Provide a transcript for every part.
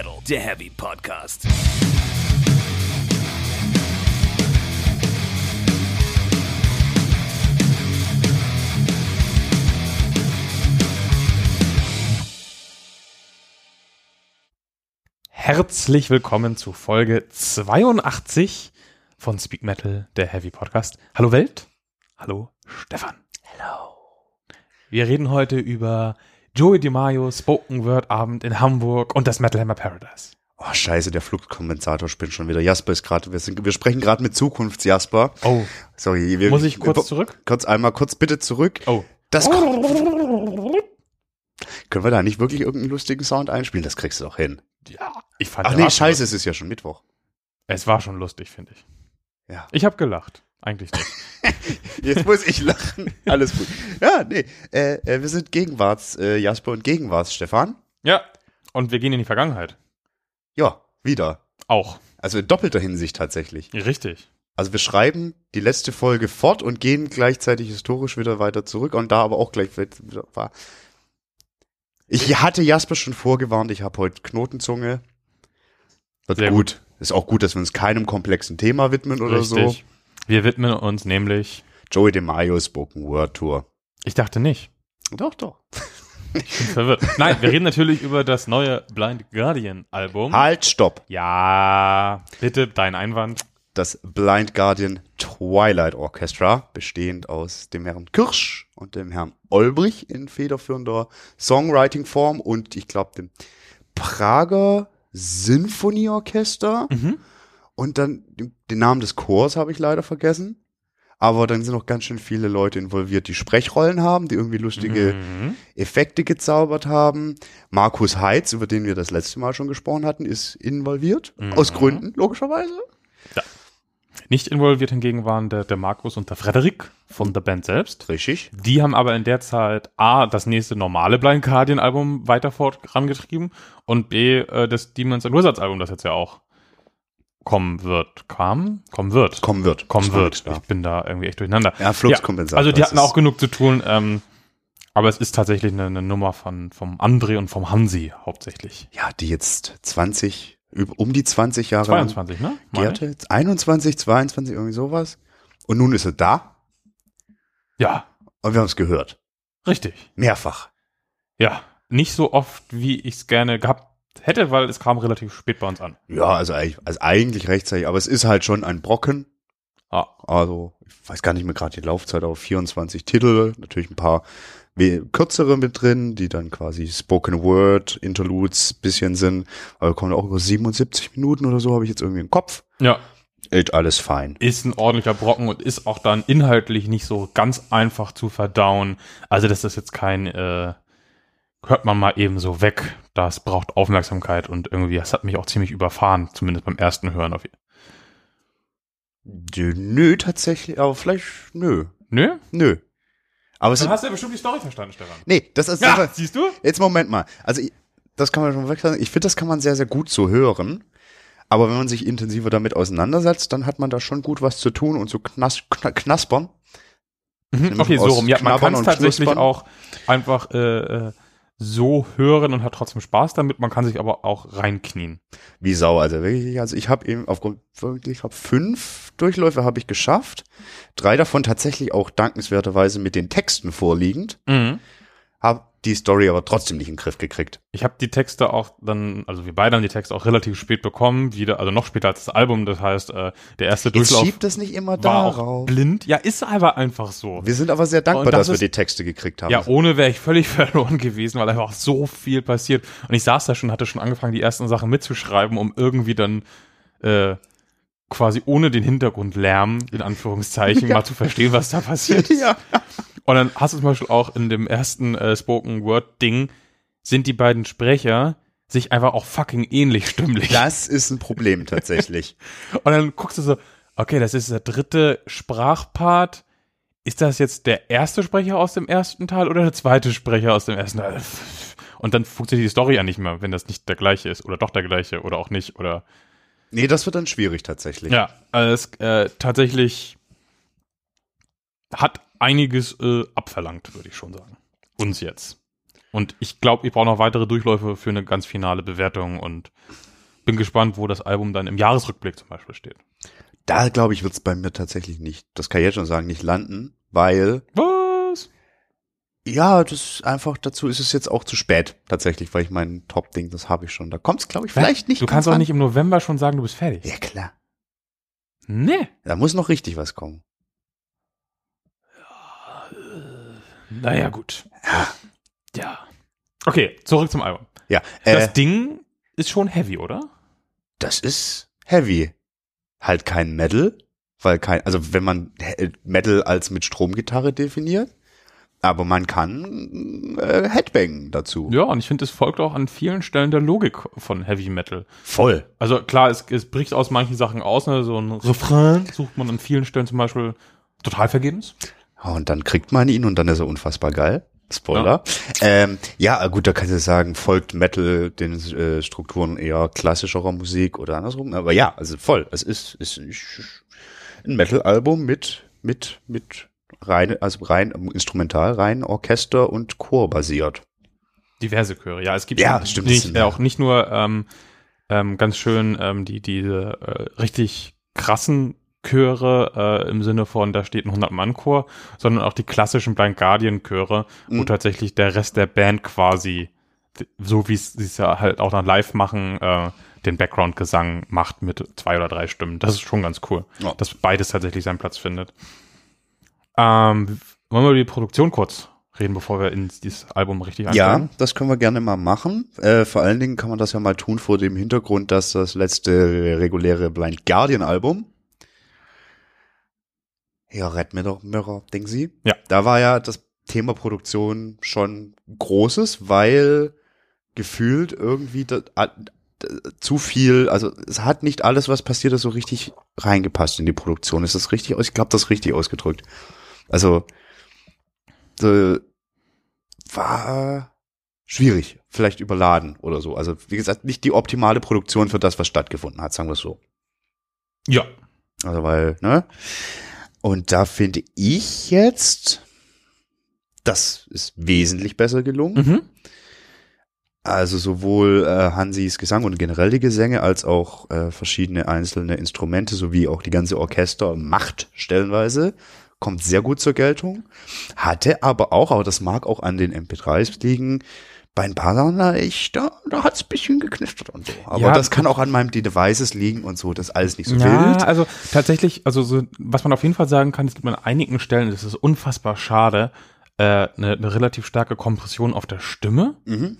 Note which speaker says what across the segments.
Speaker 1: Metal, der Heavy Podcast.
Speaker 2: Herzlich willkommen zu Folge 82 von Speak Metal, der Heavy Podcast. Hallo Welt. Hallo Stefan. Hallo. Wir reden heute über Joey DiMaggio Spoken Word Abend in Hamburg und das Metal Hammer Paradise.
Speaker 3: Oh, scheiße, der Flugkompensator spinnt schon wieder. Jasper ist gerade, wir, sind- wir sprechen gerade mit Zukunfts-Jasper.
Speaker 2: Oh,
Speaker 3: Sorry. Wir,
Speaker 2: muss ich kurz zurück?
Speaker 3: Kurz einmal, kurz bitte zurück.
Speaker 2: Oh.
Speaker 3: Das Können wir da nicht wirklich irgendeinen lustigen Sound einspielen? Das kriegst du doch hin.
Speaker 2: Ja, ich fand
Speaker 3: Ach nee, scheiße, es ist ja schon Mittwoch.
Speaker 2: Es war schon lustig, finde ich.
Speaker 3: Ja.
Speaker 2: Ich habe gelacht. Eigentlich nicht.
Speaker 3: Jetzt muss ich lachen. Alles gut. Ja, nee. Äh, äh, wir sind Gegenwarts, äh, Jasper und Gegenwarts, Stefan.
Speaker 2: ja, und wir gehen in die Vergangenheit.
Speaker 3: Ja, wieder.
Speaker 2: Auch.
Speaker 3: Also in doppelter Hinsicht tatsächlich.
Speaker 2: Richtig.
Speaker 3: Also wir schreiben die letzte Folge fort und gehen gleichzeitig historisch wieder weiter zurück und da aber auch gleich wieder war. Ich hatte Jasper schon vorgewarnt, ich habe heute Knotenzunge. Wird
Speaker 2: Sehr
Speaker 3: gut. Ist auch gut, dass wir uns keinem komplexen Thema widmen oder so.
Speaker 2: Wir widmen uns nämlich.
Speaker 3: Joey DeMaio Spoken Word Tour.
Speaker 2: Ich dachte nicht.
Speaker 3: Doch, doch.
Speaker 2: Ich bin verwirrt. Nein, wir reden natürlich über das neue Blind Guardian Album.
Speaker 3: Halt, stopp.
Speaker 2: Ja, bitte, dein Einwand.
Speaker 3: Das Blind Guardian Twilight Orchestra, bestehend aus dem Herrn Kirsch und dem Herrn Olbrich in federführender Songwriting-Form und ich glaube dem Prager Sinfonieorchester. Und dann den, Namen des Chors habe ich leider vergessen. Aber dann sind noch ganz schön viele Leute involviert, die Sprechrollen haben, die irgendwie lustige
Speaker 2: Mhm.
Speaker 3: Effekte gezaubert haben. Markus Heitz, über den wir das letzte Mal schon gesprochen hatten, ist involviert.
Speaker 2: Mhm.
Speaker 3: Aus Gründen, logischerweise.
Speaker 2: Nicht involviert hingegen waren der, der Markus und der Frederik von der Band selbst.
Speaker 3: Richtig.
Speaker 2: Die haben aber in der Zeit A, das nächste normale Blind Guardian Album weiter vorangetrieben und B, äh, das Demons and Wizards Album, das jetzt ja auch kommen wird. Kam? Kommen wird.
Speaker 3: Kommen wird.
Speaker 2: kommen wird. Ich bin da irgendwie echt durcheinander.
Speaker 3: Ja, Fluxkompensator.
Speaker 2: Also die hatten auch genug zu tun, ähm, aber es ist tatsächlich eine, eine Nummer von vom André und vom Hansi hauptsächlich.
Speaker 3: Ja, die jetzt 20, über- um die 20 Jahre lang
Speaker 2: 22, ne?
Speaker 3: Gärte. 21, 22, irgendwie sowas. Und nun ist er da
Speaker 2: Ja,
Speaker 3: und wir haben es gehört.
Speaker 2: richtig.
Speaker 3: Mehrfach.
Speaker 2: Ja, nicht so oft, wie ich es gerne gehabt hätte, weil es kam relativ spät bei uns an.
Speaker 3: Ja, also eigentlich, also eigentlich rechtzeitig, aber es ist halt schon ein Brocken.
Speaker 2: Ah,
Speaker 3: Also, ich weiß gar nicht mehr gerade die Laufzeit, aber 24 Titel, natürlich ein paar kürzere mit drin, die dann quasi Spoken Word, Interludes bisschen sind. Aber kommen auch über 77 Minuten oder so, habe ich jetzt irgendwie im Kopf.
Speaker 2: ja,
Speaker 3: Ist alles fein.
Speaker 2: ist ein ordentlicher Brocken und ist auch dann inhaltlich nicht so ganz einfach zu verdauen. Also das ist jetzt kein, äh, hört man mal eben so weg. Das braucht Aufmerksamkeit und irgendwie, das hat mich auch ziemlich überfahren, zumindest beim ersten Hören. Auf
Speaker 3: Nö, Nö, tatsächlich, aber vielleicht, nö,
Speaker 2: Nö?
Speaker 3: nö. Aber
Speaker 2: Dann hast du ja bestimmt die Story verstanden, Stefan.
Speaker 3: nee, das ist,
Speaker 2: Ja, siehst du?
Speaker 3: Jetzt Moment mal. Also das kann man schon weg sagen. Ich finde, das kann man sehr, sehr gut so hören. Aber wenn man sich intensiver damit auseinandersetzt, dann hat man da schon gut was zu tun und so knas kna knaspern.
Speaker 2: Mhm, okay, so rum. Ja, man kann es tatsächlich
Speaker 3: Knuspern.
Speaker 2: auch einfach äh, äh, so hören und hat trotzdem Spaß damit. Man kann sich aber auch reinknien.
Speaker 3: Wie Sau. Also wirklich, also ich habe eben aufgrund wirklich, ich habe fünf Durchläufe habe ich geschafft. Drei davon tatsächlich auch dankenswerterweise mit den Texten vorliegend. Habe die Story aber trotzdem nicht in den Griff gekriegt.
Speaker 2: Ich habe die Texte auch dann, also wir beide haben die Texte auch relativ spät bekommen, wieder, also noch später als das Album. Das heißt, äh, der erste
Speaker 3: Jetzt
Speaker 2: Durchlauf
Speaker 3: schiebt es nicht immer
Speaker 2: war auch
Speaker 3: darauf.
Speaker 2: blind. Ja, ist aber einfach so.
Speaker 3: Wir sind aber sehr dankbar,
Speaker 2: das
Speaker 3: dass wir
Speaker 2: ist-
Speaker 3: die Texte gekriegt haben.
Speaker 2: Ja, ohne wäre ich völlig verloren gewesen, weil einfach so viel passiert. Und ich saß da schon, hatte schon angefangen, die ersten Sachen mitzuschreiben, um irgendwie dann äh, quasi ohne den Hintergrundlärm, in Anführungszeichen, mal zu verstehen, was da passiert.
Speaker 3: ja.
Speaker 2: Und dann hast du zum Beispiel auch in dem ersten äh, Spoken Word Ding sind die beiden Sprecher sich einfach auch fucking ähnlich stimmlich.
Speaker 3: Das ist ein Problem tatsächlich.
Speaker 2: Und dann guckst du so, okay, das ist der dritte Sprachpart. Ist das jetzt der erste Sprecher aus dem ersten Teil oder der zweite Sprecher aus dem ersten Teil? Und dann funktioniert die Story ja nicht mehr, wenn das nicht der gleiche ist oder doch der gleiche oder auch nicht oder
Speaker 3: nee, das wird dann schwierig tatsächlich.
Speaker 2: ja, also es äh, tatsächlich hat einiges äh, abverlangt, würde ich schon sagen. Uns jetzt. Und ich glaube, ich brauche noch weitere Durchläufe für eine ganz finale Bewertung und bin gespannt, wo das Album dann im Jahresrückblick zum Beispiel steht.
Speaker 3: Da, glaube ich, wird es bei mir tatsächlich nicht, das kann ich jetzt schon sagen, nicht landen, weil,
Speaker 2: Was?
Speaker 3: ja, das ist einfach, dazu ist es jetzt auch zu spät, tatsächlich, weil ich mein Top-Ding, das habe ich schon. Da kommt es, glaube ich, vielleicht nicht.
Speaker 2: Du kannst auch nicht im November schon sagen, du bist fertig.
Speaker 3: an. Ja, klar.
Speaker 2: Nee.
Speaker 3: Da muss noch richtig was kommen.
Speaker 2: Naja, gut. Ja. Okay, zurück zum Album.
Speaker 3: Ja, äh,
Speaker 2: Das Ding ist schon heavy, oder?
Speaker 3: das ist heavy. Halt kein Metal, weil kein, also wenn man He- Metal als mit Stromgitarre definiert, aber man kann äh, Headbang dazu.
Speaker 2: Ja, und ich finde, es folgt auch an vielen Stellen der Logik von Heavy Metal.
Speaker 3: Voll.
Speaker 2: Also klar, es, es bricht aus manchen Sachen aus, ne? so ein Refrain sucht man an vielen Stellen zum Beispiel total vergebens.
Speaker 3: Und dann kriegt man ihn und dann ist er unfassbar geil. Spoiler. Ja, ähm, ja gut, da kannst du sagen, folgt Metal den äh, Strukturen eher klassischerer Musik oder andersrum. Aber ja, also voll. Es ist, ist ein Metal-Album mit, mit, mit rein, also rein instrumental, rein Orchester und Chor basiert.
Speaker 2: Diverse Chöre, ja. Es gibt
Speaker 3: Ja, stimmt,
Speaker 2: nicht, äh, auch nicht nur ähm, ähm, ganz schön ähm, die diese äh, richtig krassen Chöre äh, im Sinne von, da steht ein 100-Mann-Chor, sondern auch die klassischen Blind Guardian-Chöre, wo
Speaker 3: Mhm.
Speaker 2: tatsächlich der Rest der Band quasi, so wie sie es ja halt auch dann live machen, äh, den Background-Gesang macht mit zwei oder drei Stimmen. Das ist schon ganz cool,
Speaker 3: Ja.
Speaker 2: dass beides tatsächlich seinen Platz findet. Ähm, wollen wir über die Produktion kurz reden, bevor wir in dieses Album richtig
Speaker 3: Ja,
Speaker 2: einsteigen?
Speaker 3: das können wir gerne mal machen. Äh, vor allen Dingen kann man das ja mal tun vor dem Hintergrund, dass das letzte reguläre Blind Guardian Album, ja, Red Mirror, Mirror, denken Sie?
Speaker 2: Ja.
Speaker 3: Da war ja das Thema Produktion schon großes, weil gefühlt irgendwie da, a- d- zu viel, also es hat nicht alles, was passiert ist, so richtig reingepasst in die Produktion. Ist das richtig aus? Ich glaube, das ist richtig ausgedrückt. Also, war schwierig, vielleicht überladen oder so. Also wie gesagt, nicht die optimale Produktion für das, was stattgefunden hat, sagen wir es so.
Speaker 2: Ja.
Speaker 3: Also weil, ne? Und da finde ich jetzt, das ist wesentlich besser gelungen.
Speaker 2: Mhm.
Speaker 3: Also sowohl äh, Hansis Gesang und generell die Gesänge als auch äh, verschiedene einzelne Instrumente sowie auch die ganze Orchester macht stellenweise kommt sehr gut zur Geltung. Hatte aber auch, aber das mag auch an den MP3s liegen, bei ein paar Sachen, ich, da, da hat's ein bisschen geknistert und so. Aber
Speaker 2: Ja,
Speaker 3: das kann auch an meinem Devices liegen und so, das ist alles nicht so
Speaker 2: ja,
Speaker 3: wild.
Speaker 2: also tatsächlich, also so, was man auf jeden Fall sagen kann, es gibt an einigen Stellen, das ist unfassbar schade, äh, eine, eine relativ starke Kompression auf der Stimme
Speaker 3: Mhm.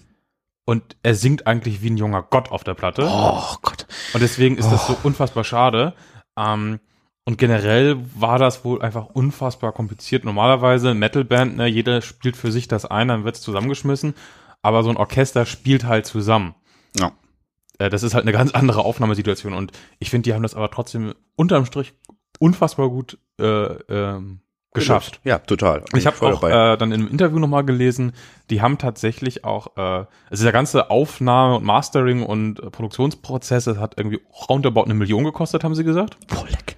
Speaker 2: und er singt eigentlich wie ein junger Gott auf der Platte
Speaker 3: Oh Gott.
Speaker 2: und deswegen ist das so unfassbar schade. Ähm, und generell war das wohl einfach unfassbar kompliziert. Normalerweise Metalband, ne, jeder spielt für sich das ein, dann wird's zusammengeschmissen, aber so ein Orchester spielt halt zusammen.
Speaker 3: Ja.
Speaker 2: Äh, das ist halt eine ganz andere Aufnahmesituation und ich finde, die haben das aber trotzdem unterm Strich unfassbar gut äh, ähm, geschafft.
Speaker 3: Ja, total.
Speaker 2: Ich habe auch äh, dann in einem Interview nochmal gelesen, die haben tatsächlich auch, äh, also der ganze Aufnahme und Mastering und äh, Produktionsprozess, das hat irgendwie roundabout eine Million gekostet, haben sie gesagt.
Speaker 3: Boah, leck.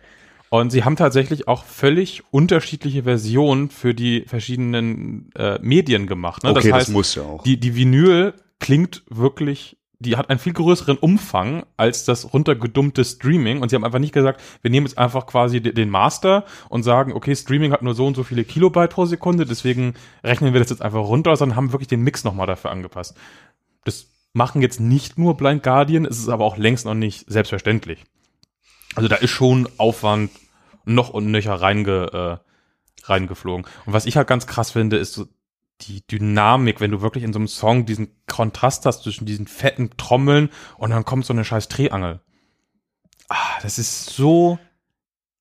Speaker 2: Und sie haben tatsächlich auch völlig unterschiedliche Versionen für die verschiedenen äh, Medien gemacht. Ne?
Speaker 3: Okay, das,
Speaker 2: heißt,
Speaker 3: muss ja auch.
Speaker 2: die, die Vinyl klingt wirklich, die hat einen viel größeren Umfang als das runtergedummte Streaming. Und sie haben einfach nicht gesagt, wir nehmen jetzt einfach quasi de- den Master und sagen, okay, Streaming hat nur so und so viele Kilobyte pro Sekunde, deswegen rechnen wir das jetzt einfach runter, sondern haben wirklich den Mix nochmal dafür angepasst. Das machen jetzt nicht nur Blind Guardian, es ist aber auch längst noch nicht selbstverständlich. Also da ist schon Aufwand noch und nöcher reinge, äh, reingeflogen. Und was ich halt ganz krass finde, ist so die Dynamik, wenn du wirklich in so einem Song diesen Kontrast hast zwischen diesen fetten Trommeln und dann kommt so eine scheiß Drehangel. Ah, das ist so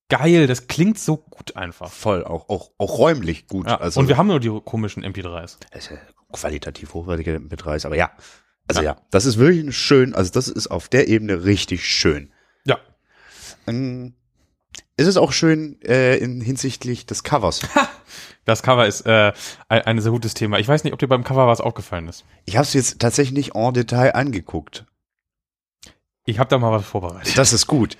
Speaker 2: geil, das klingt so gut einfach.
Speaker 3: Voll, auch, auch, auch räumlich gut.
Speaker 2: Ja,
Speaker 3: also,
Speaker 2: und wir haben nur die komischen MP3s.
Speaker 3: Das ist ja qualitativ hochwertige MP3s, aber ja. Also
Speaker 2: Ja.
Speaker 3: ja. das ist wirklich ein schön, also das ist auf der Ebene richtig schön.
Speaker 2: Ja.
Speaker 3: Ähm, ist es auch schön äh, in hinsichtlich des Covers.
Speaker 2: Das Cover ist äh, ein, ein sehr gutes Thema. Ich weiß nicht, ob dir beim Cover was aufgefallen ist.
Speaker 3: Ich habe es jetzt tatsächlich nicht en Detail angeguckt.
Speaker 2: Ich habe da mal was vorbereitet.
Speaker 3: Das ist gut.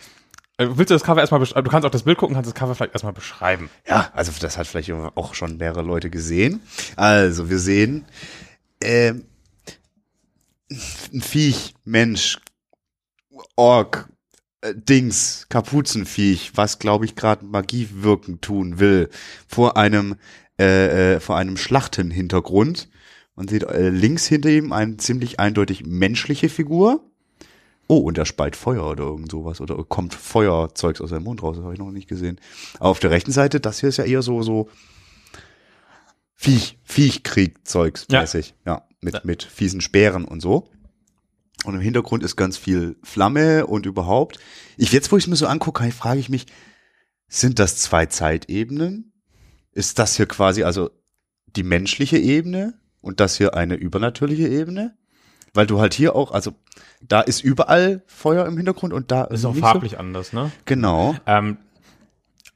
Speaker 2: Äh, Willst du das Cover erstmal beschreiben? Du kannst auch das Bild gucken, kannst das Cover vielleicht erstmal beschreiben.
Speaker 3: Ja, also das hat vielleicht auch schon mehrere Leute gesehen. Also wir sehen ähm, ein Viech, Mensch, Ork, äh, Dings, Kapuzenviech, was glaube ich gerade Magie wirken tun will, vor einem äh, äh, vor einem Schlachtenhintergrund. Man sieht äh, links hinter ihm eine ziemlich eindeutig menschliche Figur. Oh, und er speit Feuer oder irgend sowas oder kommt Feuerzeugs aus seinem Mund raus, das habe ich noch nicht gesehen. Aber auf der rechten Seite, das hier ist ja eher so so Viech, Viechkrieg-Zeugs
Speaker 2: Ja.
Speaker 3: mäßig. Ja, mit, mit fiesen Speeren und so. Und im Hintergrund ist ganz viel Flamme und überhaupt. Ich jetzt, wo ich es mir so angucke, frage ich mich, sind das zwei Zeitebenen? Ist das hier quasi also die menschliche Ebene und das hier eine übernatürliche Ebene? Weil du halt hier auch, also da ist überall Feuer im Hintergrund und da
Speaker 2: Ist auch
Speaker 3: nicht
Speaker 2: farblich anders, ne?
Speaker 3: So. Genau.
Speaker 2: Ähm,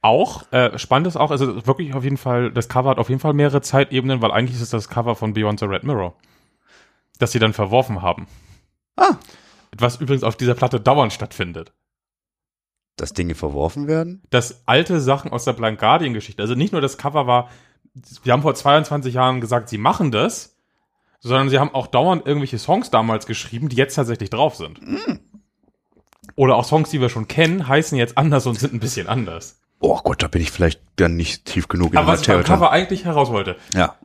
Speaker 2: auch, äh, spannend ist auch, also wirklich auf jeden Fall, das Cover hat auf jeden Fall mehrere Zeitebenen, weil eigentlich ist es das Cover von Beyond the Red Mirror. Das sie dann verworfen haben.
Speaker 3: Ah,
Speaker 2: Was übrigens auf dieser Platte dauernd stattfindet.
Speaker 3: dass Dinge verworfen werden?
Speaker 2: Dass alte Sachen aus der Blind Guardian Geschichte, also nicht nur das Cover war, wir haben vor 22 Jahren gesagt, sie machen das, sondern sie haben auch dauernd irgendwelche Songs damals geschrieben, die jetzt tatsächlich drauf sind. Oder auch Songs, die wir schon kennen, heißen jetzt anders und sind ein bisschen anders.
Speaker 3: Oh Gott, da bin ich vielleicht dann nicht tief genug in
Speaker 2: Aber
Speaker 3: der
Speaker 2: was ich beim. Cover eigentlich heraus wollte,
Speaker 3: Ja.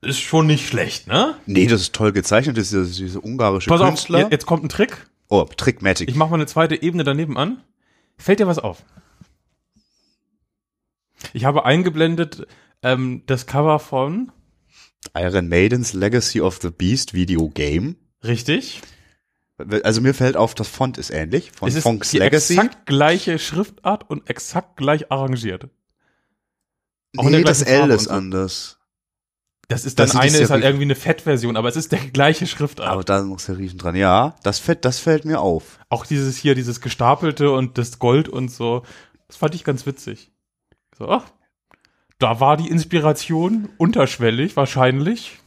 Speaker 2: Ist schon nicht schlecht, ne?
Speaker 3: Nee, das ist toll gezeichnet, das ist dieser ungarische
Speaker 2: Pass auf,
Speaker 3: Künstler.
Speaker 2: je- jetzt kommt ein Trick.
Speaker 3: oh, Trickmatic.
Speaker 2: Ich mache mal eine zweite Ebene daneben an. Fällt dir was auf? Ich habe eingeblendet ähm, das Cover von,
Speaker 3: Iron Maidens Legacy of the Beast Video Game.
Speaker 2: richtig?
Speaker 3: Also mir fällt auf, das Font ist ähnlich von
Speaker 2: es ist
Speaker 3: Fonks
Speaker 2: die
Speaker 3: Legacy.
Speaker 2: exakt gleiche Schriftart und exakt gleich arrangiert. auch
Speaker 3: Nee, das L ist
Speaker 2: so.
Speaker 3: anders.
Speaker 2: Das ist
Speaker 3: Das
Speaker 2: dann
Speaker 3: ist
Speaker 2: eine
Speaker 3: ja
Speaker 2: ist halt
Speaker 3: wie-
Speaker 2: irgendwie eine Fettversion, aber es ist der gleiche Schriftart.
Speaker 3: Aber da muss der Riechen dran. Ja, das fällt, das fällt mir auf.
Speaker 2: Auch dieses hier, dieses gestapelte und das Gold und so. Das fand ich ganz witzig. So, ach, da war die Inspiration unterschwellig wahrscheinlich.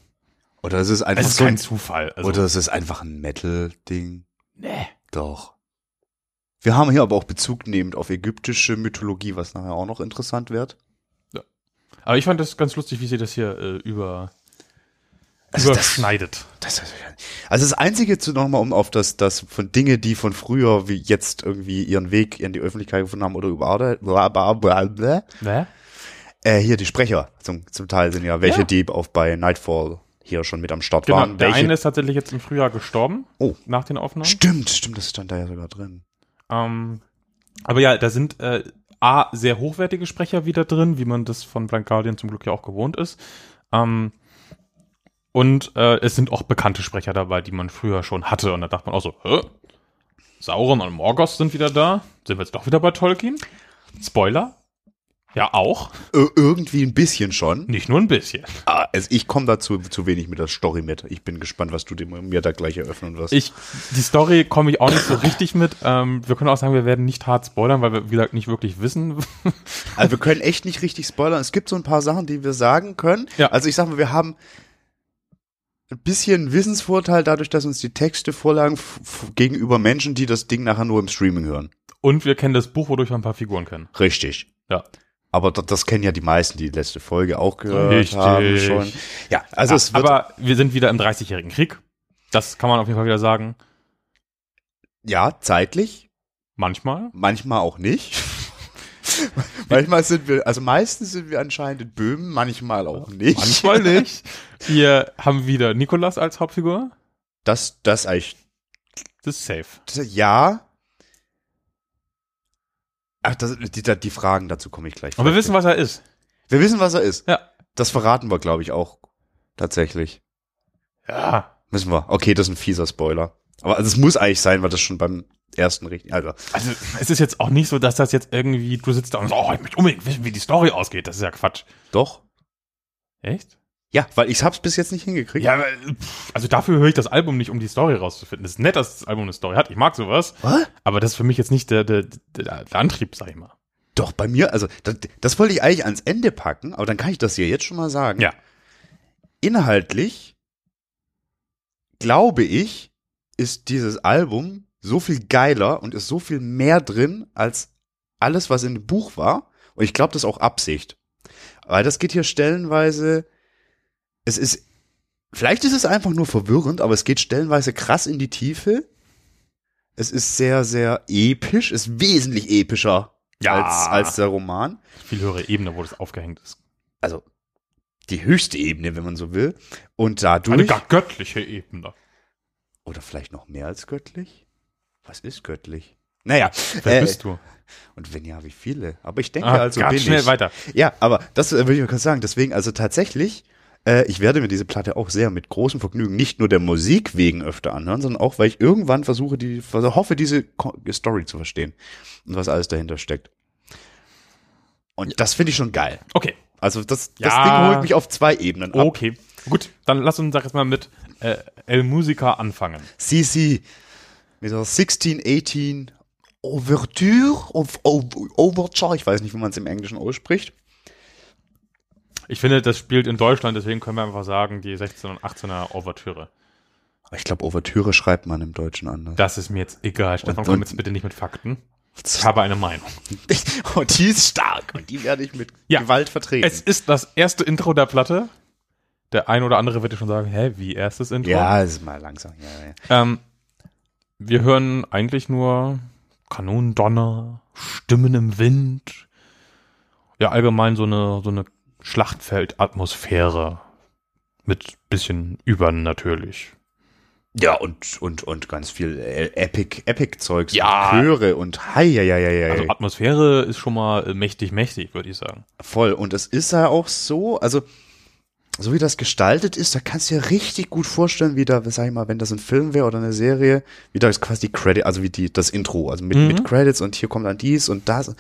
Speaker 3: Oder es ist einfach
Speaker 2: Es ist
Speaker 3: so
Speaker 2: kein
Speaker 3: ein,
Speaker 2: Zufall. Also,
Speaker 3: oder es ist einfach ein Metal-Ding.
Speaker 2: nee.
Speaker 3: Doch. Wir haben hier aber auch Bezug nehmend auf ägyptische Mythologie, was nachher auch noch interessant wird.
Speaker 2: Aber ich fand das ganz lustig, wie sie das hier äh, über
Speaker 3: Also das-
Speaker 2: überschneidet.
Speaker 3: Das, also das Einzige zu nochmal, um auf das, das von Dinge, die von früher wie jetzt irgendwie ihren Weg in die Öffentlichkeit gefunden haben oder über bla, bla, bla, bla,
Speaker 2: Ne?
Speaker 3: äh, hier die Sprecher zum, zum Teil sind ja welche,
Speaker 2: Ja.
Speaker 3: die auch bei Nightfall hier schon mit am Start
Speaker 2: Genau,
Speaker 3: waren.
Speaker 2: der
Speaker 3: welche,
Speaker 2: eine ist tatsächlich jetzt im Frühjahr gestorben,
Speaker 3: Oh.
Speaker 2: nach den Aufnahmen.
Speaker 3: stimmt, stimmt, das stand da ja sogar drin.
Speaker 2: Ähm, aber ja, da sind äh, A, sehr hochwertige Sprecher wieder drin, wie man das von Blind Guardian zum Glück ja auch gewohnt ist. Ähm, und äh, es sind auch bekannte Sprecher dabei, die man früher schon hatte. Und da dachte man auch so, Hä? Sauron und Morgoth sind wieder da. Sind wir jetzt doch wieder bei Tolkien? Spoiler? Ja, auch.
Speaker 3: Ir irgendwie ein bisschen schon.
Speaker 2: Nicht nur ein bisschen.
Speaker 3: Ah, also ich komme dazu zu wenig mit der Story mit. Ich bin gespannt, was du mir da gleich eröffnen wirst.
Speaker 2: Ich, die Story komme ich auch nicht so richtig mit. Ähm, wir können auch sagen, wir werden nicht hart spoilern, weil wir, wie gesagt, nicht wirklich wissen.
Speaker 3: Also wir können echt nicht richtig spoilern. Es gibt so ein paar Sachen, die wir sagen können.
Speaker 2: Ja.
Speaker 3: Also ich sag mal, wir haben ein bisschen Wissensvorteil dadurch, dass uns die Texte vorlagen gegenüber Menschen, die das Ding nachher nur im Streaming hören.
Speaker 2: Und wir kennen das Buch, wodurch wir ein paar Figuren kennen.
Speaker 3: Richtig.
Speaker 2: Ja.
Speaker 3: Aber das, das kennen ja die meisten, die letzte Folge auch gehört
Speaker 2: Richtig.
Speaker 3: haben schon. Ja, also es wird,
Speaker 2: Aber wir sind wieder im 30-jährigen Krieg. Das kann man auf jeden Fall wieder sagen.
Speaker 3: ja, zeitlich,
Speaker 2: Manchmal.
Speaker 3: manchmal auch nicht. manchmal sind wir, also meistens sind wir anscheinend in Böhmen, manchmal auch nicht.
Speaker 2: Manchmal nicht. Wir haben wieder Nikolas als Hauptfigur.
Speaker 3: Das, das eigentlich
Speaker 2: Das ist safe.
Speaker 3: Ja. Ach, das, die, die, Fragen dazu komme ich gleich.
Speaker 2: Und wir wissen, was er ist.
Speaker 3: wir wissen, was er ist.
Speaker 2: Ja.
Speaker 3: Das verraten wir, glaube ich, auch tatsächlich.
Speaker 2: Ja.
Speaker 3: Müssen wir. Okay, das ist ein fieser Spoiler. Aber also, es muss eigentlich sein, weil das schon beim ersten richtig. Also,
Speaker 2: Also, es ist jetzt auch nicht so, dass das jetzt irgendwie, du sitzt da und so, oh, ich möchte unbedingt wissen, wie die Story ausgeht. Das ist ja Quatsch.
Speaker 3: doch.
Speaker 2: Echt?
Speaker 3: Ja, weil ich hab's bis jetzt nicht hingekriegt.
Speaker 2: Ja, also dafür höre ich das Album nicht, um die Story rauszufinden. Es ist nett, dass das Album eine Story hat. Ich mag sowas.
Speaker 3: Was?
Speaker 2: Aber das ist für mich jetzt nicht der, der, der, der Antrieb, sag ich mal.
Speaker 3: Doch, bei mir, also das, das wollte ich eigentlich ans Ende packen, aber dann kann ich das hier jetzt schon mal sagen.
Speaker 2: Ja.
Speaker 3: Inhaltlich glaube ich, ist dieses Album so viel geiler und ist so viel mehr drin als alles, was in dem Buch war. Und ich glaube, das ist auch Absicht. Weil das geht hier stellenweise, es ist vielleicht ist es einfach nur verwirrend, aber es geht stellenweise krass in die Tiefe. Es ist sehr, sehr episch, ist wesentlich epischer
Speaker 2: Ja.
Speaker 3: als, als der Roman.
Speaker 2: Viel höhere Ebene, wo das aufgehängt ist.
Speaker 3: Also die höchste Ebene, wenn man so will. Und
Speaker 2: Eine
Speaker 3: dadurch.
Speaker 2: gar göttliche Ebene.
Speaker 3: Oder vielleicht noch mehr als göttlich? Was ist göttlich? Naja.
Speaker 2: Wer
Speaker 3: äh,
Speaker 2: bist du?
Speaker 3: Und wenn ja, wie viele? Aber ich denke
Speaker 2: Ah,
Speaker 3: also
Speaker 2: ganz
Speaker 3: bin
Speaker 2: schnell
Speaker 3: ich.
Speaker 2: weiter.
Speaker 3: Ja, aber das äh, will ich mal kurz sagen. Deswegen, also tatsächlich, äh, ich werde mir diese Platte auch sehr mit großem Vergnügen nicht nur der Musik wegen öfter anhören, sondern auch, weil ich irgendwann versuche, die, also hoffe, diese Story zu verstehen und was alles dahinter steckt. Und das finde ich schon geil.
Speaker 2: Okay.
Speaker 3: Also das, das
Speaker 2: Ja.
Speaker 3: Ding holt mich auf zwei Ebenen ab.
Speaker 2: Okay. Gut, dann lass uns sag jetzt mal mit äh, El Musica anfangen.
Speaker 3: CC mit der 1618 Ouverture, of, of, Overture, ich weiß nicht, wie man es im Englischen ausspricht.
Speaker 2: Ich finde, das spielt in Deutschland, deswegen können wir einfach sagen, die 16 und 18er Ouvertüre.
Speaker 3: Ich glaube, Ouvertüre schreibt man im Deutschen anders.
Speaker 2: Das ist mir jetzt egal. Stefan, komm jetzt bitte nicht mit Fakten. Ich habe eine Meinung.
Speaker 3: Und die ist stark und die werde ich mit
Speaker 2: Ja.
Speaker 3: Gewalt vertreten.
Speaker 2: Es ist das erste Intro der Platte. Der ein oder andere wird ja schon sagen, hä, wie erstes Intro?
Speaker 3: ja, es ist mal langsam. Ja, ja.
Speaker 2: Ähm, wir hören eigentlich nur Kanonendonner, Stimmen im Wind. Ja, allgemein so eine, so eine Schlachtfeldatmosphäre. Mit bisschen übernatürlich.
Speaker 3: ja, und, und, und ganz viel äh, Epic, Epic-Zeugs.
Speaker 2: Ja.
Speaker 3: Und Chöre und hei, ja, ja, ja, ja.
Speaker 2: Also Atmosphäre ist schon mal mächtig, mächtig, würde ich sagen.
Speaker 3: Voll. Und es ist ja auch so, also so wie das gestaltet ist, da kannst du dir richtig gut vorstellen, wie da, sag ich mal, wenn das ein Film wäre oder eine Serie, wie da ist quasi die Credit, also wie die, das Intro, also mit,
Speaker 2: Mhm.
Speaker 3: mit Credits und hier kommt dann dies und das.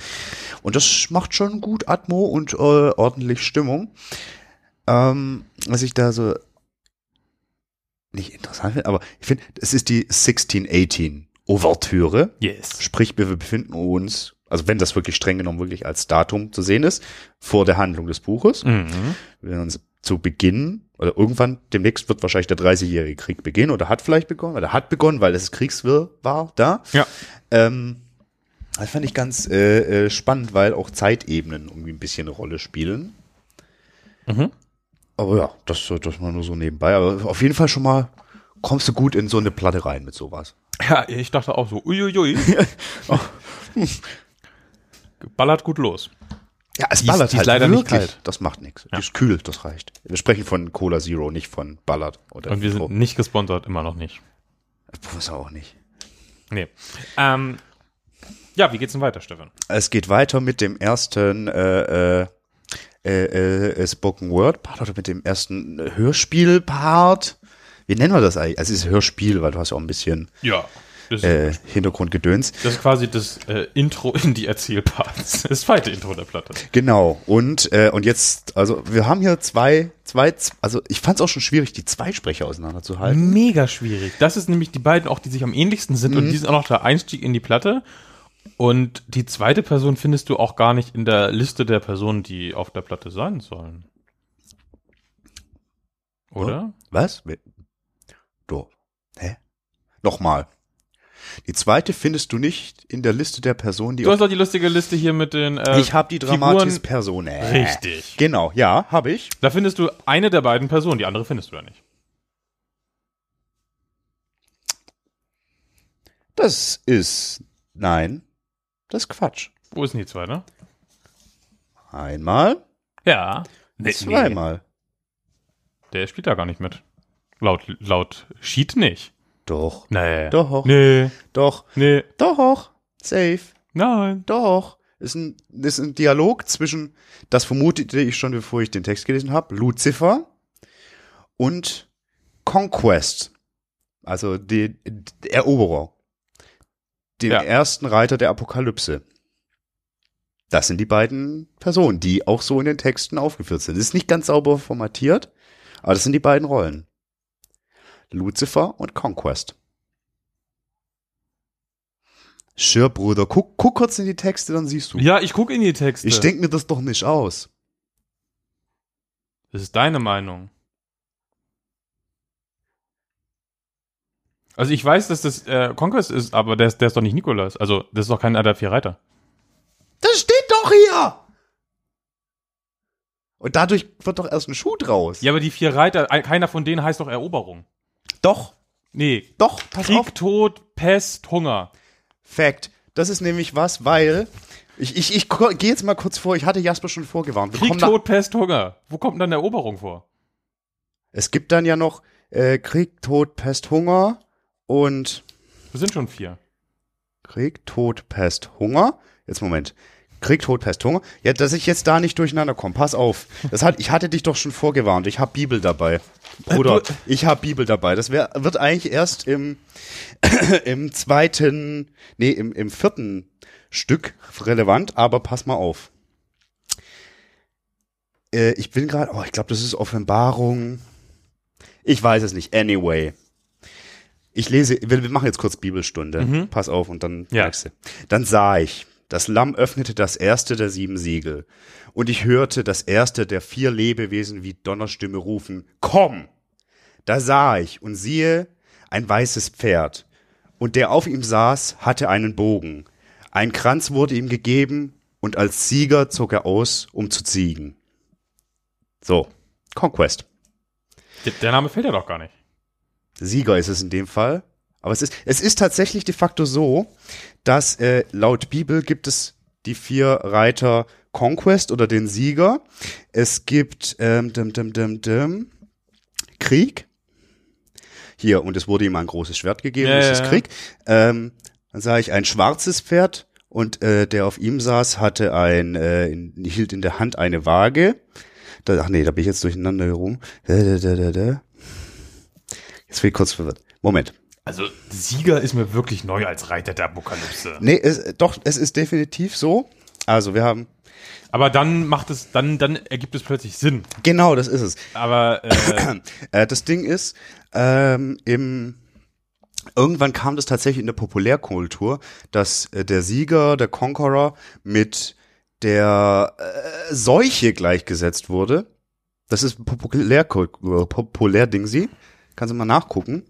Speaker 3: Und das macht schon gut Atmo und äh, ordentlich Stimmung. Ähm, was ich da so nicht interessant finde, aber ich finde, es ist die 1618 Ouvertüre.
Speaker 2: Yes.
Speaker 3: Sprich, wir befinden uns, also wenn das wirklich streng genommen wirklich als Datum zu sehen ist, vor der Handlung des Buches.
Speaker 2: Mhm.
Speaker 3: Wir uns zu Beginn, oder irgendwann, demnächst wird wahrscheinlich der 30-jährige Krieg beginnen, oder hat vielleicht begonnen, oder hat begonnen, weil es Kriegswirr war da.
Speaker 2: Ja.
Speaker 3: Ähm, das fand ich ganz äh, äh, spannend, weil auch Zeitebenen irgendwie ein bisschen eine Rolle spielen.
Speaker 2: Mhm.
Speaker 3: Aber ja, das, das mal nur so nebenbei. Aber auf jeden Fall schon mal kommst du gut in so eine Platte rein mit sowas.
Speaker 2: Ja, ich dachte auch so, uiuiui. Ballert gut los.
Speaker 3: Ja, es
Speaker 2: Die ist-
Speaker 3: ballert
Speaker 2: ist
Speaker 3: halt
Speaker 2: leider nicht
Speaker 3: wirklich.
Speaker 2: kalt.
Speaker 3: Das macht nichts. Die ist kühl, das reicht. Wir sprechen von Cola Zero, nicht von Ballard. Oder
Speaker 2: Und wir sind
Speaker 3: Nitro.
Speaker 2: nicht gesponsert, immer noch nicht.
Speaker 3: Muss auch nicht.
Speaker 2: Nee. Ähm, ja, wie geht's denn weiter, Stefan?
Speaker 3: Es geht weiter mit dem ersten äh, äh, äh, äh, Spoken Word Part oder mit dem ersten Hörspiel Part. Wie nennen wir das eigentlich? Also es ist Hörspiel, weil du hast ja auch ein bisschen
Speaker 2: Ja.
Speaker 3: Äh, Hintergrundgedöns.
Speaker 2: das ist quasi das äh, Intro in die Erzählparts. Das zweite Intro der Platte.
Speaker 3: Genau. Und äh, und jetzt, also wir haben hier zwei, zwei, also ich fand es auch schon schwierig, die zwei Sprecher auseinanderzuhalten.
Speaker 2: Mega schwierig. Das ist nämlich die beiden auch, die sich am ähnlichsten sind und die sind auch noch der Einstieg in die Platte. Und die zweite Person findest du auch gar nicht in der Liste der Personen, die auf der Platte sein sollen. Oder?
Speaker 3: Was? Wer- Du. Hä? Nochmal. Die zweite findest du nicht in der Liste der Personen, die
Speaker 2: Du hast doch die lustige Liste hier mit den. Äh,
Speaker 3: Ich habe die Dramatis. Personae.
Speaker 2: Richtig.
Speaker 3: Genau, ja, habe ich.
Speaker 2: Da findest du eine der beiden Personen, die andere findest du ja nicht.
Speaker 3: Das ist nein, das ist Quatsch.
Speaker 2: Wo ist denn die zweite?
Speaker 3: Einmal,
Speaker 2: Ja.
Speaker 3: zweimal.
Speaker 2: Der spielt da gar nicht mit. Laut, laut Sheet nicht.
Speaker 3: Doch,
Speaker 2: Nee.
Speaker 3: Doch.
Speaker 2: Nee.
Speaker 3: doch,
Speaker 2: Nee.
Speaker 3: doch, safe,
Speaker 2: Nein.
Speaker 3: doch. Ist ein, ist ein Dialog zwischen, das vermutete ich schon, bevor ich den Text gelesen habe, Lucifer und Conquest. Also die, die Eroberer. Dem
Speaker 2: Ja.
Speaker 3: ersten Reiter der Apokalypse. Das sind die beiden Personen, die auch so in den Texten aufgeführt sind. Das ist nicht ganz sauber formatiert, aber das sind die beiden Rollen. Lucifer und Conquest. Schir, Bruder, guck, guck kurz in die Texte, dann siehst du.
Speaker 2: Ja, ich gucke in die Texte.
Speaker 3: Ich denke mir das doch nicht aus.
Speaker 2: Das ist deine Meinung. Also ich weiß, dass das äh, Conquest ist, aber der, ist- der ist doch nicht Nikolas. Also das ist doch keiner der vier Reiter.
Speaker 3: Das steht doch hier! Und dadurch wird doch erst ein Schuh draus.
Speaker 2: Ja, aber die vier Reiter, ein- keiner von denen heißt doch Eroberung.
Speaker 3: Doch,
Speaker 2: Nee.
Speaker 3: doch, pass
Speaker 2: Krieg,
Speaker 3: auf.
Speaker 2: Tod, Pest, Hunger.
Speaker 3: Fact. Das ist nämlich was, weil ich, ich, ich gehe jetzt mal kurz vor, ich hatte Jasper schon vorgewarnt. Wir
Speaker 2: Krieg, Tod, Pest, Hunger. Wo kommt dann Eroberung vor?
Speaker 3: Es gibt dann ja noch äh, Krieg, Tod, Pest, Hunger und
Speaker 2: Wir sind schon vier.
Speaker 3: Krieg, Tod, Pest, Hunger. Jetzt Moment. Krieg, Tod, Pest, Hunger. Ja, dass ich jetzt da nicht durcheinander komme. Pass auf. Das hat, ich hatte dich doch schon vorgewarnt. Ich habe Bibel dabei. Bruder,
Speaker 2: Du-
Speaker 3: ich habe Bibel dabei. Das wär, wird eigentlich erst im, im zweiten, nee, im, im vierten Stück relevant, aber pass mal auf. Äh, ich bin gerade, oh, ich glaube, das ist Offenbarung. Ich weiß es nicht. Anyway. Ich lese, wir, wir machen jetzt kurz Bibelstunde. Pass auf und dann
Speaker 2: Ja.
Speaker 3: merkst du. Dann sah ich, das Lamm öffnete das erste der sieben Siegel. Und ich hörte das erste der vier Lebewesen wie Donnerstimme rufen, komm! Da sah ich und siehe, ein weißes Pferd. Und der auf ihm saß, hatte einen Bogen. Ein Kranz wurde ihm gegeben und als Sieger zog er aus, um zu ziegen. So, Conquest.
Speaker 2: Der, Name fällt ja doch gar nicht.
Speaker 3: Sieger ist es in dem Fall. Aber es ist, es ist tatsächlich de facto so, dass äh, laut Bibel gibt es die vier Reiter Conquest oder den Sieger. Es gibt ähm, dim, dim, dim, dim, Krieg. Hier, und es wurde ihm ein großes Schwert gegeben,
Speaker 2: Ja,
Speaker 3: das ist. Krieg. Ähm, dann sah ich ein schwarzes Pferd und äh, der auf ihm saß, hatte ein, äh, in, hielt in der Hand eine Waage. Da, ach nee, da bin ich jetzt durcheinander herum. Jetzt bin ich kurz verwirrt. Moment.
Speaker 2: Also Sieger ist mir wirklich neu als Reiter der Apokalypse.
Speaker 3: Nee, es, doch, es ist definitiv so. Also wir haben,
Speaker 2: Aber dann macht es, dann, dann ergibt es plötzlich Sinn.
Speaker 3: genau, das ist es.
Speaker 2: Aber äh,
Speaker 3: Äh, das Ding ist, ähm, im irgendwann kam das tatsächlich in der Populärkultur, dass äh, der Sieger, der Conqueror mit der äh, Seuche gleichgesetzt wurde. Das ist populär populär Ding sie. Kannst du mal nachgucken.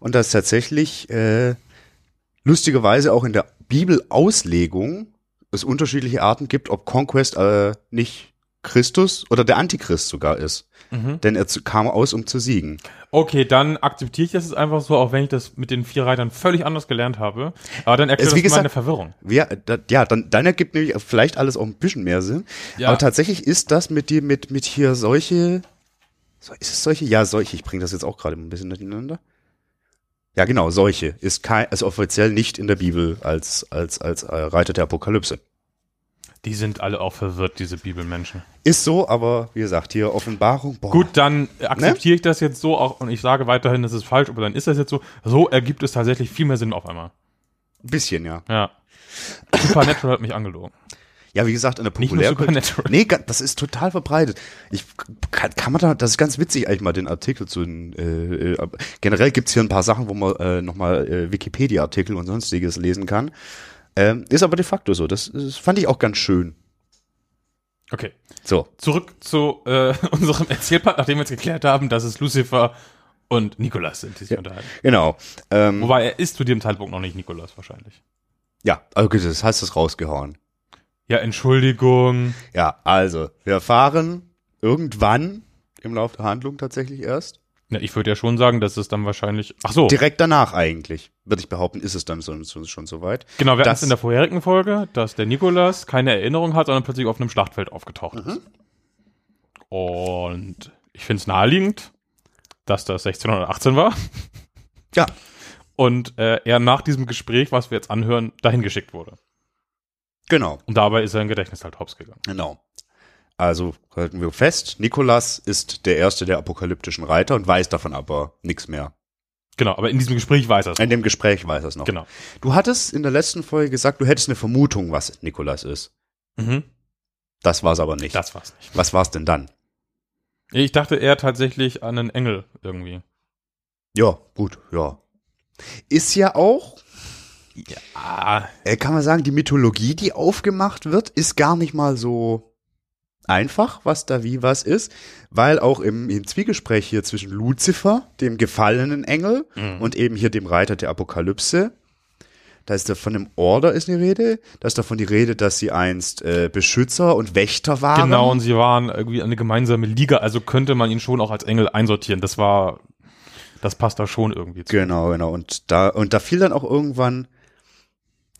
Speaker 3: Und dass tatsächlich äh, lustigerweise auch in der Bibelauslegung es unterschiedliche Arten gibt, ob Conquest äh, nicht Christus oder der Antichrist sogar ist. Denn er kam aus, um zu siegen.
Speaker 2: okay, dann akzeptiere ich das jetzt einfach so, auch wenn ich das mit den vier Reitern völlig anders gelernt habe. Aber dann erklärt
Speaker 3: Es, wie
Speaker 2: das meine
Speaker 3: gesagt-
Speaker 2: Verwirrung.
Speaker 3: Ja, da, ja dann, dann ergibt nämlich vielleicht alles auch ein bisschen mehr Sinn.
Speaker 2: Ja.
Speaker 3: Aber tatsächlich ist das mit dir, mit, mit hier solche, so, ist es solche? Ja, solche. Ich bringe das jetzt auch gerade ein bisschen durcheinander. Ja, genau, solche. Ist kein, also offiziell nicht in der Bibel als, als, als äh, Reiter der Apokalypse.
Speaker 2: Die sind alle auch verwirrt, diese Bibelmenschen.
Speaker 3: Ist so, aber wie gesagt, hier Offenbarung, boah.
Speaker 2: Gut, dann akzeptiere ich das jetzt so auch und ich sage weiterhin, das ist falsch, aber dann ist das jetzt so. So ergibt es tatsächlich viel mehr Sinn auf einmal.
Speaker 3: Ein bisschen, ja.
Speaker 2: Ja. Supernatural hat mich angelogen.
Speaker 3: Ja, wie gesagt, in der Populärkultur. Nee, das ist total verbreitet. Ich kann, kann man da, das ist ganz witzig eigentlich mal den Artikel zu äh, äh, generell gibt's hier ein paar Sachen, wo man äh, nochmal äh, Wikipedia-Artikel und sonstiges lesen kann. Ähm, ist aber de facto so. Das, das fand ich auch ganz schön.
Speaker 2: Okay.
Speaker 3: So.
Speaker 2: Zurück zu äh, unserem Erzählpart, nachdem wir jetzt geklärt haben, dass es Lucifer und Nikolas sind, die sich unterhalten.
Speaker 3: Genau. Ähm,
Speaker 2: Wobei er ist zu dem Zeitpunkt noch nicht Nikolas wahrscheinlich.
Speaker 3: ja, okay, das heißt das rausgehauen.
Speaker 2: Ja, Entschuldigung.
Speaker 3: Ja, also, wir erfahren irgendwann im Laufe der Handlung tatsächlich erst.
Speaker 2: Ja, ich würde ja schon sagen, dass es dann wahrscheinlich. Ach so,
Speaker 3: Direkt danach eigentlich, würde ich behaupten, ist es dann so, so, schon soweit.
Speaker 2: genau, wir hatten
Speaker 3: das-
Speaker 2: es in der vorherigen Folge, dass der Nikolas keine Erinnerung hat, sondern plötzlich auf einem Schlachtfeld aufgetaucht ist. Und ich finde es naheliegend, dass das 1618 war
Speaker 3: Ja,
Speaker 2: und äh, er nach diesem Gespräch, was wir jetzt anhören, dahin geschickt wurde.
Speaker 3: Genau.
Speaker 2: Und dabei ist er im Gedächtnis halt hops gegangen.
Speaker 3: Genau. Also halten wir fest, Nikolas ist der erste der apokalyptischen Reiter und weiß davon aber nichts mehr.
Speaker 2: Genau, aber in diesem Gespräch weiß er es.
Speaker 3: In dem Gespräch weiß er es noch.
Speaker 2: Genau.
Speaker 3: Du hattest in der letzten Folge gesagt, du hättest eine Vermutung, was Nikolas ist.
Speaker 2: Mhm.
Speaker 3: Das war es aber nicht.
Speaker 2: Das war's nicht.
Speaker 3: Was war es denn dann?
Speaker 2: Ich dachte eher tatsächlich an einen Engel irgendwie.
Speaker 3: Ja, gut, ja. Ist ja auch,
Speaker 2: Ah,
Speaker 3: äh, kann man sagen, die Mythologie, die aufgemacht wird, ist gar nicht mal so einfach, was da wie was ist, weil auch im, im Zwiegespräch hier zwischen Luzifer, dem gefallenen Engel,
Speaker 2: Mhm.
Speaker 3: und eben hier dem Reiter der Apokalypse, da ist da von einem Order ist eine Rede, da ist davon die Rede, dass sie einst äh, Beschützer und Wächter waren.
Speaker 2: Genau, und sie waren irgendwie eine gemeinsame Liga, also könnte man ihn schon auch als Engel einsortieren. Das war, das passt da schon irgendwie zu.
Speaker 3: Genau, genau. Und da, und da fiel dann auch irgendwann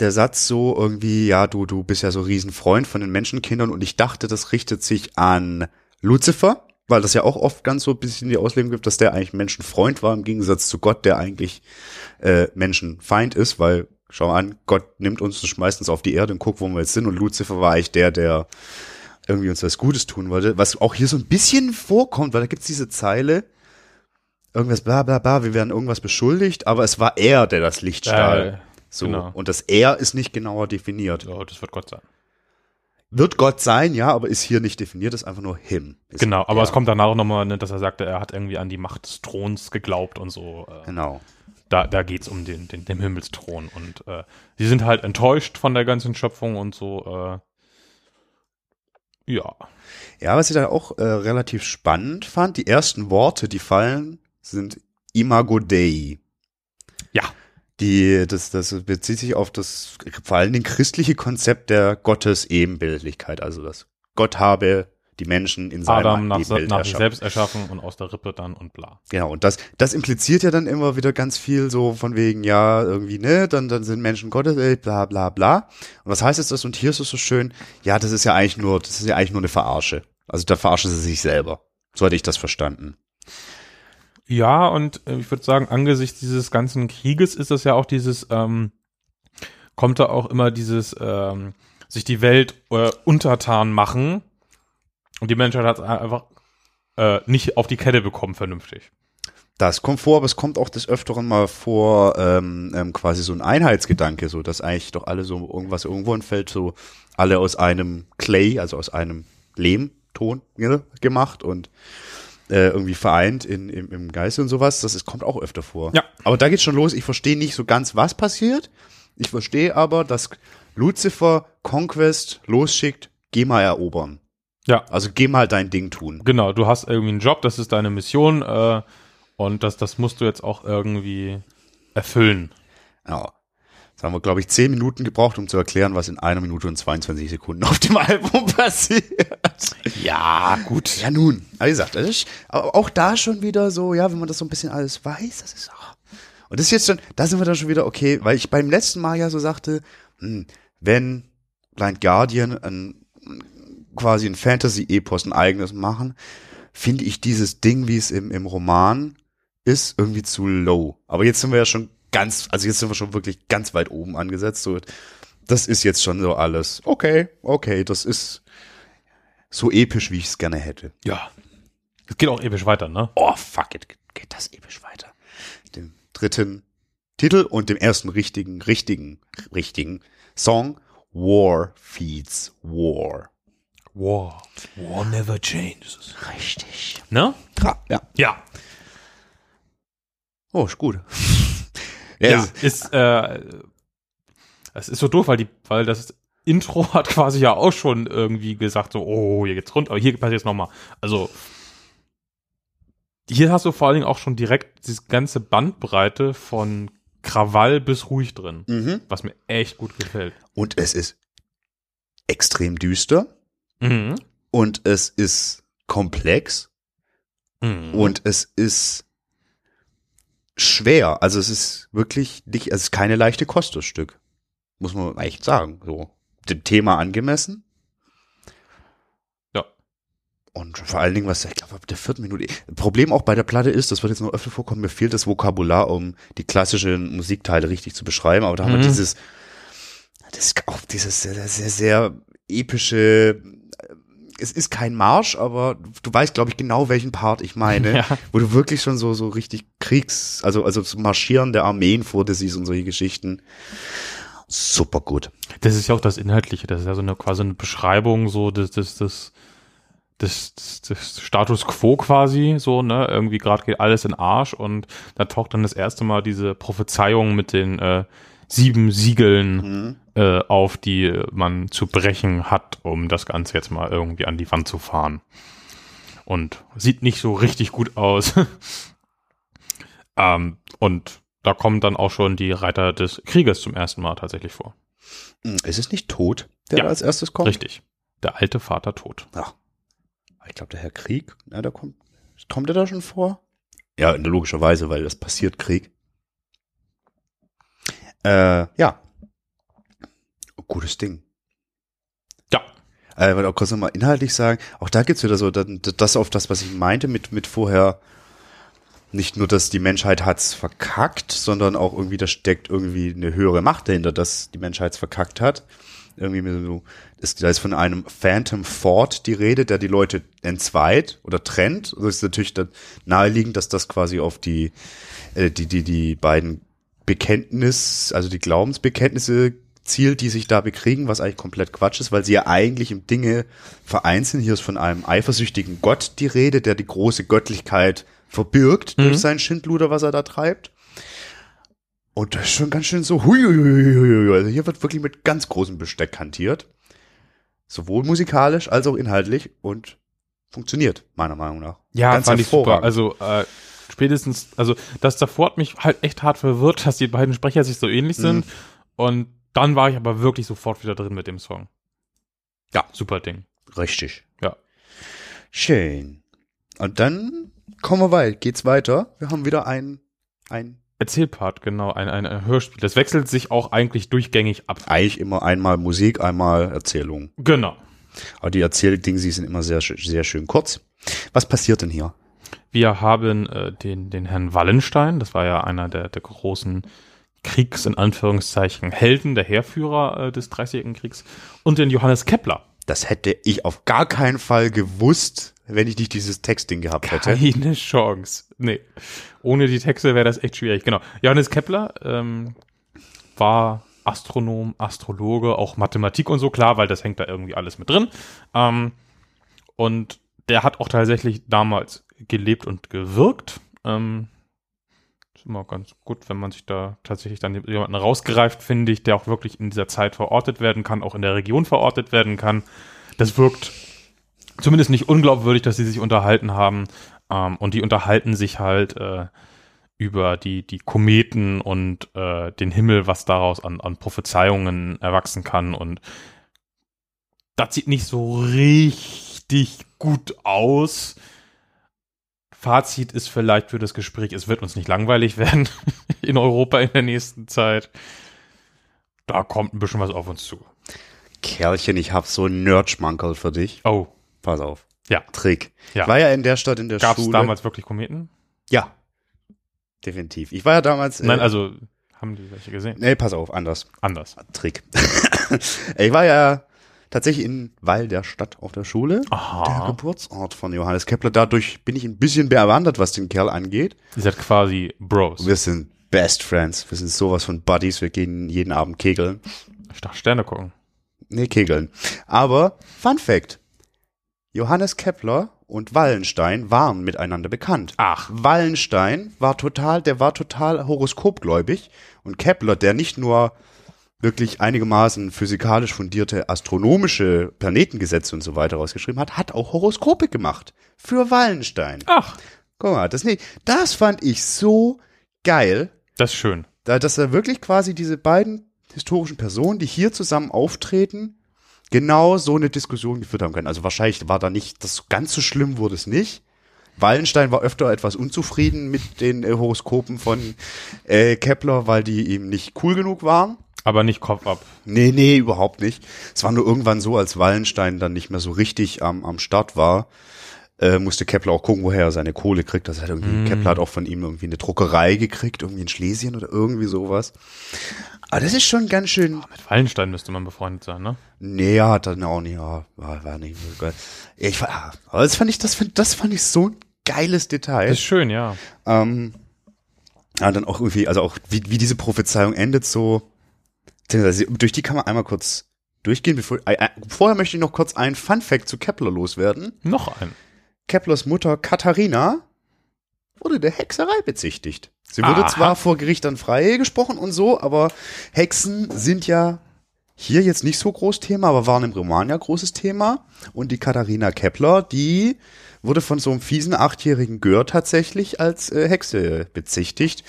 Speaker 3: der Satz so irgendwie, ja, du, du bist ja so Riesenfreund von den Menschenkindern und ich dachte, das richtet sich an Lucifer, weil das ja auch oft ganz so ein bisschen die Auslegung gibt, dass der eigentlich Menschenfreund war, im Gegensatz zu Gott, der eigentlich äh, Menschenfeind ist, weil, schau mal an, Gott nimmt uns und schmeißt uns auf die Erde und guckt, wo wir jetzt sind und Lucifer war eigentlich der, der irgendwie uns was Gutes tun wollte, was auch hier so ein bisschen vorkommt, weil da gibt's diese Zeile, irgendwas bla bla bla, wir werden irgendwas beschuldigt, aber es war er, der das Licht stahl. So.
Speaker 2: Genau.
Speaker 3: Und das Er ist nicht genauer definiert.
Speaker 2: Ja, das wird Gott sein.
Speaker 3: Wird Gott sein, ja, aber ist hier nicht definiert, ist einfach nur him.
Speaker 2: Genau, aber
Speaker 3: er.
Speaker 2: es kommt danach nochmal, ne, dass er sagte, er hat irgendwie an die Macht des Throns geglaubt und so. Äh,
Speaker 3: Genau.
Speaker 2: da, da geht's um den, den, den Himmelsthron. Und äh, sie sind halt enttäuscht von der ganzen Schöpfung und so. Äh, ja.
Speaker 3: Ja, was ich da auch äh, relativ spannend fand, die ersten Worte, die fallen, sind Imago Dei.
Speaker 2: Ja.
Speaker 3: Die, das, das bezieht sich auf das vor allen Dingen christliche Konzept der Gottes-Ebenbildlichkeit. Also, dass Gott habe die Menschen in seinem
Speaker 2: Adam nach,
Speaker 3: Ebenbild
Speaker 2: nach sich
Speaker 3: erschaffen.
Speaker 2: selbst erschaffen und aus der Rippe dann und bla.
Speaker 3: Genau, und das, das impliziert ja dann immer wieder ganz viel so von wegen, ja, irgendwie, ne, dann, dann sind Menschen Gottes, äh, bla, bla, bla. Und was heißt jetzt das? Und hier ist es so schön, ja, das ist ja eigentlich nur, das ist ja eigentlich nur eine Verarsche. Also da verarschen sie sich selber. So hatte ich das verstanden.
Speaker 2: Ja, und äh, ich würde sagen, angesichts dieses ganzen Krieges ist das ja auch dieses, ähm, kommt da auch immer dieses, ähm, sich die Welt äh, untertan machen. Und die Menschheit hat es einfach äh, nicht auf die Kette bekommen, vernünftig.
Speaker 3: Das kommt vor, aber es kommt auch des Öfteren mal vor, ähm, ähm, quasi so ein Einheitsgedanke, so dass eigentlich doch alle so irgendwas irgendwo entfällt, so alle aus einem Clay, also aus einem Lehmton ja, gemacht und äh, irgendwie vereint in, im, im Geiste und sowas. Das ist, kommt auch öfter vor.
Speaker 2: Ja.
Speaker 3: Aber da geht's schon los. Ich verstehe nicht so ganz, was passiert. Ich verstehe aber, dass Lucifer Conquest losschickt, geh mal erobern.
Speaker 2: Ja,
Speaker 3: Also geh mal dein Ding tun.
Speaker 2: genau. Du hast irgendwie einen Job, das ist deine Mission äh, und das, das musst du jetzt auch irgendwie erfüllen.
Speaker 3: Ja. Jetzt haben wir, glaube ich, zehn Minuten gebraucht, um zu erklären, was in einer Minute und 22 Sekunden auf dem Album passiert.
Speaker 2: Ja, gut.
Speaker 3: Ja, nun. Aber wie gesagt, das ist auch da schon wieder so, ja, wenn man das so ein bisschen alles weiß, das ist auch. Und das ist jetzt schon, da sind wir dann schon wieder okay, weil ich beim letzten Mal ja so sagte, hm, wenn Blind Guardian ein, quasi ein Fantasy-Epos, ein eigenes machen, finde ich dieses Ding, wie es im, im Roman ist, irgendwie zu low. Aber jetzt sind wir ja schon ganz, also jetzt sind wir schon wirklich ganz weit oben angesetzt. So, das ist jetzt schon so alles. Okay, okay, das ist so episch, wie ich es gerne hätte.
Speaker 2: Ja. Es geht auch episch weiter, ne?
Speaker 3: Oh, fuck it, geht das episch weiter. Dem dritten Titel und dem ersten richtigen, richtigen, richtigen Song War Feeds War.
Speaker 2: War. War never changes.
Speaker 3: Richtig.
Speaker 2: Ne?
Speaker 3: Ja.
Speaker 2: Ja.
Speaker 3: Oh, ist gut.
Speaker 2: Ja, ist, äh, es ist so doof, weil die, weil das Intro hat quasi ja auch schon irgendwie gesagt, so, oh, hier geht's runter, aber hier passiert es nochmal. Also, hier hast du vor allen Dingen auch schon direkt diese ganze Bandbreite von Krawall bis ruhig drin,
Speaker 3: Mhm.
Speaker 2: was mir echt gut gefällt.
Speaker 3: Und es ist extrem düster
Speaker 2: Mhm.
Speaker 3: und es ist komplex
Speaker 2: Mhm.
Speaker 3: und es ist schwer. Also es ist wirklich nicht, es ist keine leichte Kost, das Stück. Muss man echt sagen. So. Dem Thema angemessen.
Speaker 2: Ja.
Speaker 3: Und vor allen Dingen, was ich glaube, ab der vierten Minute. Problem auch bei der Platte ist, das wird jetzt noch öfter vorkommen, mir fehlt das Vokabular, um die klassischen Musikteile richtig zu beschreiben. Aber da haben wir
Speaker 2: Mhm.
Speaker 3: dieses, das ist auch dieses sehr, sehr, sehr, sehr epische, es ist kein Marsch, aber du weißt, glaube ich, genau, welchen Part ich meine,
Speaker 2: Ja.
Speaker 3: wo du wirklich schon so, so richtig Kriegs, also, also das Marschieren der Armeen vor dir siehst und solche Geschichten. Super gut.
Speaker 2: Das ist ja auch das Inhaltliche, das ist ja so eine quasi eine Beschreibung so des, des, des, des, des, des Status quo quasi, so, ne? Irgendwie gerade geht alles in Arsch und da taucht dann das erste Mal diese Prophezeiung mit den äh, sieben Siegeln
Speaker 3: Mhm.
Speaker 2: Äh, auf, die man zu brechen hat, um das Ganze jetzt mal irgendwie an die Wand zu fahren. Und sieht nicht so richtig gut aus. ähm, und da kommen dann auch schon die Reiter des Krieges zum ersten Mal tatsächlich vor.
Speaker 3: Hm, Ist es nicht tot, der
Speaker 2: Ja,
Speaker 3: da als erstes kommt?
Speaker 2: Richtig. Der alte Vater tot.
Speaker 3: Ach, ich glaube, der Herr Krieg, na, da kommt, kommt er da schon vor? Ja, logischerweise, weil das passiert Krieg. Äh, ja. Gutes Ding.
Speaker 2: Ja.
Speaker 3: Äh, ich wollte auch kurz nochmal inhaltlich sagen, auch da gibt's wieder so das auf das, was ich meinte mit, mit vorher nicht nur, dass die Menschheit hat's verkackt, sondern auch irgendwie, da steckt irgendwie eine höhere Macht dahinter, dass die Menschheit verkackt hat. Irgendwie so, ist, da ist von einem Phantom Thought die Rede, der die Leute entzweit oder trennt. Also ist natürlich dann naheliegend, dass das quasi auf die, äh, die, die, die beiden Bekenntnis, also die Glaubensbekenntnisse zielt, die sich da bekriegen, was eigentlich komplett Quatsch ist, weil sie ja eigentlich im Dinge vereint sind. Hier ist von einem eifersüchtigen Gott die Rede, der die große Göttlichkeit verbirgt durch sein Schindluder, was er da treibt. Und das ist schon ganz schön so, hui, hui, hui, hui, hui. Also hier wird wirklich mit ganz großem Besteck hantiert. Sowohl musikalisch als auch inhaltlich und funktioniert, meiner Meinung nach.
Speaker 2: Ja,
Speaker 3: Ganz
Speaker 2: fand ich super. Also äh, spätestens, also das davor hat mich halt echt hart verwirrt, dass die beiden Sprecher sich so ähnlich sind. Und dann war ich aber wirklich sofort wieder drin mit dem Song.
Speaker 3: Ja.
Speaker 2: Super Ding.
Speaker 3: Richtig.
Speaker 2: Ja.
Speaker 3: Schön. Und dann kommen wir weit, geht's weiter. Wir haben wieder ein, ein,
Speaker 2: Erzählpart, genau, ein, ein, ein Hörspiel. Das wechselt sich auch eigentlich durchgängig ab.
Speaker 3: eigentlich immer einmal Musik, einmal Erzählung.
Speaker 2: Genau.
Speaker 3: Aber die Erzähldinge, sind immer sehr, sehr schön kurz. Was passiert denn hier?
Speaker 2: Wir haben äh, den, den Herrn Wallenstein, das war ja einer der, der großen Kriegs, in Anführungszeichen, Helden, der Heerführer äh, des Dreißigjährigen Kriegs, und den Johannes Kepler.
Speaker 3: Das hätte ich auf gar keinen Fall gewusst, wenn ich nicht dieses Textding gehabt hätte.
Speaker 2: Keine Chance. Nee. Ohne die Texte wäre das echt schwierig. Genau. Johannes Kepler ähm, war Astronom, Astrologe, auch Mathematik und so, klar, weil das hängt da irgendwie alles mit drin. Ähm, und der hat auch tatsächlich damals gelebt und gewirkt. Ähm, immer ganz gut, wenn man sich da tatsächlich dann jemanden rausgreift, finde ich, der auch wirklich in dieser Zeit verortet werden kann, auch in der Region verortet werden kann. Das wirkt zumindest nicht unglaubwürdig, dass sie sich unterhalten haben. Ähm, und die unterhalten sich halt äh, über die, die Kometen und äh, den Himmel, was daraus an, an Prophezeiungen erwachsen kann. Und das sieht nicht so richtig gut aus. Fazit ist vielleicht für das Gespräch, es wird uns nicht langweilig werden in Europa in der nächsten Zeit. Da kommt ein bisschen was auf uns zu.
Speaker 3: Kerlchen, ich hab so einen Nerdschmankerl für dich.
Speaker 2: Oh,
Speaker 3: Pass auf.
Speaker 2: ja.
Speaker 3: Trick.
Speaker 2: Ja.
Speaker 3: Ich war ja in der Stadt in der
Speaker 2: Gab es
Speaker 3: Schule.
Speaker 2: damals wirklich Kometen?
Speaker 3: Ja. Definitiv. Ich war ja damals.
Speaker 2: Nein,
Speaker 3: äh,
Speaker 2: also haben die welche gesehen?
Speaker 3: Nee, pass auf, anders.
Speaker 2: Anders.
Speaker 3: Trick. ich war ja tatsächlich in Weil der Stadt auf der Schule. Der
Speaker 2: Aha.
Speaker 3: Geburtsort von Johannes Kepler. Dadurch bin ich ein bisschen bewandert, was den Kerl angeht.
Speaker 2: Ihr seid quasi Bros.
Speaker 3: Wir sind Best Friends. Wir sind sowas von Buddies. Wir gehen jeden Abend kegeln.
Speaker 2: Ich dachte, Sterne gucken.
Speaker 3: Nee, kegeln. Aber, Fun Fact. Johannes Kepler und Wallenstein waren miteinander bekannt.
Speaker 2: Ach.
Speaker 3: Wallenstein war total, der war total horoskopgläubig und Kepler, der nicht nur wirklich einigermaßen physikalisch fundierte astronomische Planetengesetze und so weiter rausgeschrieben hat, hat auch Horoskope gemacht für Wallenstein.
Speaker 2: Ach,
Speaker 3: Guck mal, das nee, das fand ich so geil,
Speaker 2: das ist schön.
Speaker 3: da, dass er wirklich quasi diese beiden historischen Personen, die hier zusammen auftreten, genau so eine Diskussion geführt haben können. Also wahrscheinlich war da nicht, das ganz so schlimm wurde es nicht. Wallenstein war öfter etwas unzufrieden mit den äh, Horoskopen von äh, Kepler, weil die ihm nicht cool genug waren.
Speaker 2: Aber nicht Kopf ab.
Speaker 3: Nee, nee, überhaupt nicht. Es war nur irgendwann so, als Wallenstein dann nicht mehr so richtig am, am Start war, äh, musste Kepler auch gucken, woher er seine Kohle kriegt. Das hat irgendwie, Kepler hat auch von ihm irgendwie eine Druckerei gekriegt, irgendwie in Schlesien oder irgendwie sowas. Aber das ist schon ganz schön.
Speaker 2: Mit Wallenstein müsste man befreundet sein, ne?
Speaker 3: Nee, er hat dann auch nicht, ja, war, war nicht so geil. Ja, ich, war- aber das fand ich, das fand, das fand ich so ein geiles Detail.
Speaker 2: Das ist schön, ja.
Speaker 3: Ähm, ja, dann auch irgendwie, also auch wie, wie diese Prophezeiung endet, so, durch die kann man einmal kurz durchgehen. Bevor, äh, äh, vorher möchte ich noch kurz einen Fun Fact zu Kepler loswerden.
Speaker 2: Noch ein.
Speaker 3: Keplers Mutter Katharina wurde der Hexerei bezichtigt. Sie wurde
Speaker 2: Aha.
Speaker 3: zwar vor Gericht dann frei gesprochen und so, aber Hexen sind ja hier jetzt nicht so groß Thema, aber waren im Roman ja großes Thema. Und die Katharina Kepler, die wurde von so einem fiesen achtjährigen Gör tatsächlich als äh, Hexe bezichtigt.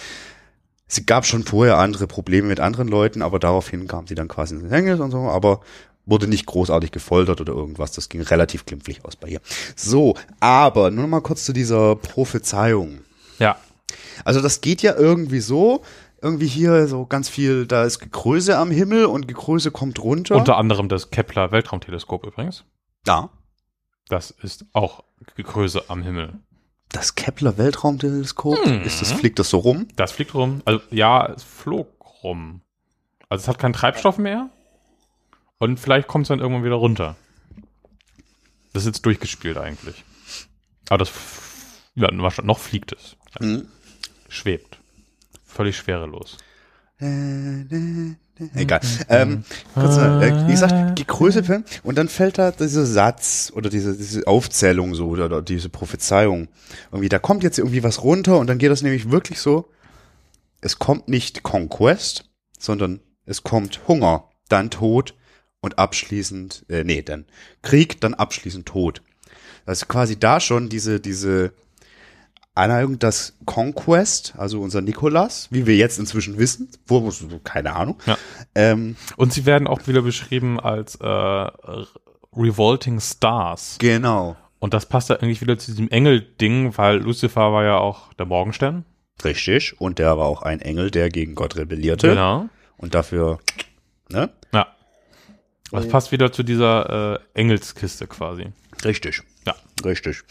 Speaker 3: Sie gab schon vorher andere Probleme mit anderen Leuten, aber daraufhin kam sie dann quasi ins Gefängnis und so, aber wurde nicht großartig gefoltert oder irgendwas. Das ging relativ glimpflich aus bei ihr. So, aber nur noch mal kurz zu dieser Prophezeiung.
Speaker 2: Ja.
Speaker 3: Also das geht ja irgendwie so, irgendwie hier so ganz viel, da ist Gekröse am Himmel und Gekröse kommt runter.
Speaker 2: Unter anderem das Kepler Weltraumteleskop übrigens.
Speaker 3: ja.
Speaker 2: Das ist auch Größe am Himmel.
Speaker 3: Das Kepler Weltraumteleskop, ist das, fliegt das so rum?
Speaker 2: Das fliegt rum. Also ja, es flog rum. Also es hat keinen Treibstoff mehr. Und vielleicht kommt es dann irgendwann wieder runter. Das ist jetzt durchgespielt eigentlich. Aber das ja, noch fliegt es.
Speaker 3: Mhm.
Speaker 2: Schwebt. Völlig schwerelos.
Speaker 3: Egal. Ähm, kurz, mal, äh, wie gesagt, die Größe und dann fällt da dieser Satz oder diese, diese Aufzählung so oder, oder diese Prophezeiung. Irgendwie, da kommt jetzt irgendwie was runter und dann geht das nämlich wirklich so. Es kommt nicht Conquest, sondern es kommt Hunger, dann Tod und abschließend, äh, nee, dann Krieg, dann abschließend Tod. Das ist quasi da schon diese, diese Aneigung, dass Conquest, also unser Nikolas, wie wir jetzt inzwischen wissen, wo, keine Ahnung,
Speaker 2: Ja.
Speaker 3: ähm,
Speaker 2: Und sie werden auch wieder beschrieben als äh, Revolting Stars.
Speaker 3: genau,
Speaker 2: Und das passt da eigentlich wieder zu diesem Engel-Ding, weil Lucifer war ja auch der Morgenstern.
Speaker 3: richtig, und der war auch ein Engel, der gegen Gott rebellierte
Speaker 2: Genau.
Speaker 3: und dafür, ne,
Speaker 2: Ja. Das passt wieder zu dieser äh, Engelskiste quasi.
Speaker 3: richtig.
Speaker 2: Ja.
Speaker 3: Richtig.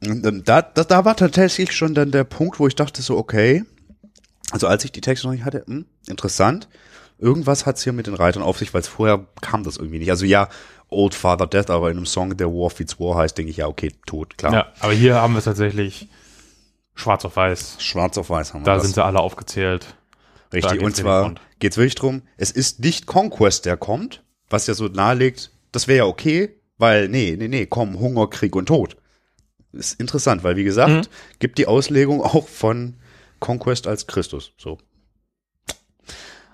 Speaker 3: Da, da, da war tatsächlich schon dann der Punkt, wo ich dachte so, okay, also als ich die Texte noch nicht hatte, hm, interessant, irgendwas hat's hier mit den Reitern auf sich, weil es vorher kam das irgendwie nicht. Also ja, Old Father Death, aber in einem Song, der War Feeds War heißt, denke ich, ja, okay, tot, klar.
Speaker 2: Ja, aber hier haben wir es tatsächlich schwarz auf weiß.
Speaker 3: Schwarz auf weiß haben wir
Speaker 2: Da
Speaker 3: das.
Speaker 2: sind sie alle aufgezählt.
Speaker 3: Richtig, und zwar geht's wirklich drum, es ist nicht Conquest, der kommt, was ja so nahelegt, das wäre ja okay, weil, nee, nee, nee, komm, Hunger, Krieg und Tod. Ist interessant, weil wie gesagt,
Speaker 2: Mhm.
Speaker 3: gibt die Auslegung auch von Conquest als Christus, so.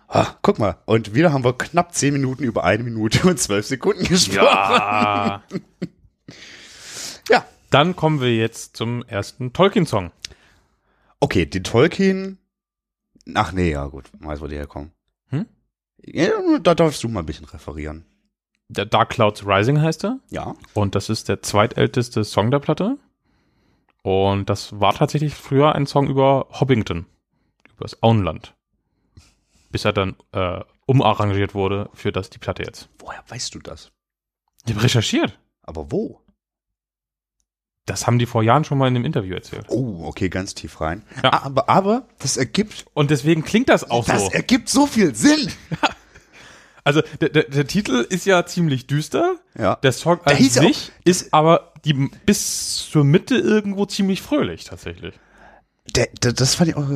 Speaker 3: Ah, guck mal, und wieder haben wir knapp zehn Minuten über eine Minute und zwölf Sekunden gesprochen.
Speaker 2: Ja.
Speaker 3: ja.
Speaker 2: Dann kommen wir jetzt zum ersten Tolkien-Song.
Speaker 3: Okay, die Tolkien, ach nee, ja gut, weiß, wo die herkommen.
Speaker 2: Hm?
Speaker 3: Ja, da darfst du mal ein bisschen referieren.
Speaker 2: Der Dark Clouds Rising heißt er.
Speaker 3: Ja.
Speaker 2: Und das ist der zweitälteste Song der Platte. Und das war tatsächlich früher ein Song über Hobbington, über das Auenland. Bis er dann äh, umarrangiert wurde für das die Platte jetzt.
Speaker 3: Woher weißt du das?
Speaker 2: Ich habe recherchiert.
Speaker 3: Aber wo?
Speaker 2: Das haben die vor Jahren schon mal in einem Interview erzählt.
Speaker 3: Oh, okay, ganz tief rein.
Speaker 2: Ja.
Speaker 3: Aber, aber das ergibt,
Speaker 2: Und deswegen klingt das auch
Speaker 3: das
Speaker 2: so.
Speaker 3: ergibt so viel Sinn.
Speaker 2: Also der, der, der Titel ist ja ziemlich düster.
Speaker 3: Ja.
Speaker 2: Der Song
Speaker 3: Der
Speaker 2: an
Speaker 3: hieß ja auch-
Speaker 2: sich ist aber die, bis zur Mitte irgendwo ziemlich fröhlich tatsächlich.
Speaker 3: Der, der, das fand ich auch,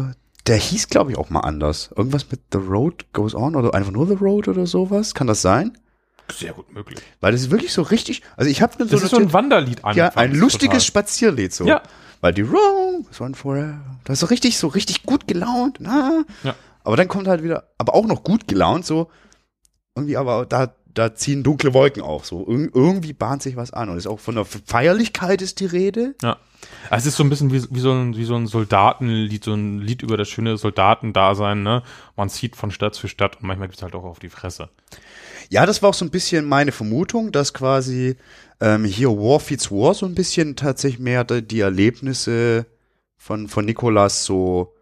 Speaker 3: der hieß, glaube ich, auch mal anders. Irgendwas mit The Road Goes On oder einfach nur The Road oder sowas. Kann das sein?
Speaker 2: Sehr gut möglich.
Speaker 3: Weil das ist wirklich so richtig, also ich habe so,
Speaker 2: Das ist so ein Wanderlied an.
Speaker 3: ja, ein lustiges Spazierlied so.
Speaker 2: Ja.
Speaker 3: Weil die Road goes on forever. Das ist so richtig, so richtig gut gelaunt. Na.
Speaker 2: Ja.
Speaker 3: Aber dann kommt halt wieder, aber auch noch gut gelaunt, so irgendwie, aber da, da ziehen dunkle Wolken auf. So Ir irgendwie bahnt sich was an. Und ist auch von der Feierlichkeit ist die Rede.
Speaker 2: Ja. Also Es ist so ein bisschen wie, wie, so ein, wie so ein Soldatenlied, so ein Lied über das schöne Soldatendasein, ne? Man zieht von Stadt zu Stadt und manchmal gibt's halt auch auf die Fresse.
Speaker 3: Ja, das war auch so ein bisschen meine Vermutung, dass quasi ähm, hier War Feeds War so ein bisschen tatsächlich mehr die, die Erlebnisse von, von Nikolas so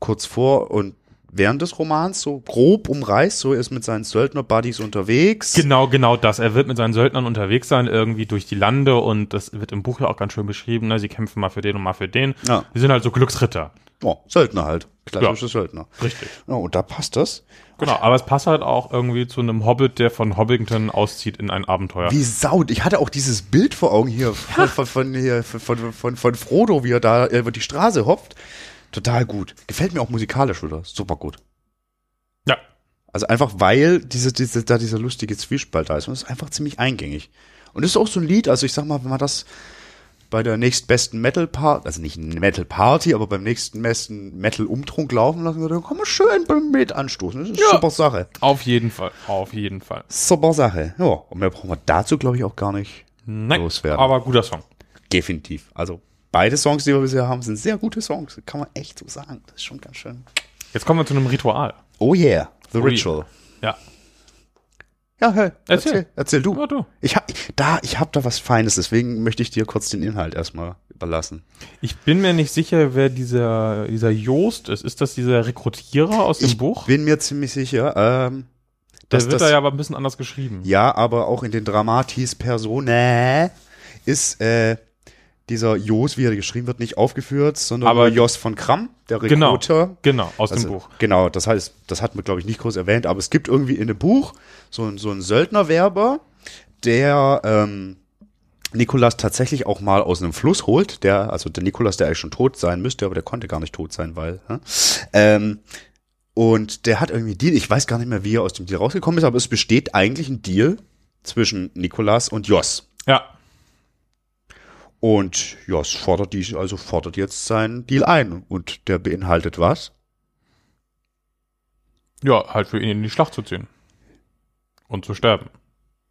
Speaker 3: kurz vor und während des Romans so grob umreißt. So er ist mit seinen Söldner-Buddies unterwegs.
Speaker 2: Genau, genau das. Er wird mit seinen Söldnern unterwegs sein, irgendwie durch die Lande und das wird im Buch ja auch ganz schön beschrieben, ne? Sie kämpfen mal für den und mal für den.
Speaker 3: Ja.
Speaker 2: Die sind halt so Glücksritter.
Speaker 3: Oh, Söldner halt. Klassische Söldner.
Speaker 2: Richtig.
Speaker 3: Ja, und da passt das.
Speaker 2: Genau, aber es passt halt auch irgendwie zu einem Hobbit, der von Hobbington auszieht in ein Abenteuer.
Speaker 3: Wie saut. Ich hatte auch dieses Bild vor Augen hier von, von, von, hier, von, von, von, von Frodo, wie er da über die Straße hopft. Total gut. Gefällt mir auch musikalisch wieder. Super gut.
Speaker 2: Ja.
Speaker 3: Also einfach, weil diese, diese, da dieser lustige Zwiespalt da ist. Und es ist einfach ziemlich eingängig. Und es ist auch so ein Lied, also ich sag mal, wenn man das bei der nächstbesten Metal Party, also nicht Metal Party, aber beim nächsten besten Metal Umtrunk laufen lassen würde, dann kann man schön beim mit anstoßen. Das ist eine
Speaker 2: Ja.
Speaker 3: super Sache.
Speaker 2: Auf jeden Fall. Auf jeden Fall.
Speaker 3: Super Sache. Ja, und mehr brauchen wir dazu, glaube ich, auch gar nicht
Speaker 2: Nein,
Speaker 3: loswerden.
Speaker 2: aber guter Song.
Speaker 3: Definitiv. Also beide Songs, die wir bisher haben, sind sehr gute Songs. Kann man echt so sagen. Das ist schon ganz schön.
Speaker 2: Jetzt kommen wir zu einem Ritual.
Speaker 3: Oh yeah, The
Speaker 2: Oh
Speaker 3: Ritual.
Speaker 2: Ja.
Speaker 3: Ja, hey,
Speaker 2: Erzähl.
Speaker 3: erzähl, erzähl du.
Speaker 2: Ja, du.
Speaker 3: Ich hab, da, ich hab da was Feines, deswegen möchte ich dir kurz den Inhalt erstmal überlassen.
Speaker 2: Ich bin mir nicht sicher, wer dieser, dieser Joost ist. Ist das dieser Rekrutierer aus dem
Speaker 3: Ich
Speaker 2: Buch?
Speaker 3: bin mir ziemlich sicher, ähm,
Speaker 2: Der wird
Speaker 3: das,
Speaker 2: da ja aber ein bisschen anders geschrieben.
Speaker 3: ja, aber auch in den Dramatis Personae ist, äh, dieser Jos, wie er geschrieben wird, nicht aufgeführt, sondern
Speaker 2: Aber-
Speaker 3: Jos von Kramm, der
Speaker 2: Genau.
Speaker 3: Rekruter.
Speaker 2: Genau, aus
Speaker 3: Also,
Speaker 2: dem Buch.
Speaker 3: Genau, das heißt, das hat man, glaube ich, nicht groß erwähnt, aber es gibt irgendwie in dem Buch so, ein- so einen Söldnerwerber, der ähm, Nikolas tatsächlich auch mal aus einem Fluss holt, der, also der Nikolas, der eigentlich schon tot sein müsste, aber der konnte gar nicht tot sein, weil, hä? ähm, und der hat irgendwie einen Deal, ich weiß gar nicht mehr, wie er aus dem Deal rausgekommen ist, aber es besteht eigentlich ein Deal zwischen Nikolas und Jos.
Speaker 2: Ja.
Speaker 3: Und Jos fordert die, also fordert jetzt seinen Deal ein und der beinhaltet was?
Speaker 2: Ja, halt für ihn in die Schlacht zu ziehen. Und zu sterben.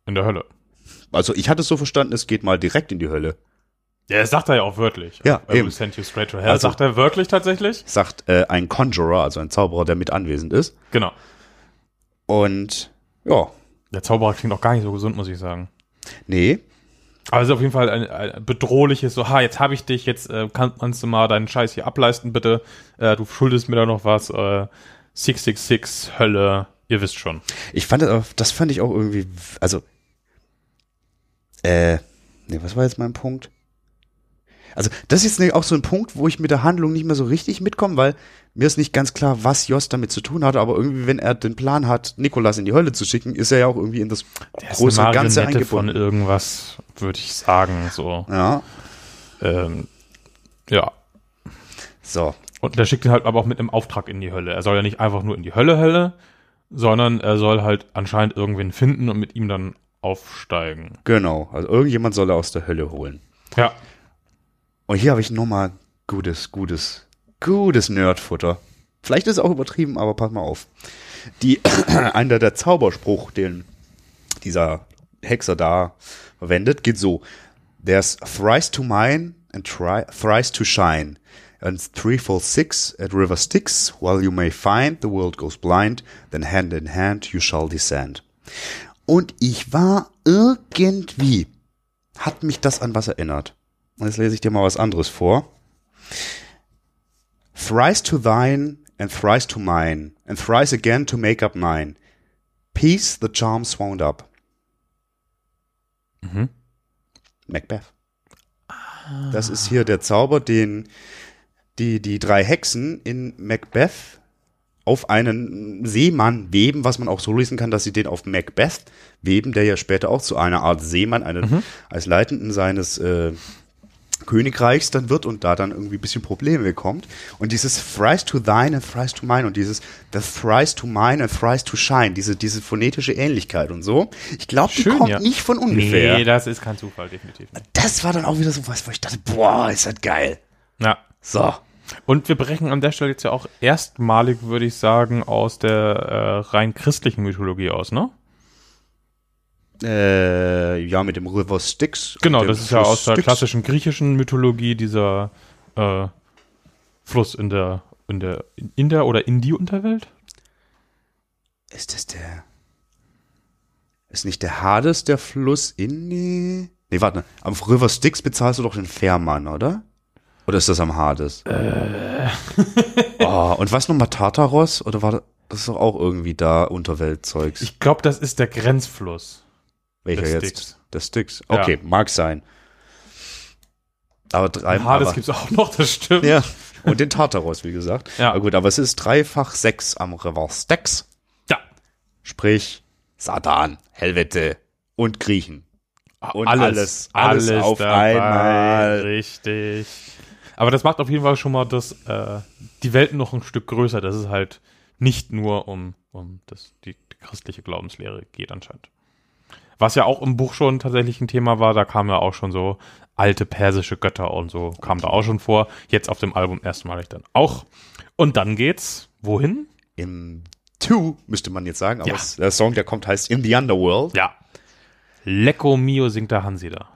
Speaker 2: In der Hölle.
Speaker 3: Also ich hatte es so verstanden, es geht mal direkt in die Hölle.
Speaker 2: Ja, das sagt er ja auch wörtlich.
Speaker 3: Ja,
Speaker 2: I
Speaker 3: eben.
Speaker 2: send you straight to hell.
Speaker 3: Also-
Speaker 2: sagt er wörtlich tatsächlich?
Speaker 3: Sagt äh, ein Conjurer, also ein Zauberer, der mit anwesend ist.
Speaker 2: Genau.
Speaker 3: Und ja,
Speaker 2: Der Zauberer klingt auch gar nicht so gesund, muss ich sagen.
Speaker 3: nee,
Speaker 2: Ist auf jeden Fall ein, ein bedrohliches, so, ha, jetzt habe ich dich, jetzt äh, kann, kannst du mal deinen Scheiß hier ableisten, bitte. Äh, du schuldest mir da noch was. Äh, 666, Hölle, ihr wisst schon.
Speaker 3: ich fand das, auch- das fand ich auch irgendwie, also, äh, nee, was war jetzt mein Punkt? Also, das ist jetzt auch so ein Punkt, wo ich mit der Handlung nicht mehr so richtig mitkomme, weil mir ist nicht ganz klar, was Jos damit zu tun hatte, aber irgendwie, wenn er den Plan hat, Nikolas in die Hölle zu schicken, ist er ja auch irgendwie in das
Speaker 2: Der ist
Speaker 3: große
Speaker 2: eine
Speaker 3: Ganze
Speaker 2: Marionette von
Speaker 3: eingebunden.
Speaker 2: irgendwas, würde ich sagen, so.
Speaker 3: Ja,
Speaker 2: Ähm, ja.
Speaker 3: so.
Speaker 2: Und der schickt ihn halt aber auch mit einem Auftrag in die Hölle. Er soll ja nicht einfach nur in die Hölle, Hölle, sondern er soll halt anscheinend irgendwen finden und mit ihm dann aufsteigen.
Speaker 3: Genau, also irgendjemand soll er aus der Hölle holen.
Speaker 2: Ja.
Speaker 3: Und hier habe ich nochmal gutes, gutes, gutes Nerdfutter. Vielleicht ist es auch übertrieben, aber pass mal auf. Die, einer der Zauberspruch, den dieser Hexer da verwendet, geht so. There's thrice to mine and tri thrice to shine. And threefold six at river Styx, while you may find the world goes blind, then hand in hand you shall descend. Und ich war irgendwie, hat mich das an was erinnert. Jetzt lese ich dir mal was anderes vor. Thrice to thine and thrice to mine and thrice again to make up nine. Peace the charms wound up.
Speaker 2: Mhm.
Speaker 3: Macbeth. Das ist hier der Zauber, den die, die drei Hexen in Macbeth auf einen Seemann weben, was man auch so lesen kann, dass sie den auf Macbeth weben, der ja später auch zu einer Art Seemann, einen, als Leitenden seines äh, Königreichs dann wird und da dann irgendwie ein bisschen Probleme bekommt. Und dieses thrice to thine and thrice to mine und dieses the thrice to mine and thrice to shine, diese, diese phonetische Ähnlichkeit und so. Ich glaube, die kommt
Speaker 2: ja.
Speaker 3: nicht von ungefähr.
Speaker 2: Nee, das ist kein Zufall, definitiv nicht.
Speaker 3: das war dann auch wieder so was, wo ich dachte, boah, ist das geil.
Speaker 2: Ja.
Speaker 3: So.
Speaker 2: Und wir brechen an der Stelle jetzt ja auch erstmalig, würde ich sagen, aus der äh, rein christlichen Mythologie aus, ne?
Speaker 3: Äh, ja, mit dem River Styx.
Speaker 2: Genau, das ist ja aus der
Speaker 3: Styx.
Speaker 2: klassischen griechischen Mythologie dieser äh, Fluss in der in der in der oder in die Unterwelt.
Speaker 3: Ist das der. Ist nicht der Hades der Fluss in die. Nee, warte, am River Styx bezahlst du doch den Fährmann, oder? Oder ist das am Hades? Äh. oh, und was nochmal Tartaros? Oder war das, das ist doch auch irgendwie da Unterweltzeugs?
Speaker 2: Ich glaube, das ist der Grenzfluss.
Speaker 3: Welcher
Speaker 2: der
Speaker 3: jetzt? Der Styx.
Speaker 2: Ja.
Speaker 3: Okay, mag sein. Aber drei
Speaker 2: Hades
Speaker 3: aber-
Speaker 2: gibt's auch noch, das stimmt.
Speaker 3: Ja. Und den Tartaros, wie gesagt.
Speaker 2: Ja.
Speaker 3: Aber gut, aber es ist dreifach sechs am River Styx.
Speaker 2: Ja.
Speaker 3: Sprich, Satan, Helvete und Griechen. Und
Speaker 2: alles,
Speaker 3: alles, alles auf
Speaker 2: dabei,
Speaker 3: einmal.
Speaker 2: Richtig. Aber das macht auf jeden Fall schon mal das, äh, die Welt noch ein Stück größer, dass es halt nicht nur um, um das, die, die christliche Glaubenslehre geht anscheinend. Was ja auch im Buch schon tatsächlich ein Thema war, da kamen ja auch schon so alte persische Götter und so, kam da auch schon vor. Jetzt auf dem Album erstmalig dann auch. Und dann geht's wohin?
Speaker 3: Im Two müsste man jetzt sagen, aber
Speaker 2: Ja.
Speaker 3: der Song, der kommt, heißt In the Underworld.
Speaker 2: Ja. Lecco Mio singt der Hansi da.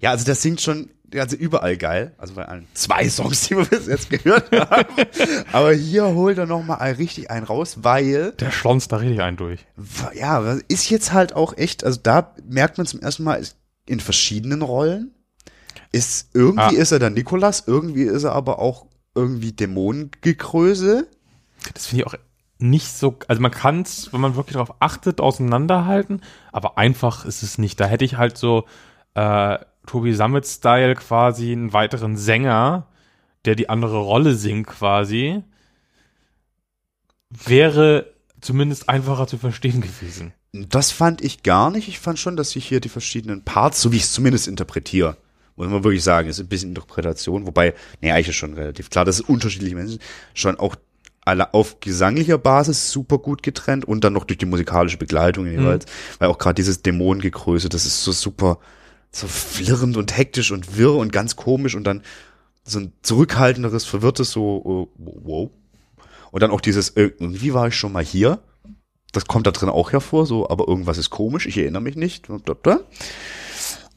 Speaker 3: Ja, also das singt schon, also überall geil. Also bei allen zwei Songs, die wir bis jetzt gehört haben. Aber hier holt er nochmal richtig einen raus, weil,
Speaker 2: Der schlonzt da richtig einen durch.
Speaker 3: ja, ist jetzt halt auch echt, also da merkt man zum ersten Mal in verschiedenen Rollen. Ist, irgendwie
Speaker 2: Ah.
Speaker 3: ist er der Nikolas, irgendwie ist er aber auch irgendwie Dämonengekröse.
Speaker 2: Das finde ich auch nicht so, also man kann es, wenn man wirklich darauf achtet, auseinanderhalten, aber einfach ist es nicht. Da hätte ich halt so äh, Tobi Sammet-Style quasi einen weiteren Sänger, der die andere Rolle singt quasi, wäre zumindest einfacher zu verstehen gewesen.
Speaker 3: Das fand ich gar nicht. Ich fand schon, dass sich hier die verschiedenen Parts, so wie ich es zumindest interpretiere, muss man wirklich sagen, ist ein bisschen Interpretation, wobei, nee, eigentlich ist schon relativ klar, dass es unterschiedliche Menschen schon auch alle auf gesanglicher Basis super gut getrennt und dann noch durch die musikalische Begleitung jeweils, weil auch gerade dieses Dämonengegröße, das ist so super, so flirrend und hektisch und wirr und ganz komisch und dann so ein zurückhaltenderes, verwirrtes so, äh, wow. Und dann auch dieses, äh, irgendwie war ich schon mal hier. Das kommt da drin auch hervor, so, aber irgendwas ist komisch, ich erinnere mich nicht.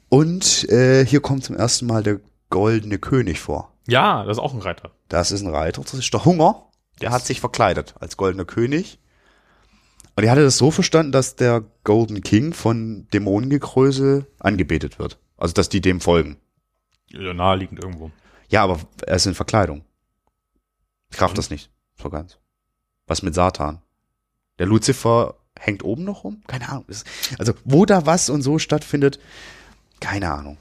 Speaker 3: Und äh, hier kommt zum ersten Mal der goldene König vor.
Speaker 2: Ja, das ist auch ein Reiter.
Speaker 3: Das ist ein Reiter, das ist der Hunger. Der hat sich verkleidet als goldener König. Und er hatte das so verstanden, dass der Golden King von Dämonengegröße angebetet wird. Also, dass die dem folgen.
Speaker 2: Ja, naheliegend irgendwo.
Speaker 3: Ja, aber er ist in Verkleidung. Ich raff das nicht. So ganz. Was mit Satan? Der Luzifer hängt oben noch rum? Keine Ahnung. Also, wo da was und so stattfindet, keine Ahnung.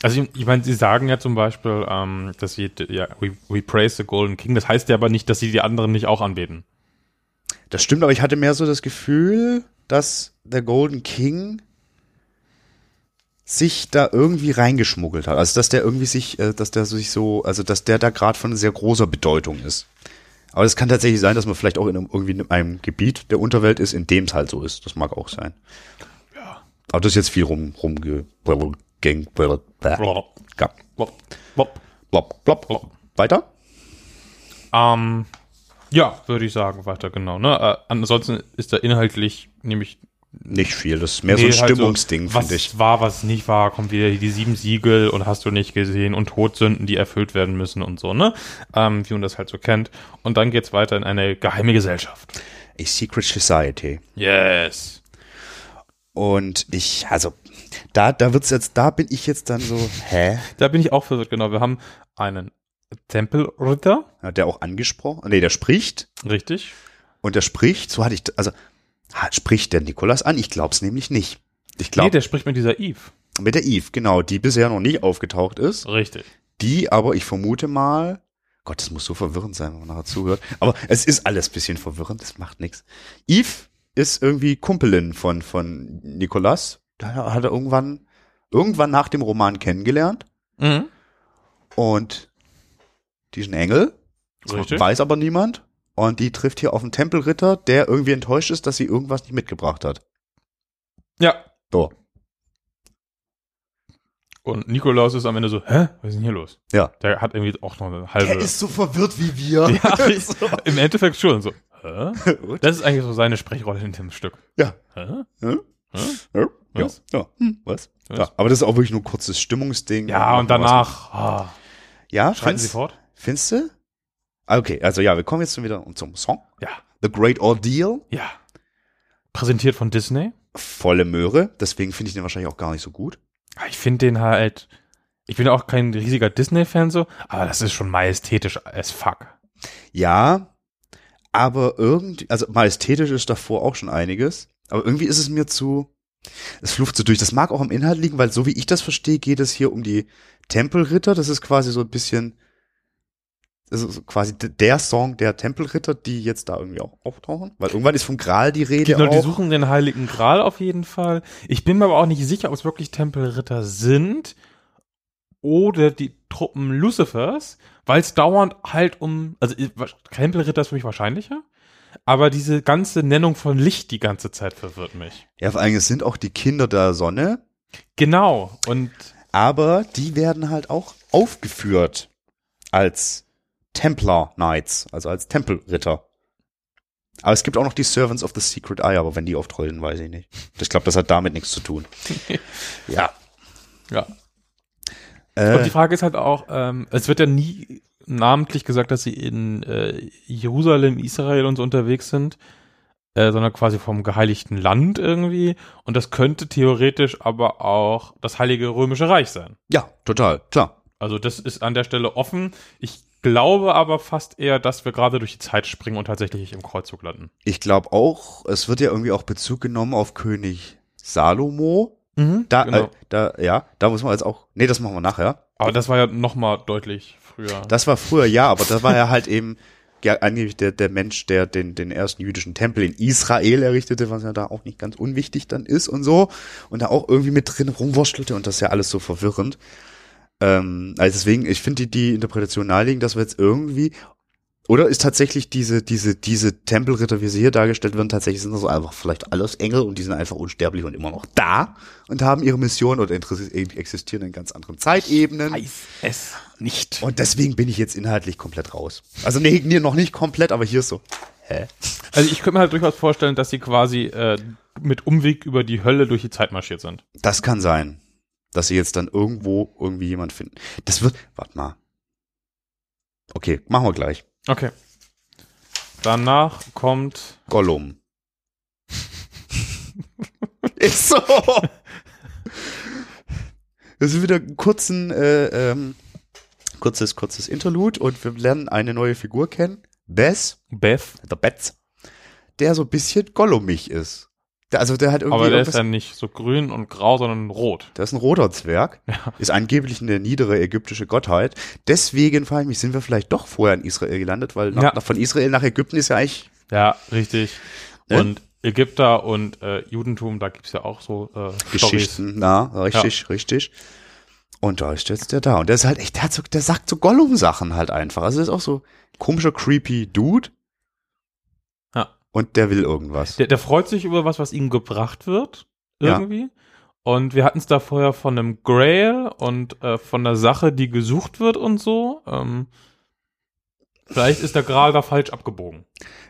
Speaker 2: Also ich, ich meine, sie sagen ja zum Beispiel, ähm, dass sie, ja, we, we praise the Golden King. Das heißt ja aber nicht, dass sie die anderen nicht auch anbeten.
Speaker 3: Das stimmt, aber ich hatte mehr so das Gefühl, dass der Golden King sich da irgendwie reingeschmuggelt hat. Also dass der irgendwie sich, äh, dass der sich so, also dass der da gerade von sehr großer Bedeutung ist. Aber es kann tatsächlich sein, dass man vielleicht auch in einem, irgendwie in einem Gebiet der Unterwelt ist, in dem es halt so ist. Das mag auch sein.
Speaker 2: Ja.
Speaker 3: Aber das ist jetzt viel rum, rumge, gang,
Speaker 2: Blop,
Speaker 3: ja.
Speaker 2: blop, blop.
Speaker 3: Blop, blop.
Speaker 2: Blop.
Speaker 3: Weiter?
Speaker 2: Ähm, ja, würde ich sagen, weiter, genau. Ne? Äh, ansonsten ist da inhaltlich nämlich
Speaker 3: Nicht viel. Das ist mehr so
Speaker 2: Nee,
Speaker 3: ein
Speaker 2: halt
Speaker 3: Stimmungsding,
Speaker 2: was
Speaker 3: finde ich.
Speaker 2: war, was nicht war, kommt wieder die sieben Siegel und hast du nicht gesehen und Todsünden, die erfüllt werden müssen und so, ne? Ähm, wie man das halt so kennt. Und dann geht's weiter in eine geheime Gesellschaft.
Speaker 3: A Secret Society.
Speaker 2: Yes.
Speaker 3: Und ich, also, da, da wird's jetzt, da bin ich jetzt dann so, hä?
Speaker 2: Da bin ich auch verwirrt, genau. Wir haben einen Tempelritter,
Speaker 3: Hat der auch angesprochen? Nee, der spricht.
Speaker 2: richtig?
Speaker 3: Und der spricht, so hatte ich, also, spricht der Nikolas an? Ich glaub's nämlich nicht. Ich
Speaker 2: Nee,
Speaker 3: glaube,
Speaker 2: der spricht mit dieser Eve.
Speaker 3: mit der Eve, genau, die bisher noch nie aufgetaucht ist.
Speaker 2: Richtig.
Speaker 3: Die aber, ich vermute mal, Gott, das muss so verwirrend sein, wenn man nachher zuhört. Aber es ist alles bisschen verwirrend, das macht nichts. Eve ist irgendwie Kumpelin von, von Nikolas. Da hat er irgendwann, irgendwann nach dem Roman kennengelernt.
Speaker 2: Mhm.
Speaker 3: Und die ist ein Engel. Das
Speaker 2: Richtig.
Speaker 3: weiß aber niemand. Und die trifft hier auf einen Tempelritter, der irgendwie enttäuscht ist, dass sie irgendwas nicht mitgebracht hat.
Speaker 2: Ja.
Speaker 3: So.
Speaker 2: Und Nikolaus ist am Ende so, hä? Was ist denn hier los?
Speaker 3: Ja.
Speaker 2: Der hat irgendwie auch noch eine halbe.
Speaker 3: so verwirrt wie wir.
Speaker 2: ja, im Endeffekt schon so. Hä? Das ist eigentlich so seine Sprechrolle in dem Stück.
Speaker 3: Ja.
Speaker 2: Hä?
Speaker 3: Hm?
Speaker 2: Hä?
Speaker 3: Ja.
Speaker 2: Was?
Speaker 3: Ja. Hm, was?
Speaker 2: Was?
Speaker 3: Ja. Aber das ist auch wirklich nur ein kurzes Stimmungsding.
Speaker 2: Ja, und
Speaker 3: was-
Speaker 2: danach ah,
Speaker 3: Ja,
Speaker 2: schreiten sie fort.
Speaker 3: Findest du? Ah, Okay, also ja, wir kommen jetzt wieder zum Song.
Speaker 2: Ja,
Speaker 3: The Great Ordeal.
Speaker 2: ja. Präsentiert von Disney.
Speaker 3: Volle Möhre. Deswegen finde ich den wahrscheinlich auch gar nicht so gut.
Speaker 2: Ich finde den halt. Ich bin auch kein riesiger Disney-Fan so, aber das ist schon majestätisch as fuck.
Speaker 3: Ja, aber irgendwie, also majestätisch ist davor auch schon einiges. Aber irgendwie ist es mir zu, es flucht so durch. Das mag auch am Inhalt liegen, weil so wie ich das verstehe, geht es hier um die Tempelritter. Das ist quasi so ein bisschen, so quasi der Song der Tempelritter, die jetzt da irgendwie auch auftauchen. Weil irgendwann ist vom Gral die Rede
Speaker 2: Genau, die
Speaker 3: auch.
Speaker 2: suchen den Heiligen Gral auf jeden Fall. Ich bin mir aber auch nicht sicher, ob es wirklich Tempelritter sind oder die Truppen Lucifers, weil es dauernd halt um, also ich- Tempelritter ist für mich wahrscheinlicher, aber diese ganze Nennung von Licht die ganze Zeit verwirrt mich.
Speaker 3: Ja, vor allem, es sind auch die Kinder der Sonne,
Speaker 2: Genau, und
Speaker 3: aber die werden halt auch aufgeführt als Templar Knights, also als Tempelritter. Aber es gibt auch noch die Servants of the Secret Eye, aber wenn die auftrollen, weiß ich nicht. Ich glaube, das hat damit nichts zu tun. ja.
Speaker 2: Ja.
Speaker 3: Äh,
Speaker 2: Und die Frage ist halt auch, ähm, es wird ja nie namentlich gesagt, dass sie in äh, Jerusalem, Israel und so unterwegs sind, äh, sondern quasi vom geheiligten Land irgendwie. Und das könnte theoretisch aber auch das Heilige Römische Reich sein.
Speaker 3: ja, total, klar.
Speaker 2: Also das ist an der Stelle offen. Ich glaube aber fast eher, dass wir gerade durch die Zeit springen und tatsächlich im Kreuzzug landen.
Speaker 3: Ich glaube auch, es wird ja irgendwie auch Bezug genommen auf König Salomo. Da,
Speaker 2: genau.
Speaker 3: äh, da, ja, da muss man jetzt auch, nee, das machen wir nachher.
Speaker 2: aber das war ja noch mal deutlich früher.
Speaker 3: Das war früher, ja, aber da war er halt eben ja, angeblich der, der Mensch, der den, den ersten jüdischen Tempel in Israel errichtete, was ja da auch nicht ganz unwichtig dann ist und so. Und da auch irgendwie mit drin rumwurstelte und das ist ja alles so verwirrend. Ähm, also deswegen, ich finde die, die Interpretation naheliegend, dass wir jetzt irgendwie oder ist tatsächlich diese, diese, diese Tempelritter, wie sie hier dargestellt werden, tatsächlich sind das so einfach vielleicht alles Engel und die sind einfach unsterblich und immer noch da und haben ihre Mission oder existieren in ganz anderen Zeitebenen.
Speaker 2: Weiß es nicht.
Speaker 3: Und deswegen bin ich jetzt inhaltlich komplett raus. Also nee, nee, noch nicht komplett, aber hier ist so. Hä?
Speaker 2: Also ich könnte mir halt durchaus vorstellen, dass sie quasi äh, mit Umweg über die Hölle durch die Zeit marschiert sind.
Speaker 3: Das kann sein, dass sie jetzt dann irgendwo irgendwie jemand finden. Das wird, warte mal. Okay, machen wir gleich.
Speaker 2: Okay. Danach kommt
Speaker 3: Gollum. ist so. Das ist wieder ein kurzen, äh, ähm, kurzes, kurzes Interlude und wir lernen eine neue Figur kennen. Bess,
Speaker 2: Beth,
Speaker 3: der Betz, der so ein bisschen Gollumig ist. Der, also der hat irgendwie
Speaker 2: aber der ist dann nicht so grün und grau, sondern rot.
Speaker 3: Der ist ein roter Zwerg, ist angeblich eine niedere ägyptische Gottheit. Deswegen frage ich mich, sind wir vielleicht doch vorher in Israel gelandet, weil nach,
Speaker 2: Ja.
Speaker 3: nach, von Israel nach Ägypten ist ja eigentlich,
Speaker 2: Ja, richtig.
Speaker 3: Ne?
Speaker 2: Und Ägypter und äh, Judentum, da gibt's ja auch so äh, Storys.
Speaker 3: Geschichten, na, richtig, richtig. Und da ist jetzt der da. Und der ist halt echt, der, hat so, der sagt so Gollum-Sachen halt einfach. Also der ist auch so komischer, creepy Dude.
Speaker 2: Ja.
Speaker 3: Und der will irgendwas.
Speaker 2: Der, der freut sich über was, was ihm gebracht wird,
Speaker 3: Ja.
Speaker 2: irgendwie. Und wir hatten es da vorher von einem Grail und äh, von einer Sache, die gesucht wird und so. Ähm, vielleicht ist der Gral da falsch abgebogen.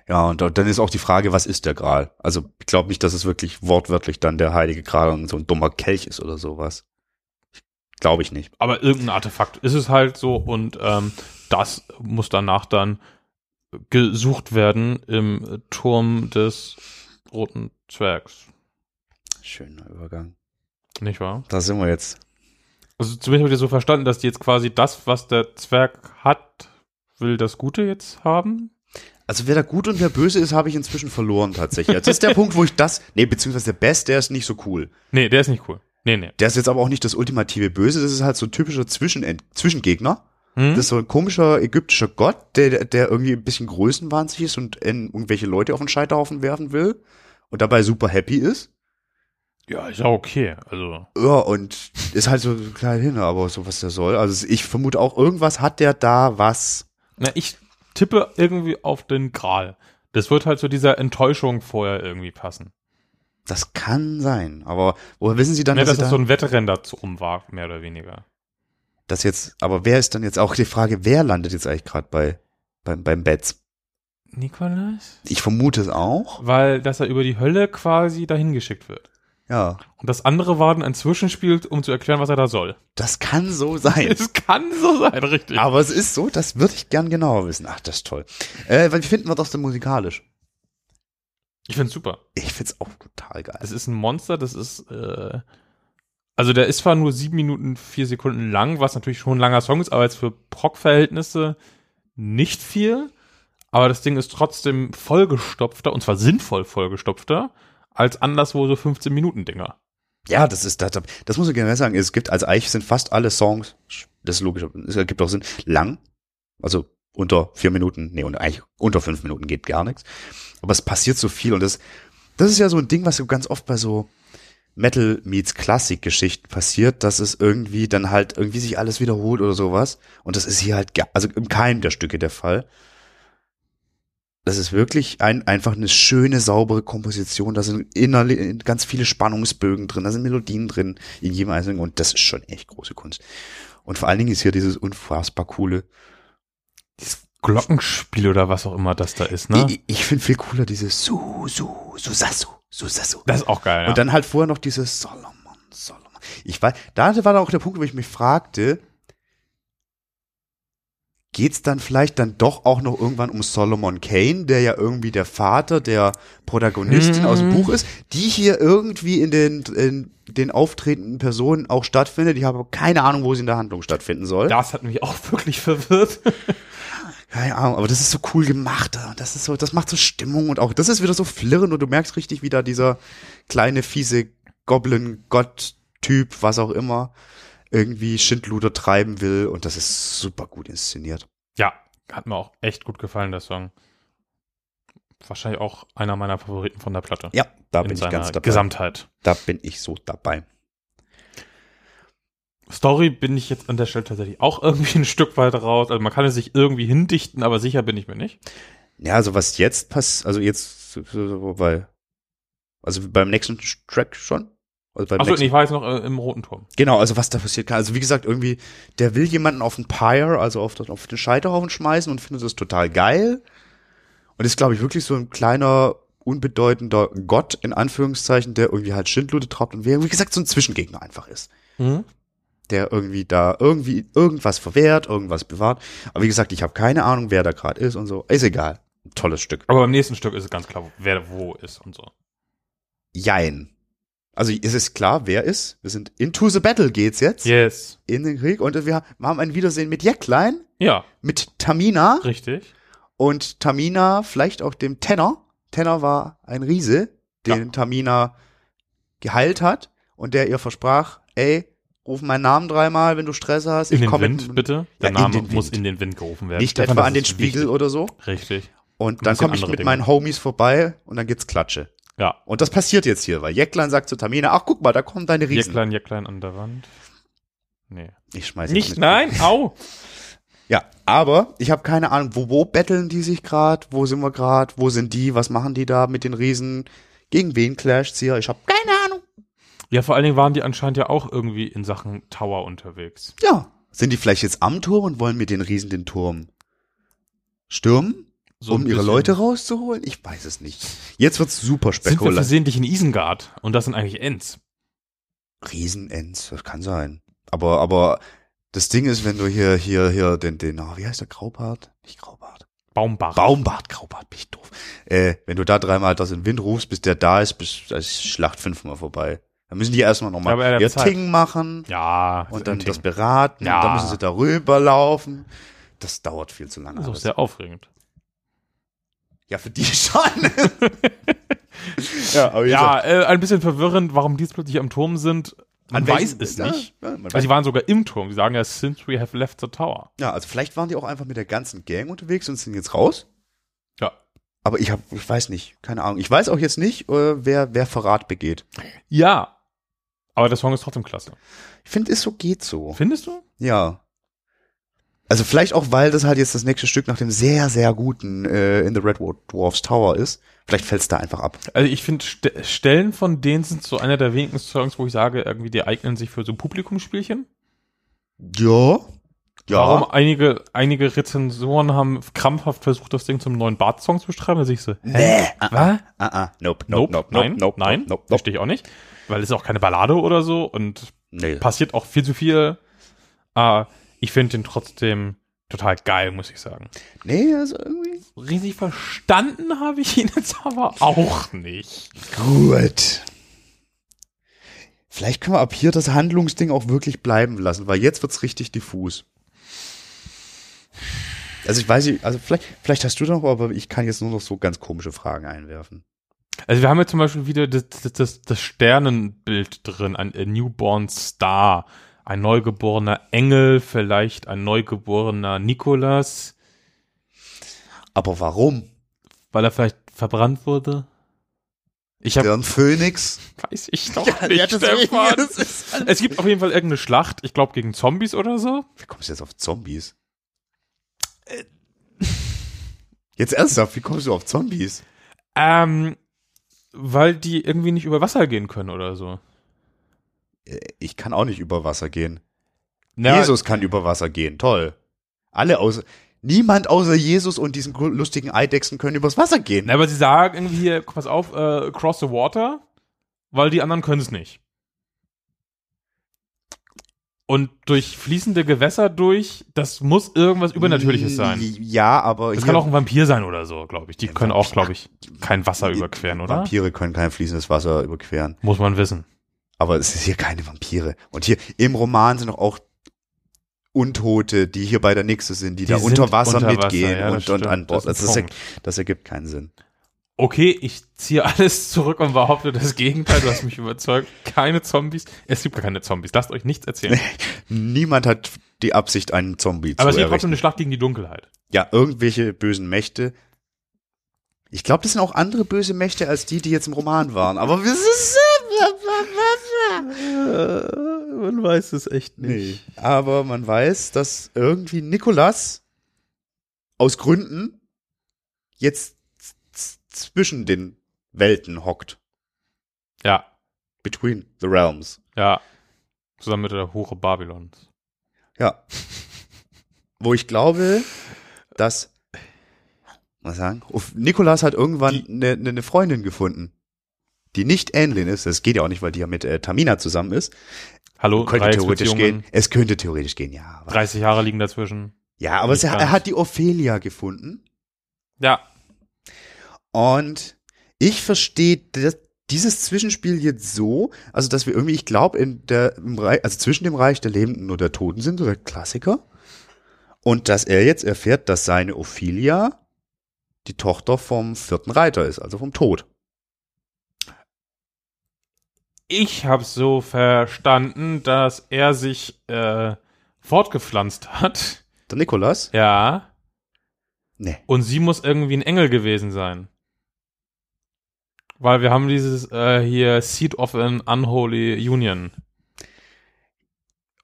Speaker 3: Ja, und dann ist auch die Frage, was ist der Gral? Also ich glaube nicht, dass es wirklich wortwörtlich dann der heilige Gral und so ein dummer Kelch ist oder sowas. Glaube ich nicht.
Speaker 2: Aber irgendein Artefakt ist es halt so und ähm, das muss danach dann gesucht werden im Turm des Roten Zwergs.
Speaker 3: Schöner Übergang.
Speaker 2: Nicht wahr?
Speaker 3: Da sind wir jetzt.
Speaker 2: Also zumindest habe ich das so verstanden, dass die jetzt quasi das, was der Zwerg hat, will das Gute jetzt haben.
Speaker 3: Also wer da gut und wer böse ist, habe ich inzwischen verloren tatsächlich. Also Das ist der Punkt, wo ich das, nee, beziehungsweise der Best, der ist nicht so cool.
Speaker 2: Nee, der ist nicht cool. Nee, nee.
Speaker 3: Der ist jetzt aber auch nicht das ultimative Böse, das ist halt so ein typischer Zwischen Zwischengegner.
Speaker 2: Hm?
Speaker 3: Das ist so ein komischer ägyptischer Gott, der, der irgendwie ein bisschen größenwahnsinnig ist und in irgendwelche Leute auf den Scheiterhaufen werfen will und dabei super happy ist.
Speaker 2: ja, ist ja okay. Also,
Speaker 3: Ja, und ist halt so klein hin, aber so was der soll. Also ich vermute auch, irgendwas hat der da, was.
Speaker 2: na, ich tippe irgendwie auf den Gral. Das wird halt zu dieser Enttäuschung vorher irgendwie passen.
Speaker 3: Das kann sein. Aber woher wissen Sie dann,
Speaker 2: Ne,
Speaker 3: dass,
Speaker 2: dass es
Speaker 3: da,
Speaker 2: so ein Wettrennen dazu um war, mehr oder weniger.
Speaker 3: Das jetzt, aber wer ist dann jetzt auch die Frage, wer landet jetzt eigentlich gerade bei, beim, beim Betz?
Speaker 2: Nikolaus?
Speaker 3: Ich vermute es auch.
Speaker 2: Weil, dass er über die Hölle quasi dahin geschickt wird.
Speaker 3: Ja.
Speaker 2: Und das andere war dann ein Zwischenspiel, um zu erklären, was er da soll.
Speaker 3: Das kann so sein.
Speaker 2: Es kann so sein, richtig.
Speaker 3: Aber es ist so, das würde ich gern genauer wissen. Ach, das ist toll. Äh, wie finden wir das denn musikalisch?
Speaker 2: Ich find's super.
Speaker 3: Ich find's auch total geil.
Speaker 2: Das ist ein Monster, das ist, äh, also der ist zwar nur sieben Minuten, vier Sekunden lang, was natürlich schon ein langer Song ist, aber jetzt für Proc-Verhältnisse nicht viel. Aber das Ding ist trotzdem vollgestopfter, und zwar sinnvoll vollgestopfter, als anderswo so 15 Minuten Dinger.
Speaker 3: Ja, das ist, das, das muss ich generell sagen. Es gibt, als Eich sind fast alle Songs, das ist logisch, es ergibt auch Sinn, lang. Also unter vier Minuten, nee, und eigentlich unter fünf Minuten geht gar nichts. Aber es passiert so viel und das, das ist ja so ein Ding, was so ganz oft bei so Metal meets Klassik Geschichten passiert, dass es irgendwie dann halt irgendwie sich alles wiederholt oder sowas. Und das ist hier halt, also im Keim der Stücke der Fall. Das ist wirklich ein, einfach eine schöne, saubere Komposition. Da sind innerlich ganz viele Spannungsbögen drin, da sind Melodien drin in jedem einzelnen und das ist schon echt große Kunst. Und vor allen Dingen ist hier dieses unfassbar coole.
Speaker 2: Dieses Glockenspiel oder was auch immer das da ist, ne?
Speaker 3: Ich, ich finde viel cooler dieses Su, Su, Susasu, Susasu.
Speaker 2: Das ist auch geil, ja.
Speaker 3: Und dann halt vorher noch dieses Solomon, Solomon. Ich weiß, da war dann auch der Punkt, wo ich mich fragte, geht's dann vielleicht dann doch auch noch irgendwann um Solomon Kane, der ja irgendwie der Vater der Protagonistin aus dem Buch ist, die hier irgendwie in den, in den auftretenden Personen auch stattfindet. Ich habe keine Ahnung, wo sie in der Handlung stattfinden soll.
Speaker 2: Das hat mich auch wirklich verwirrt.
Speaker 3: Keine Ahnung, aber das ist so cool gemacht. und Das ist so, das macht so Stimmung und auch, das ist wieder so flirrend und du merkst richtig wieder dieser kleine, fiese Goblin-Gott-Typ, was auch immer, irgendwie Schindluder treiben will und das ist super gut inszeniert.
Speaker 2: Ja, hat mir auch echt gut gefallen, der Song. Wahrscheinlich auch einer meiner Favoriten von der Platte.
Speaker 3: Ja, da
Speaker 2: in
Speaker 3: bin ich ganz dabei.
Speaker 2: Gesamtheit.
Speaker 3: Da bin ich so dabei.
Speaker 2: Story bin ich jetzt an der Stelle tatsächlich auch irgendwie ein Stück weit raus. Also man kann es sich irgendwie hindichten, aber sicher bin ich mir nicht.
Speaker 3: Ja, also was jetzt passiert, also jetzt, weil, also beim nächsten Track schon? Also
Speaker 2: Achso, nee, ich war jetzt noch äh, im Roten Turm.
Speaker 3: Genau, also was da passiert kann. Also wie gesagt, irgendwie, der will jemanden auf den Pyre, also auf, auf den Scheiterhaufen schmeißen und findet das total geil. Und ist, glaube ich, wirklich so ein kleiner, unbedeutender Gott, in Anführungszeichen, der irgendwie halt Schindlude treibt und wie wie gesagt, so ein Zwischengegner einfach ist. Der irgendwie da irgendwie irgendwas verwehrt, irgendwas bewahrt. Aber wie gesagt, ich habe keine Ahnung, wer da gerade ist und so. Ist egal. Tolles Stück.
Speaker 2: Aber beim nächsten Stück ist es ganz klar, wer wo ist und so.
Speaker 3: Jein. Also es ist klar, wer ist. Wir sind into the battle geht's jetzt.
Speaker 2: Yes.
Speaker 3: In den Krieg. Und wir haben ein Wiedersehen mit Jäcklein,
Speaker 2: Ja,
Speaker 3: mit Tamina
Speaker 2: richtig.
Speaker 3: und Tamina vielleicht auch dem Tenor. Tenor war ein Riese, den
Speaker 2: Ja.
Speaker 3: Tamina geheilt hat und der ihr versprach, ey, ruf meinen Namen dreimal, wenn du Stress hast.
Speaker 2: In
Speaker 3: ich
Speaker 2: den Wind,
Speaker 3: mit,
Speaker 2: bitte.
Speaker 3: Ja,
Speaker 2: Der
Speaker 3: in
Speaker 2: Name
Speaker 3: den
Speaker 2: muss in den Wind gerufen werden.
Speaker 3: Nicht
Speaker 2: Stefan,
Speaker 3: etwa an den Spiegel
Speaker 2: wichtig.
Speaker 3: oder so.
Speaker 2: Richtig.
Speaker 3: Und dann komme ich mit
Speaker 2: Dinge.
Speaker 3: meinen Homies vorbei und dann gibt's Klatsche.
Speaker 2: Ja.
Speaker 3: Und das passiert jetzt hier, weil Jäcklein sagt zu Tamina, ach guck mal, da kommen deine Riesen.
Speaker 2: Jäcklein, Jäcklein an der Wand. Nee.
Speaker 3: Ich schmeiß jetzt
Speaker 2: Nicht,
Speaker 3: mit.
Speaker 2: nein, au.
Speaker 3: Ja, aber ich habe keine Ahnung, wo, wo betteln die sich gerade? Wo sind wir gerade? Wo sind die? Was machen die da mit den Riesen? Gegen wen clasht's hier? Ich habe keine Ahnung.
Speaker 2: Ja, vor allen Dingen waren die anscheinend ja auch irgendwie in Sachen Tower unterwegs.
Speaker 3: Ja, sind die vielleicht jetzt am Turm und wollen mit den Riesen den Turm stürmen,
Speaker 2: So
Speaker 3: um ihre Leute rauszuholen? Ich weiß es nicht. Jetzt wird's super
Speaker 2: Sind wir
Speaker 3: spekulativ.
Speaker 2: versehentlich in Isengard und das sind eigentlich Ents.
Speaker 3: Riesenends, das kann sein. Aber, aber das Ding ist, wenn du hier, hier, hier den, den, oh, wie heißt der Graubart? Nicht Graubart.
Speaker 2: Baumbach.
Speaker 3: Baumbart, Graubart, bin ich doof. Äh, wenn du da dreimal das in den Wind rufst, bis der da ist, bis da ist Schlacht fünfmal vorbei. Dann müssen die erstmal nochmal ihr
Speaker 2: Zeit.
Speaker 3: Ting machen
Speaker 2: ja.
Speaker 3: und dann das beraten
Speaker 2: Ja.
Speaker 3: und dann müssen sie da rüberlaufen. Das dauert viel zu lange.
Speaker 2: Das ist auch sehr aufregend.
Speaker 3: Ja, für die schon. ja,
Speaker 2: Ja, äh, ein bisschen verwirrend, warum die jetzt plötzlich am Turm sind. Man
Speaker 3: An
Speaker 2: weiß es
Speaker 3: ja,
Speaker 2: nicht.
Speaker 3: Ja,
Speaker 2: Also sie waren sogar im Turm. Sie sagen ja, since we have left the tower.
Speaker 3: ja, also vielleicht waren die auch einfach mit der ganzen Gang unterwegs und sind jetzt raus.
Speaker 2: Ja.
Speaker 3: Aber ich hab, ich weiß nicht, keine Ahnung. Ich weiß auch jetzt nicht, äh, wer, wer Verrat begeht.
Speaker 2: Ja. Aber der Song ist trotzdem klasse.
Speaker 3: Ich finde, ist so, geht so.
Speaker 2: Findest du?
Speaker 3: Ja. Also vielleicht auch, weil das halt jetzt das nächste Stück nach dem sehr, sehr guten äh, In the Red Dwarfs Tower ist. Vielleicht fällt es da einfach ab.
Speaker 2: Also ich finde, St Stellen von denen sind so einer der wenigen Songs, wo ich sage, irgendwie, die eignen sich für so Publikumsspielchen.
Speaker 3: Ja. Ja.
Speaker 2: Warum einige, einige Rezensoren haben krampfhaft versucht, das Ding zum neuen Bart-Song zu beschreiben. Da sehe ich so,
Speaker 3: Nee.
Speaker 2: was?
Speaker 3: Ah, ah. Nope, nope, nope,
Speaker 2: nein,
Speaker 3: nope, nope,
Speaker 2: nein,
Speaker 3: nope, nope,
Speaker 2: verstehe ich auch nicht. Weil es ist auch keine Ballade oder so und
Speaker 3: Nee.
Speaker 2: passiert auch viel zu viel. Äh, ich finde den trotzdem total geil, muss ich sagen.
Speaker 3: Nee, also irgendwie.
Speaker 2: Riesig verstanden habe ich ihn jetzt aber auch nicht.
Speaker 3: Gut. Vielleicht können wir ab hier das Handlungsding auch wirklich bleiben lassen, weil jetzt wird's richtig diffus. Also ich weiß nicht, also vielleicht, vielleicht hast du noch, aber ich kann jetzt nur noch so ganz komische Fragen einwerfen.
Speaker 2: Also wir haben jetzt zum Beispiel wieder das, das, das, das Sternenbild drin, ein, Newborn Star, ein neugeborener Engel, vielleicht ein neugeborener Nikolas,
Speaker 3: Aber warum?
Speaker 2: weil er vielleicht verbrannt wurde. Ich habe,
Speaker 3: Der ein Phönix?
Speaker 2: weiß ich doch nicht, Stefan. Es gibt auf jeden Fall irgendeine Schlacht, ich glaube gegen Zombies oder so.
Speaker 3: Wie kommst du jetzt auf Zombies? Jetzt ernsthaft, wie kommst du auf Zombies?
Speaker 2: Ähm, weil die irgendwie nicht über Wasser gehen können oder so.
Speaker 3: Äh, Ich kann auch nicht über Wasser gehen.
Speaker 2: Na,
Speaker 3: Jesus kann über Wasser gehen, toll. Alle außer, niemand außer Jesus und diesen lustigen Eidechsen können übers Wasser gehen.
Speaker 2: Na, aber sie sagen irgendwie hier, pass auf, äh, cross the water, weil die anderen können es nicht. Und durch fließende Gewässer durch, das muss irgendwas Übernatürliches sein.
Speaker 3: Ja, aber
Speaker 2: Das kann auch ein Vampir sein oder so, glaube ich. Die können auch, glaube ich, kein Wasser überqueren, oder?
Speaker 3: Vampire können kein fließendes Wasser überqueren.
Speaker 2: Muss man wissen.
Speaker 3: Aber es ist hier keine Vampire. Und hier im Roman sind doch auch Untote, die hier bei der Nixe sind, die,
Speaker 2: Die
Speaker 3: da
Speaker 2: sind
Speaker 3: unter Wasser
Speaker 2: unter Wasser,
Speaker 3: mitgehen
Speaker 2: ja,
Speaker 3: und, und an Bord.
Speaker 2: Das
Speaker 3: Das, das ergibt keinen Sinn.
Speaker 2: Okay, ich ziehe alles zurück und behaupte das Gegenteil. Du hast mich überzeugt. Keine Zombies. Es gibt gar keine Zombies. Lasst euch nichts erzählen.
Speaker 3: Niemand hat die Absicht, einen Zombie
Speaker 2: Aber es
Speaker 3: zu
Speaker 2: gibt trotzdem
Speaker 3: errichten.
Speaker 2: eine Schlacht gegen die Dunkelheit.
Speaker 3: Ja, irgendwelche bösen Mächte. Ich glaube, das sind auch andere böse Mächte als die, die jetzt im Roman waren. Aber wir
Speaker 2: man weiß es echt
Speaker 3: Nee. Aber man weiß, dass irgendwie Nikolas aus Gründen jetzt zwischen den Welten hockt.
Speaker 2: Ja,
Speaker 3: Between the realms.
Speaker 2: ja. Zusammen mit der Hure Babylons.
Speaker 3: Ja. Wo ich glaube, dass, was sagen, Nikolas hat irgendwann eine ne, ne Freundin gefunden, die nicht Anlin ist. Das geht ja auch nicht, weil die ja mit äh, Tamina zusammen ist.
Speaker 2: Hallo,
Speaker 3: Könnte theoretisch gehen. Es könnte theoretisch gehen, ja. Aber,
Speaker 2: 30 Jahre liegen dazwischen.
Speaker 3: ja, aber es, er hat die Ophelia gefunden.
Speaker 2: Ja,
Speaker 3: Und ich verstehe dieses Zwischenspiel jetzt so, also dass wir irgendwie, ich glaube, in der, im Reich, also zwischen dem Reich der Lebenden und der Toten sind, so der Klassiker. Und dass er jetzt erfährt, dass seine Ophelia die Tochter vom vierten Reiter ist, also vom Tod.
Speaker 2: ich habe so verstanden, dass er sich äh, fortgepflanzt hat.
Speaker 3: Der Nikolas?
Speaker 2: Ja.
Speaker 3: Nee.
Speaker 2: Und sie muss irgendwie ein Engel gewesen sein. Weil wir haben dieses äh, hier Seed of an Unholy Union.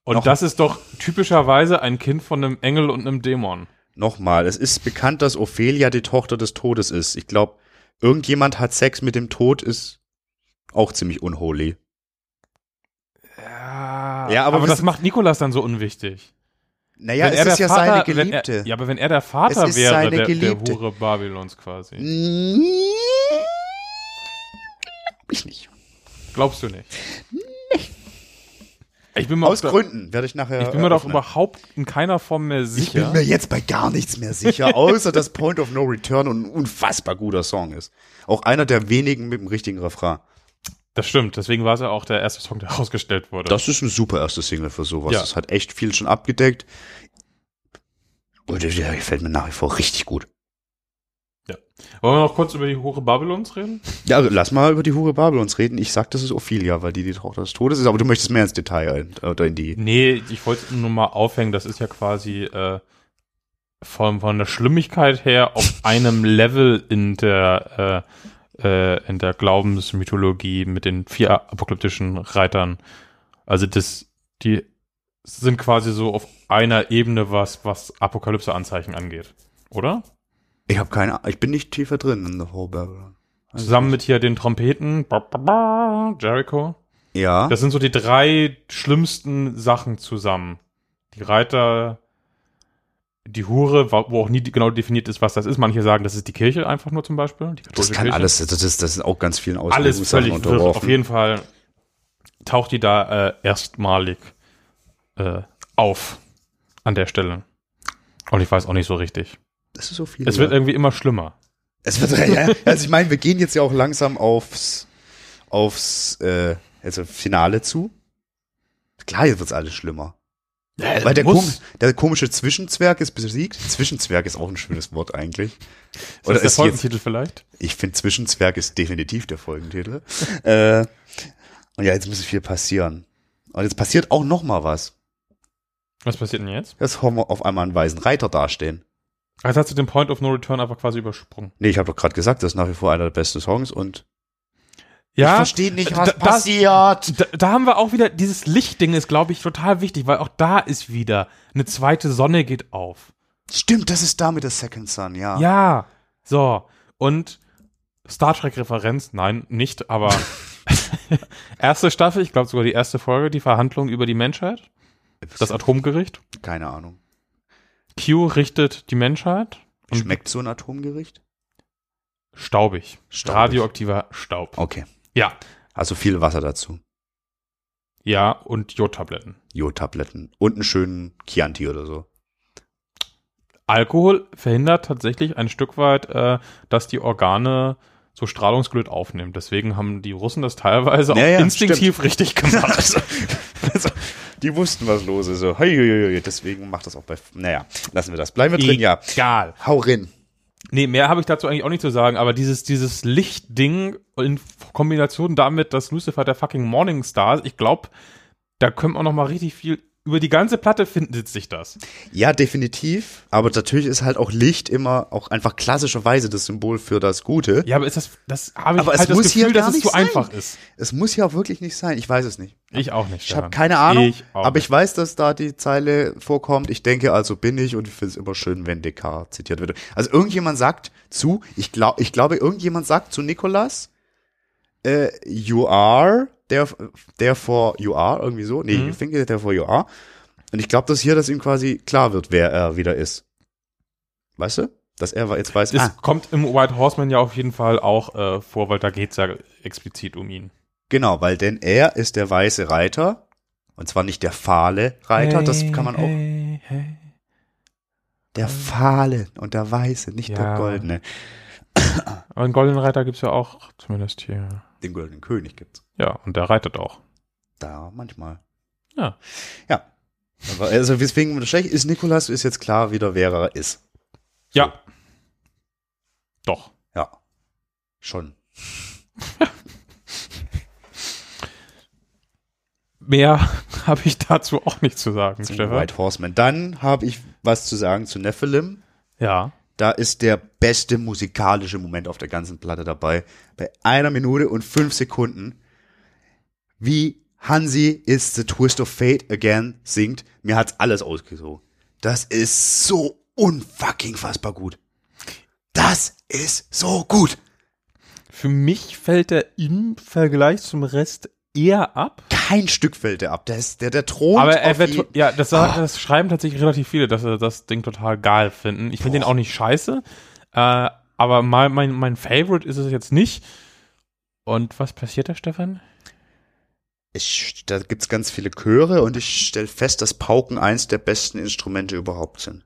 Speaker 2: Und
Speaker 3: Noch-
Speaker 2: das ist doch typischerweise ein Kind von einem Engel und einem Dämon.
Speaker 3: Nochmal, es ist bekannt, dass Ophelia die Tochter des Todes ist. Ich glaube, irgendjemand hat Sex mit dem Tod, ist auch ziemlich unholy.
Speaker 2: Ja,
Speaker 3: Ja, aber
Speaker 2: aber, das macht Nikolas dann so unwichtig.
Speaker 3: Naja,
Speaker 2: Wenn
Speaker 3: es
Speaker 2: er
Speaker 3: ist ja seine
Speaker 2: Vater-
Speaker 3: Geliebte.
Speaker 2: Wenn er, ja, aber wenn er der Vater wäre,
Speaker 3: seine
Speaker 2: der, der
Speaker 3: Geliebte.
Speaker 2: Hure Babylons quasi.
Speaker 3: Ich nicht.
Speaker 2: Glaubst du nicht? Ich bin mir
Speaker 3: Aus Gründen werde ich nachher.
Speaker 2: ich bin mir doch überhaupt in keiner Form mehr
Speaker 3: Ich bin
Speaker 2: sicher.
Speaker 3: mir jetzt bei gar nichts mehr sicher, außer dass Point of No Return ein unfassbar guter Song ist. Auch einer der wenigen mit dem richtigen Refrain.
Speaker 2: Das stimmt, deswegen war es ja auch der erste Song, der ausgestellt wurde.
Speaker 3: Das ist ein super erste Single für sowas.
Speaker 2: Ja.
Speaker 3: Das hat echt viel schon abgedeckt. Und der gefällt mir nach wie vor richtig gut.
Speaker 2: Wollen wir noch kurz über die Hure Babylons reden?
Speaker 3: Ja, also lass mal über die Hure Babylons reden. Ich sag, das ist Ophelia, weil die die Tochter des Todes ist, aber du möchtest mehr ins Detail ein, oder in die.
Speaker 2: Nee, ich wollte es nur mal aufhängen, das ist ja quasi äh, von, von der Schlimmigkeit her auf einem Level in der äh, äh, in der Glaubensmythologie mit den vier apokalyptischen Reitern. Also das, die sind quasi so auf einer Ebene, was, was Apokalypse-Anzeichen angeht. Oder?
Speaker 3: Ich habe keine, ich bin nicht tiefer drin in The Whole Babylon. Also
Speaker 2: Zusammen mit hier den Trompeten, Jericho.
Speaker 3: Ja.
Speaker 2: Das sind so die drei schlimmsten Sachen zusammen. Die Reiter, die Hure, wo auch nie genau definiert ist, was das ist. Manche sagen, das ist die Kirche einfach nur zum Beispiel.
Speaker 3: Das kann
Speaker 2: Kirche.
Speaker 3: alles, das ist, das ist auch ganz vielen
Speaker 2: alles völlig wirr. Auf jeden Fall taucht die da äh, erstmalig äh, auf an der Stelle. Und ich weiß auch nicht so richtig.
Speaker 3: Das ist so viel.
Speaker 2: Es wird irgendwie immer schlimmer.
Speaker 3: Es wird, ja, also ich meine, wir gehen jetzt ja auch langsam aufs, aufs, äh, also Finale zu. Klar, jetzt wird's alles schlimmer. Weil der, kom der komische Zwischenzwerg ist besiegt. Zwischenzwerg ist auch ein schönes Wort eigentlich.
Speaker 2: Ist das der
Speaker 3: ist jetzt,
Speaker 2: Folgentitel vielleicht?
Speaker 3: ich finde Zwischenzwerg ist definitiv der Folgentitel. äh, und ja, jetzt muss viel passieren. Und jetzt passiert auch noch mal was.
Speaker 2: Was passiert denn jetzt?
Speaker 3: Jetzt haben wir auf einmal einen weißen Reiter dastehen.
Speaker 2: Also hast du den Point of No Return einfach quasi übersprungen.
Speaker 3: Nee, ich habe doch gerade gesagt, das ist nach wie vor einer der besten Songs und
Speaker 2: Ja,
Speaker 3: ich verstehe nicht, was
Speaker 2: da-
Speaker 3: passiert.
Speaker 2: Da, da haben wir auch wieder, dieses Lichtding ist, glaube ich, total wichtig, weil auch da ist wieder eine zweite Sonne geht auf.
Speaker 3: Stimmt, das ist da mit der Second Sun, ja.
Speaker 2: Ja, so. Und Star Trek-Referenz, nein, nicht, aber erste Staffel, ich glaube sogar die erste Folge, die Verhandlung über die Menschheit, das Atomgericht.
Speaker 3: Keine Ahnung.
Speaker 2: Q richtet die Menschheit.
Speaker 3: Schmeckt so ein Atomgericht?
Speaker 2: staubig.
Speaker 3: Staubig.
Speaker 2: Radioaktiver Staub.
Speaker 3: Okay.
Speaker 2: Ja.
Speaker 3: Also viel Wasser dazu.
Speaker 2: Ja, und Jodtabletten.
Speaker 3: Jodtabletten und einen schönen Chianti oder so.
Speaker 2: Alkohol verhindert tatsächlich ein Stück weit, äh, dass die Organe so Strahlungsglüht aufnimmt. Deswegen haben die Russen das teilweise
Speaker 3: Ja,
Speaker 2: auch
Speaker 3: ja,
Speaker 2: instinktiv richtig gemacht.
Speaker 3: also, also, die wussten, was los ist. So, hei, hei, hei, deswegen macht das auch bei. Naja, lassen wir das. Bleiben wir drin, ja.
Speaker 2: Egal.
Speaker 3: Hau rein.
Speaker 2: Nee, mehr habe ich dazu eigentlich auch nicht zu sagen, aber dieses, dieses Lichtding in Kombination damit, dass Lucifer der fucking Morningstar ist, ich glaube, da können wir noch mal richtig viel über die ganze Platte findet sich das.
Speaker 3: Ja, definitiv. Aber natürlich ist halt auch Licht immer auch einfach klassischerweise das Symbol für das Gute.
Speaker 2: Ja, aber ist das, das habe ich
Speaker 3: Aber es
Speaker 2: halt das
Speaker 3: muss hier
Speaker 2: Gefühl, dass es
Speaker 3: nicht
Speaker 2: zu
Speaker 3: sein.
Speaker 2: einfach ist.
Speaker 3: Es muss ja auch wirklich nicht sein. Ich weiß es nicht.
Speaker 2: Ich auch nicht.
Speaker 3: Ich habe keine Ahnung,
Speaker 2: Ich
Speaker 3: aber ich weiß, dass da die Zeile vorkommt. Ich denke, also bin ich und ich finde es immer schön, wenn Descartes zitiert wird. Also irgendjemand sagt zu, ich glaube, ich glaube, irgendjemand sagt zu Nikolas, äh, you are, therefore you are, irgendwie so. Nee,
Speaker 2: Mhm.
Speaker 3: you think it, therefore you are. Und ich glaube, dass hier, dass ihm quasi klar wird, wer er wieder ist. Weißt du? Dass er jetzt weiß,
Speaker 2: Das
Speaker 3: ah,
Speaker 2: kommt im White Horseman ja auf jeden Fall auch äh, vor, weil da geht's ja explizit um ihn.
Speaker 3: genau, weil denn er ist der weiße Reiter. Und zwar nicht der fahle Reiter, das kann man auch.
Speaker 2: Hey, hey.
Speaker 3: Der fahle und der weiße, nicht der
Speaker 2: Ja.
Speaker 3: goldene.
Speaker 2: Aber einen goldenen Reiter gibt's ja auch, zumindest hier.
Speaker 3: Den goldenen König gibt's.
Speaker 2: Ja, und der reitet auch.
Speaker 3: Da manchmal.
Speaker 2: Ja.
Speaker 3: Ja. Aber also deswegen ist Nikolas ist jetzt klar wieder, wer er ist.
Speaker 2: Ja. Doch.
Speaker 3: Ja. Schon.
Speaker 2: Mehr habe ich dazu auch nicht zu sagen,
Speaker 3: Zum
Speaker 2: Stefan.
Speaker 3: White Horseman. Dann habe ich was zu sagen zu Nephilim.
Speaker 2: Ja.
Speaker 3: Da ist der beste musikalische Moment auf der ganzen Platte dabei. Bei einer Minute und fünf Sekunden. Wie Hansi is the twist of fate again singt. Mir hat's alles ausgesogen. Das ist so unfucking fassbar gut. Das ist so gut.
Speaker 2: Für mich fällt er im Vergleich zum Rest eher ab.
Speaker 3: Kein Stück fällt er ab. Der, ist, der, der thront
Speaker 2: Aber er wird, ja, das, sagt- das schreiben tatsächlich relativ viele, dass sie das Ding total geil finden. Ich finde den auch nicht scheiße, äh, aber mein, mein, mein Favorite ist es jetzt nicht. Und was passiert da, Stefan?
Speaker 3: ich, da gibt's ganz viele Chöre und ich stelle fest, dass Pauken eins der besten Instrumente überhaupt sind.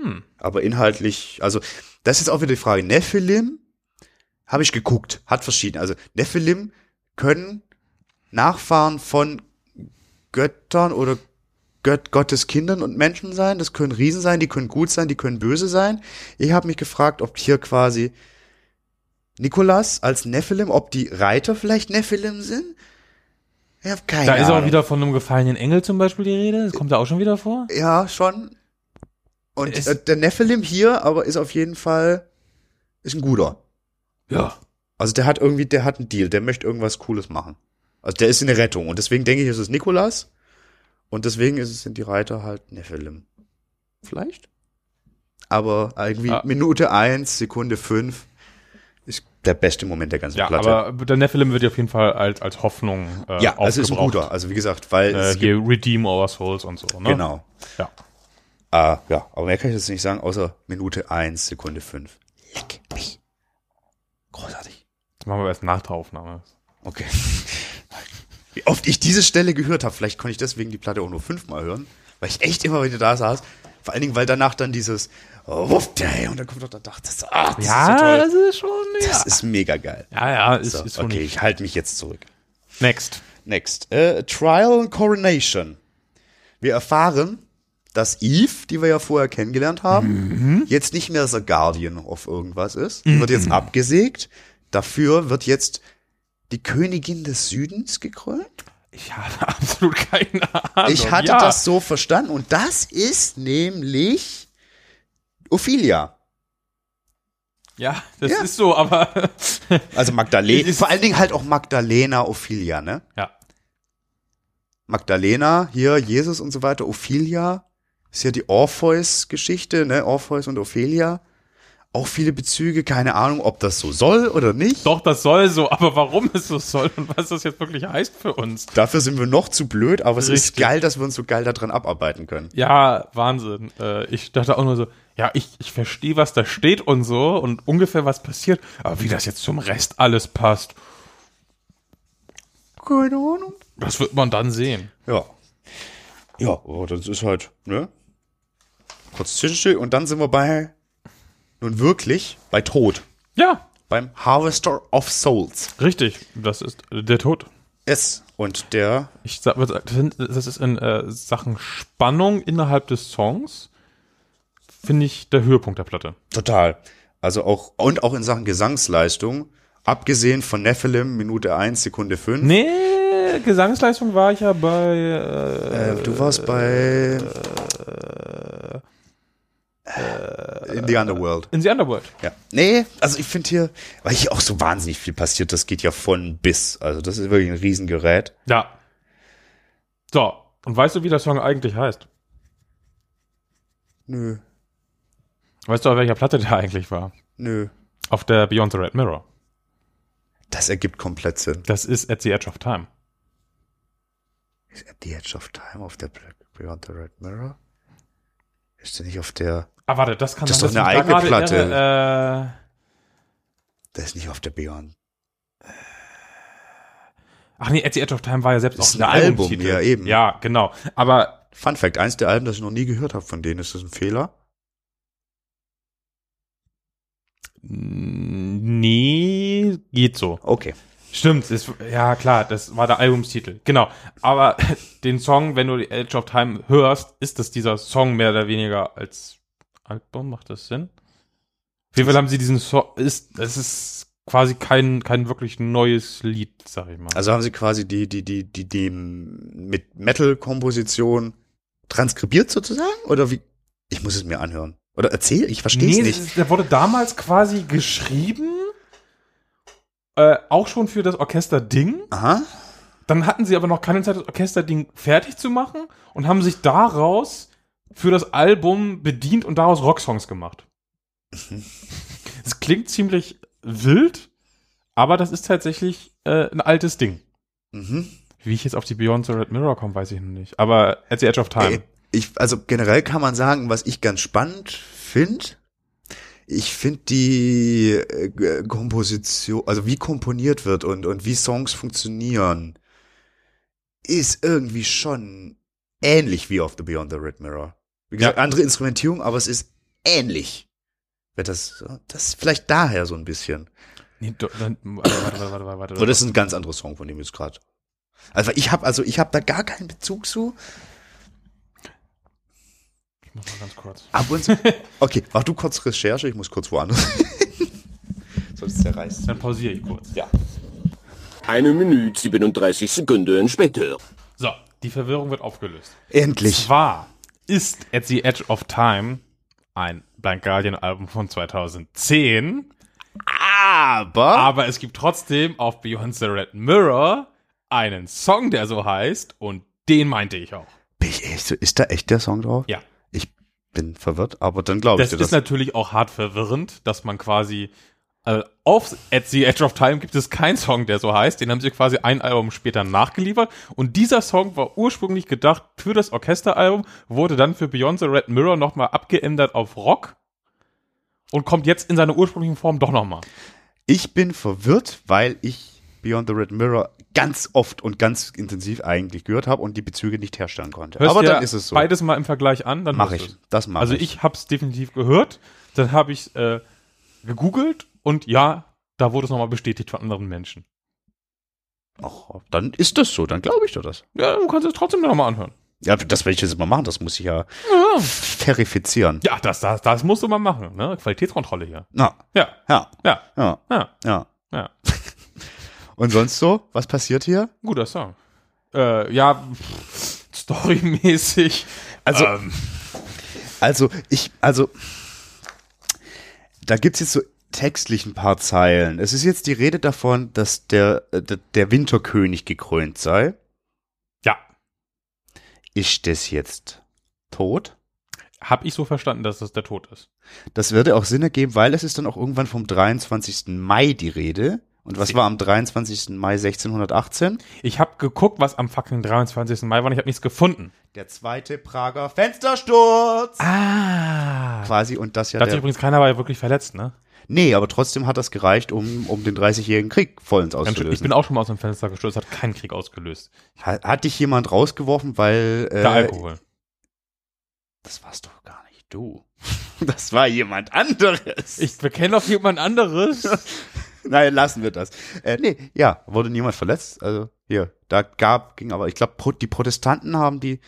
Speaker 2: Hm.
Speaker 3: Aber inhaltlich, also das ist auch wieder die Frage. Nephilim habe ich geguckt, hat verschiedene. Also Nephilim können Nachfahren von Göttern oder Gött, Gottes Kindern und Menschen sein. Das können Riesen sein, die können gut sein, die können böse sein. Ich habe mich gefragt, ob hier quasi Nikolas als Nephilim, ob die Reiter vielleicht Nephilim sind. Ich habe keine
Speaker 2: Da ist auch
Speaker 3: Ahnung.
Speaker 2: wieder von einem gefallenen Engel zum Beispiel die Rede. Das kommt da auch schon wieder vor.
Speaker 3: Ja, schon. Und
Speaker 2: Es-
Speaker 3: äh, der Nephilim hier aber ist auf jeden Fall ist ein guter.
Speaker 2: Ja.
Speaker 3: Also der hat irgendwie, der hat einen Deal, der möchte irgendwas Cooles machen. Also der ist eine Rettung und deswegen denke ich, ist es Nikolas und deswegen ist es sind die Reiter halt Nephilim. Vielleicht? Aber irgendwie
Speaker 2: Ah.
Speaker 3: Minute eins, Sekunde fünf ist der beste Moment der ganzen
Speaker 2: Ja,
Speaker 3: Platte.
Speaker 2: aber der Nephilim wird auf jeden Fall als, als Hoffnung äh,
Speaker 3: ja, also ist ein guter. Also wie gesagt, weil
Speaker 2: Äh, hier Redeem Our Souls und so, ne?
Speaker 3: genau.
Speaker 2: Ja.
Speaker 3: Ah, ja, aber mehr kann ich jetzt nicht sagen, außer Minute eins, Sekunde fünf. Leck mich. Großartig.
Speaker 2: Das machen wir erst nach der Aufnahme.
Speaker 3: Okay. Wie oft ich diese Stelle gehört habe, vielleicht konnte ich deswegen die Platte auch nur fünfmal hören, weil ich echt immer wieder da saß. Vor allen Dingen, weil danach dann dieses oh, Wuff, day, und dann kommt doch der Dach. Das, ah, das ist so toll.
Speaker 2: das ist schon,
Speaker 3: Das ist mega geil.
Speaker 2: ja, ja, ist,
Speaker 3: So,
Speaker 2: ist
Speaker 3: okay, ich halte mich jetzt zurück.
Speaker 2: Next.
Speaker 3: Next. Äh, Trial and Coronation. Wir erfahren, dass Eve, die wir ja vorher kennengelernt haben, jetzt nicht mehr The Guardian of irgendwas ist. Die wird jetzt abgesägt. Dafür wird jetzt die Königin des Südens gekrönt.
Speaker 2: Ich habe absolut keine Ahnung.
Speaker 3: Ich hatte
Speaker 2: ja.
Speaker 3: das so verstanden. Und das ist nämlich Ophelia.
Speaker 2: Ja, das
Speaker 3: Ja.
Speaker 2: ist so, aber
Speaker 3: Also Magdalena. Vor allen Dingen halt auch Magdalena Ophelia, ne?
Speaker 2: ja.
Speaker 3: Magdalena, hier Jesus und so weiter, Ophelia, ist ja die Orpheus-Geschichte, ne? Orpheus und Ophelia. Auch viele Bezüge, keine Ahnung, ob das so soll oder nicht.
Speaker 2: Doch, das soll so, aber warum es so soll und was das jetzt wirklich heißt für uns.
Speaker 3: Dafür sind wir noch zu blöd, aber es ist
Speaker 2: Richtig.
Speaker 3: geil, dass wir uns so geil daran abarbeiten können.
Speaker 2: Ja, Wahnsinn. Äh, ich dachte auch nur so, ja, ich, ich verstehe, was da steht und so und ungefähr was passiert, aber wie das jetzt zum Rest alles passt.
Speaker 3: Keine Ahnung.
Speaker 2: Das wird man dann sehen.
Speaker 3: Ja. Ja, aber das ist halt, ne? Kurz Zwischenstück und dann sind wir bei, nun wirklich, bei Tod.
Speaker 2: Ja,
Speaker 3: Beim Harvester of Souls.
Speaker 2: richtig. Das ist äh, der Tod.
Speaker 3: Es. Und der,
Speaker 2: Ich sag, das ist in äh, Sachen Spannung innerhalb des Songs, finde ich, der Höhepunkt der Platte.
Speaker 3: total. Also auch, und auch in Sachen Gesangsleistung, abgesehen von Nephilim, Minute 1, Sekunde 5.
Speaker 2: Nee, Gesangsleistung war ich ja bei. Äh,
Speaker 3: Äh, du warst bei in the Underworld.
Speaker 2: in the Underworld.
Speaker 3: Ja. Nee, also ich finde hier, weil hier auch so wahnsinnig viel passiert, das geht ja von bis. Also das ist wirklich ein Riesengerät.
Speaker 2: Ja. So, und weißt du, wie der Song eigentlich heißt?
Speaker 3: Nö,
Speaker 2: Weißt du, auf welcher Platte der eigentlich war?
Speaker 3: nö.
Speaker 2: Auf der Beyond the Red Mirror.
Speaker 3: Das ergibt komplett Sinn.
Speaker 2: Das ist At the Edge of Time.
Speaker 3: Ist at the Edge of Time auf der Beyond the Red Mirror? Ist der nicht auf der,
Speaker 2: Ah, warte, das kann
Speaker 3: Das ist
Speaker 2: sein,
Speaker 3: doch
Speaker 2: dass
Speaker 3: eine
Speaker 2: da
Speaker 3: eigene
Speaker 2: gerade
Speaker 3: Platte.
Speaker 2: Irre,
Speaker 3: der ist nicht auf der Beyond.
Speaker 2: äh, ach nee, At the Edge of Time war ja selbst
Speaker 3: Ist
Speaker 2: auch
Speaker 3: ein Album, ja, eben.
Speaker 2: Ja, genau. Aber
Speaker 3: Fun Fact, eins der Alben, das ich noch nie gehört habe von denen, ist das ein Fehler?
Speaker 2: nee, geht so.
Speaker 3: Okay.
Speaker 2: Stimmt, ist, ja klar, das war der Albumstitel. Genau. Aber den Song, wenn du die Edge of Time hörst, ist das dieser Song mehr oder weniger als Album. Macht das Sinn? Auf jeden Fall haben sie diesen Song, ist, das ist quasi kein, kein wirklich neues Lied, sag ich mal.
Speaker 3: Also haben sie quasi die, die, die, die, die mit Metal-Komposition transkribiert sozusagen? Oder wie? Ich muss es mir anhören. Oder erzähl, ich verstehe es
Speaker 2: nee,
Speaker 3: nicht.
Speaker 2: der wurde damals quasi geschrieben, äh, auch schon für das Orchester-Ding.
Speaker 3: Aha.
Speaker 2: Dann hatten sie aber noch keine Zeit, das Orchesterding fertig zu machen und haben sich daraus für das Album bedient und daraus Rocksongs gemacht. Es klingt ziemlich wild, aber das ist tatsächlich äh, ein altes Ding.
Speaker 3: Mhm.
Speaker 2: Wie ich jetzt auf die Beyond the Red Mirror komme, weiß ich noch nicht. Aber at the Edge of Time.
Speaker 3: Ey, Ich, also generell kann man sagen, was ich ganz spannend finde, ich finde die äh, Komposition, also wie komponiert wird und, und wie Songs funktionieren, ist irgendwie schon ähnlich wie auf The Beyond the Red Mirror. Wie gesagt,
Speaker 2: Ja.
Speaker 3: andere Instrumentierung, aber es ist ähnlich. Das, das ist vielleicht daher so ein bisschen.
Speaker 2: Nee, do, dann, warte, warte, warte, warte, warte.
Speaker 3: Aber das ist ein ganz anderer Song, von dem jetzt gerade. Also ich habe also ich habe da gar keinen Bezug zu.
Speaker 2: Muss mal ganz kurz.
Speaker 3: Ab und zu. Okay, mach du kurz Recherche, ich muss kurz woanders. Sonst zerreißt.
Speaker 2: Dann pausiere ich kurz.
Speaker 3: Ja.
Speaker 1: Eine Minute 37 Sekunden später.
Speaker 2: So, die Verwirrung wird aufgelöst.
Speaker 3: Endlich.
Speaker 2: Zwar ist At the Edge of Time ein Blind Guardian Album von 2010,
Speaker 3: Aber.
Speaker 2: aber es gibt trotzdem auf Beyond the Red Mirror einen Song, der so heißt und den meinte ich auch.
Speaker 3: Bin ich echt, so- ist da echt der Song drauf?
Speaker 2: Ja.
Speaker 3: Ich bin verwirrt, aber dann glaube ich
Speaker 2: Das
Speaker 3: dir
Speaker 2: ist
Speaker 3: das.
Speaker 2: natürlich auch hart verwirrend, dass man quasi äh, auf At the Edge of Time gibt es keinen Song, der so heißt. Den haben sie quasi ein Album später nachgeliefert. Und dieser Song war ursprünglich gedacht für das Orchesteralbum, wurde dann für Beyond the Red Mirror nochmal abgeändert auf Rock und kommt jetzt in seiner ursprünglichen Form doch nochmal.
Speaker 3: Ich bin verwirrt, weil ich Beyond the Red Mirror ganz oft und ganz intensiv eigentlich gehört habe und die Bezüge nicht herstellen konnte.
Speaker 2: Hörst
Speaker 3: aber dann ist es so.
Speaker 2: Beides mal im Vergleich an, dann
Speaker 3: Mach
Speaker 2: hörst
Speaker 3: ich.
Speaker 2: du's.
Speaker 3: Das mache
Speaker 2: Also
Speaker 3: ich.
Speaker 2: ich hab's definitiv gehört, dann habe ich äh, gegoogelt und ja, da wurde es nochmal bestätigt von anderen Menschen.
Speaker 3: Ach, dann ist das so, dann glaube ich dir das.
Speaker 2: Ja, du kannst es trotzdem nochmal anhören.
Speaker 3: Ja, das werde ich jetzt mal machen, das muss ich ja verifizieren.
Speaker 2: Ja, das, das, das musst du mal machen, ne? Qualitätskontrolle hier.
Speaker 3: Na,
Speaker 2: Ja,
Speaker 3: ja,
Speaker 2: ja,
Speaker 3: ja,
Speaker 2: ja,
Speaker 3: ja.
Speaker 2: ja.
Speaker 3: Und sonst so? Was passiert hier?
Speaker 2: Guter Song. Äh, ja, storymäßig.
Speaker 3: Also-
Speaker 2: ähm,
Speaker 3: Also, ich, also, da gibt's jetzt so textlich ein paar Zeilen. Es ist jetzt die Rede davon, dass der, äh, der, der Winterkönig gekrönt sei.
Speaker 2: ja,
Speaker 3: Ist das jetzt tot?
Speaker 2: hab ich so verstanden, dass das der Tod ist.
Speaker 3: Das würde auch Sinn ergeben, weil es ist dann auch irgendwann vom 23. Mai die Rede. Und was war am 23. Mai 1618?
Speaker 2: Ich hab geguckt, was am fucking 23. Mai war und ich hab nichts gefunden.
Speaker 3: Der zweite Prager Fenstersturz.
Speaker 2: Ah,
Speaker 3: quasi und das ja
Speaker 2: Da hat sich übrigens keiner war ja wirklich verletzt, ne?
Speaker 3: Nee, aber trotzdem hat das gereicht, um, um den 30-jährigen Krieg vollends auszulösen.
Speaker 2: Ich bin auch schon mal aus dem Fenster gestürzt, hat keinen Krieg ausgelöst.
Speaker 3: hat, hat dich jemand rausgeworfen, weil äh,
Speaker 2: Der Alkohol.
Speaker 3: das warst doch gar nicht du. Das war jemand anderes.
Speaker 2: Ich bekenne doch jemand anderes.
Speaker 3: Nein, lassen wir das. Äh, nee, ja, wurde niemand verletzt. Also hier, da gab, ging aber, ich glaube, die Protestanten haben die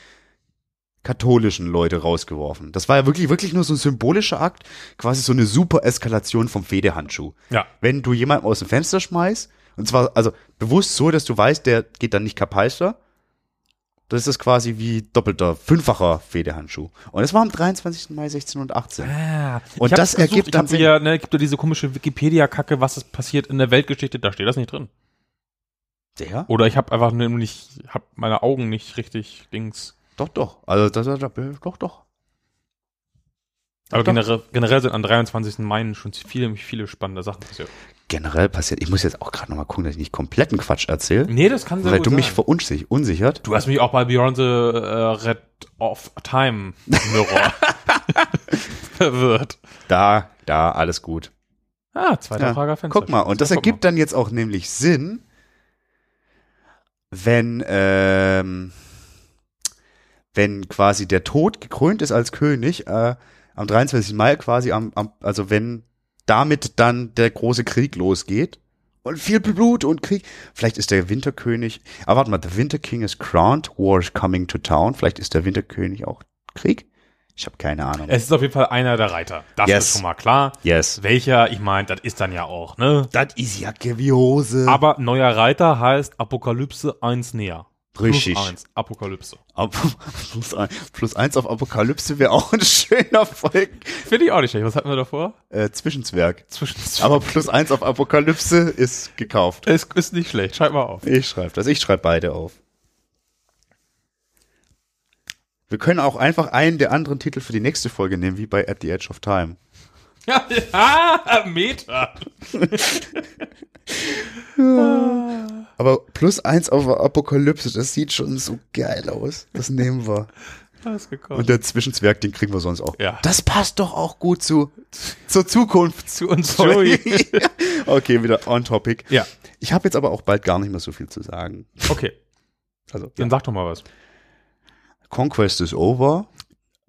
Speaker 3: katholischen Leute rausgeworfen. Das war ja wirklich, wirklich nur so ein symbolischer Akt, quasi so eine super Eskalation vom Fehdehandschuh.
Speaker 2: ja.
Speaker 3: Wenn du jemanden aus dem Fenster schmeißt, und zwar, also bewusst so, dass du weißt, der geht dann nicht kapeister, das ist quasi wie doppelter, fünffacher Fehdehandschuh. Und das war am 23. Mai 1618.
Speaker 2: Ah,
Speaker 3: Und
Speaker 2: ich hab's
Speaker 3: das ergibt
Speaker 2: ich
Speaker 3: dann Sinn.
Speaker 2: wieder, ne, gibt ja diese komische Wikipedia-Kacke, was ist passiert in der Weltgeschichte, da steht das nicht drin.
Speaker 3: Der?
Speaker 2: Oder ich habe einfach nämlich, hab meine Augen nicht richtig links.
Speaker 3: Doch, doch. Also, das, das, das, doch, doch.
Speaker 2: Aber generell, generell sind am 23. Mai schon viele, viele spannende Sachen passiert.
Speaker 3: Generell passiert, ich muss jetzt auch gerade nochmal gucken, dass ich nicht kompletten Quatsch erzähle,
Speaker 2: Nee, das kann sehr
Speaker 3: weil du mich
Speaker 2: sein.
Speaker 3: verunsichert. Unsichert.
Speaker 2: Du hast mich auch bei Beyond the äh, Red of Time Mirror verwirrt.
Speaker 3: Da, da, alles gut.
Speaker 2: Ah, zweiter
Speaker 3: Ja,
Speaker 2: Frage Fenster.
Speaker 3: Guck mal, und das
Speaker 2: Ja,
Speaker 3: ergibt dann jetzt auch nämlich Sinn, wenn, ähm, wenn quasi der Tod gekrönt ist als König, äh, am 23. Mai quasi, am, am, also wenn damit dann der große Krieg losgeht und viel Blut und Krieg, vielleicht ist der Winterkönig, aber warte mal, the Winter King is crowned, war is coming to town, vielleicht ist der Winterkönig auch Krieg? Ich habe keine Ahnung.
Speaker 2: Es ist auf jeden Fall einer der Reiter. Das
Speaker 3: Yes.
Speaker 2: ist schon mal klar.
Speaker 3: yes.
Speaker 2: Welcher, ich meine, das ist dann ja auch, ne?
Speaker 3: Das ist ja Gewiose.
Speaker 2: Aber neuer Reiter heißt Apokalypse 1 näher.
Speaker 3: Richtig.
Speaker 2: Plus 1, Apokalypse.
Speaker 3: Ab- plus, ein, plus eins auf Apokalypse wäre auch ein schöner Folgen.
Speaker 2: Finde ich auch nicht schlecht. Was hatten wir davor?
Speaker 3: Äh, Zwischenzwerg.
Speaker 2: Zwischen
Speaker 3: Aber plus eins auf Apokalypse ist gekauft.
Speaker 2: es ist nicht schlecht. Schreib mal auf.
Speaker 3: Ich schreibe das. Ich schreibe beide auf. Wir können auch einfach einen der anderen Titel für die nächste Folge nehmen, wie bei At the Edge of Time.
Speaker 2: Ja, ja Meter.
Speaker 3: Aber plus eins auf Apokalypse, das sieht schon so geil aus. Das nehmen wir. Und der Zwischenzwerg, den kriegen wir sonst auch.
Speaker 2: Ja.
Speaker 3: Das passt doch auch gut zu, zur Zukunft.
Speaker 2: zu uns Joey.
Speaker 3: okay, wieder on topic.
Speaker 2: ja,
Speaker 3: Ich habe jetzt aber auch bald gar nicht mehr so viel zu sagen.
Speaker 2: okay.
Speaker 3: Also,
Speaker 2: Dann sag doch mal was.
Speaker 3: Conquest is over,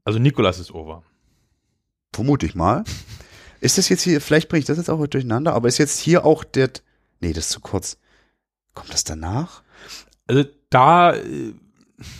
Speaker 2: Also Nikolas ist over.
Speaker 3: vermute ich mal. Ist das jetzt hier, vielleicht bringe ich das jetzt auch durcheinander, aber ist jetzt hier auch der, nee, das ist zu kurz. Kommt das danach?
Speaker 2: Also da, äh,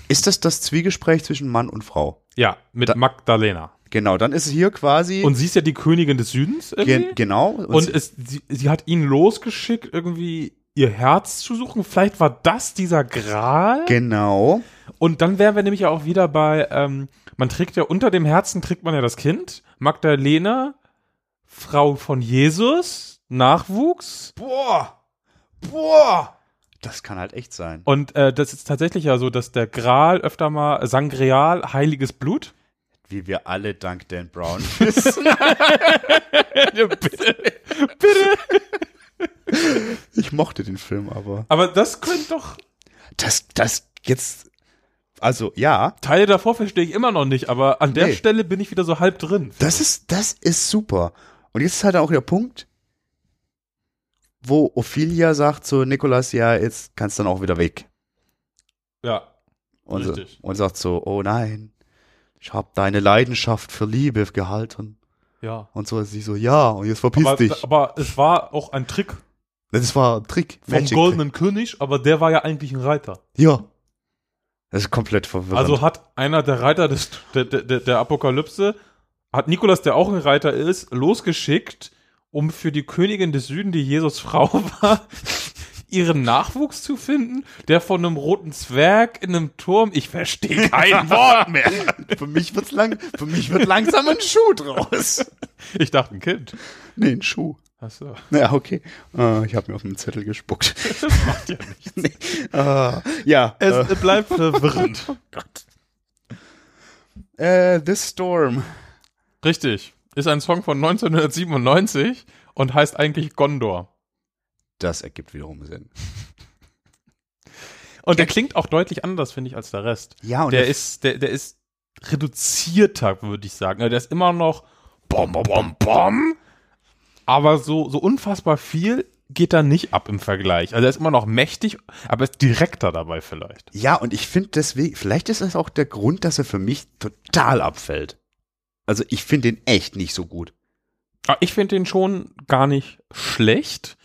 Speaker 3: Ist das das Zwiegespräch zwischen Mann und Frau?
Speaker 2: ja, mit
Speaker 3: Da-
Speaker 2: Magdalena.
Speaker 3: Genau, dann ist es hier quasi,
Speaker 2: Und sie ist ja die Königin des Südens irgendwie.
Speaker 3: gen, genau, und,
Speaker 2: Und es, sie, sie hat ihn losgeschickt, irgendwie ihr Herz zu suchen. Vielleicht war das dieser Gral.
Speaker 3: genau,
Speaker 2: Und dann wären wir nämlich auch wieder bei, ähm, man trägt ja unter dem Herzen, trägt man ja das Kind. Magdalena, Frau von Jesus, Nachwuchs.
Speaker 3: boah, boah, das kann halt echt sein.
Speaker 2: Und äh, das ist tatsächlich ja so, dass der Gral öfter mal Sangreal, heiliges Blut.
Speaker 3: Wie wir alle dank Dan Brown wissen.
Speaker 2: bitte, bitte.
Speaker 3: Ich mochte den Film aber.
Speaker 2: Aber das könnte doch.
Speaker 3: Das, das jetzt, also ja,
Speaker 2: Teile davor verstehe ich immer noch nicht, aber an der
Speaker 3: Nee.
Speaker 2: Stelle bin ich wieder so halb drin.
Speaker 3: Das ist, das ist super. Und jetzt ist halt auch der Punkt, wo Ophelia sagt zu Nikolas, ja, jetzt kannst du dann auch wieder weg.
Speaker 2: Ja.
Speaker 3: Und, so,
Speaker 2: Richtig.
Speaker 3: und sagt so, oh nein, ich habe deine Leidenschaft für Liebe gehalten.
Speaker 2: Ja.
Speaker 3: Und so, sie so, ja, und jetzt verpiss
Speaker 2: Aber,
Speaker 3: dich.
Speaker 2: aber es war auch ein Trick
Speaker 3: Das war ein Trick.
Speaker 2: vom
Speaker 3: Magic
Speaker 2: goldenen König, aber der war ja eigentlich ein Reiter.
Speaker 3: Trick. Ja. Das ist komplett verwirrend.
Speaker 2: Also hat einer der Reiter des, der, der, der Apokalypse, hat Nikolas, der auch ein Reiter ist, losgeschickt, um für die Königin des Süden, die Jesus Frau war, ihren Nachwuchs zu finden, der von einem roten Zwerg in einem Turm, ich verstehe kein Wort mehr.
Speaker 3: für mich wird's lang, für mich wird langsam ein Schuh draus.
Speaker 2: Ich dachte, ein Kind.
Speaker 3: Nee, ein Schuh.
Speaker 2: Achso,
Speaker 3: Ja, okay. Äh, ich habe mir auf den Zettel gespuckt.
Speaker 2: das macht ja nichts.
Speaker 3: nee. äh, ja.
Speaker 2: Es bleibt verwirrend.
Speaker 3: äh, This Storm.
Speaker 2: Richtig. Ist ein Song von 1997 und heißt eigentlich Gondor.
Speaker 3: Das ergibt wiederum Sinn.
Speaker 2: Und der klingt auch deutlich anders, finde ich, als der Rest.
Speaker 3: Ja, und
Speaker 2: der ist, der, der ist reduzierter, würde ich sagen. Also Der ist immer noch bom, bom, bom, bom. Aber so, so unfassbar viel geht da nicht ab im Vergleich. Also er ist immer noch mächtig, aber ist direkter dabei vielleicht.
Speaker 3: Ja, und ich finde deswegen, vielleicht ist das auch der Grund, dass er für mich total abfällt. Also ich finde den echt nicht so gut.
Speaker 2: Aber ich finde den schon gar nicht schlecht.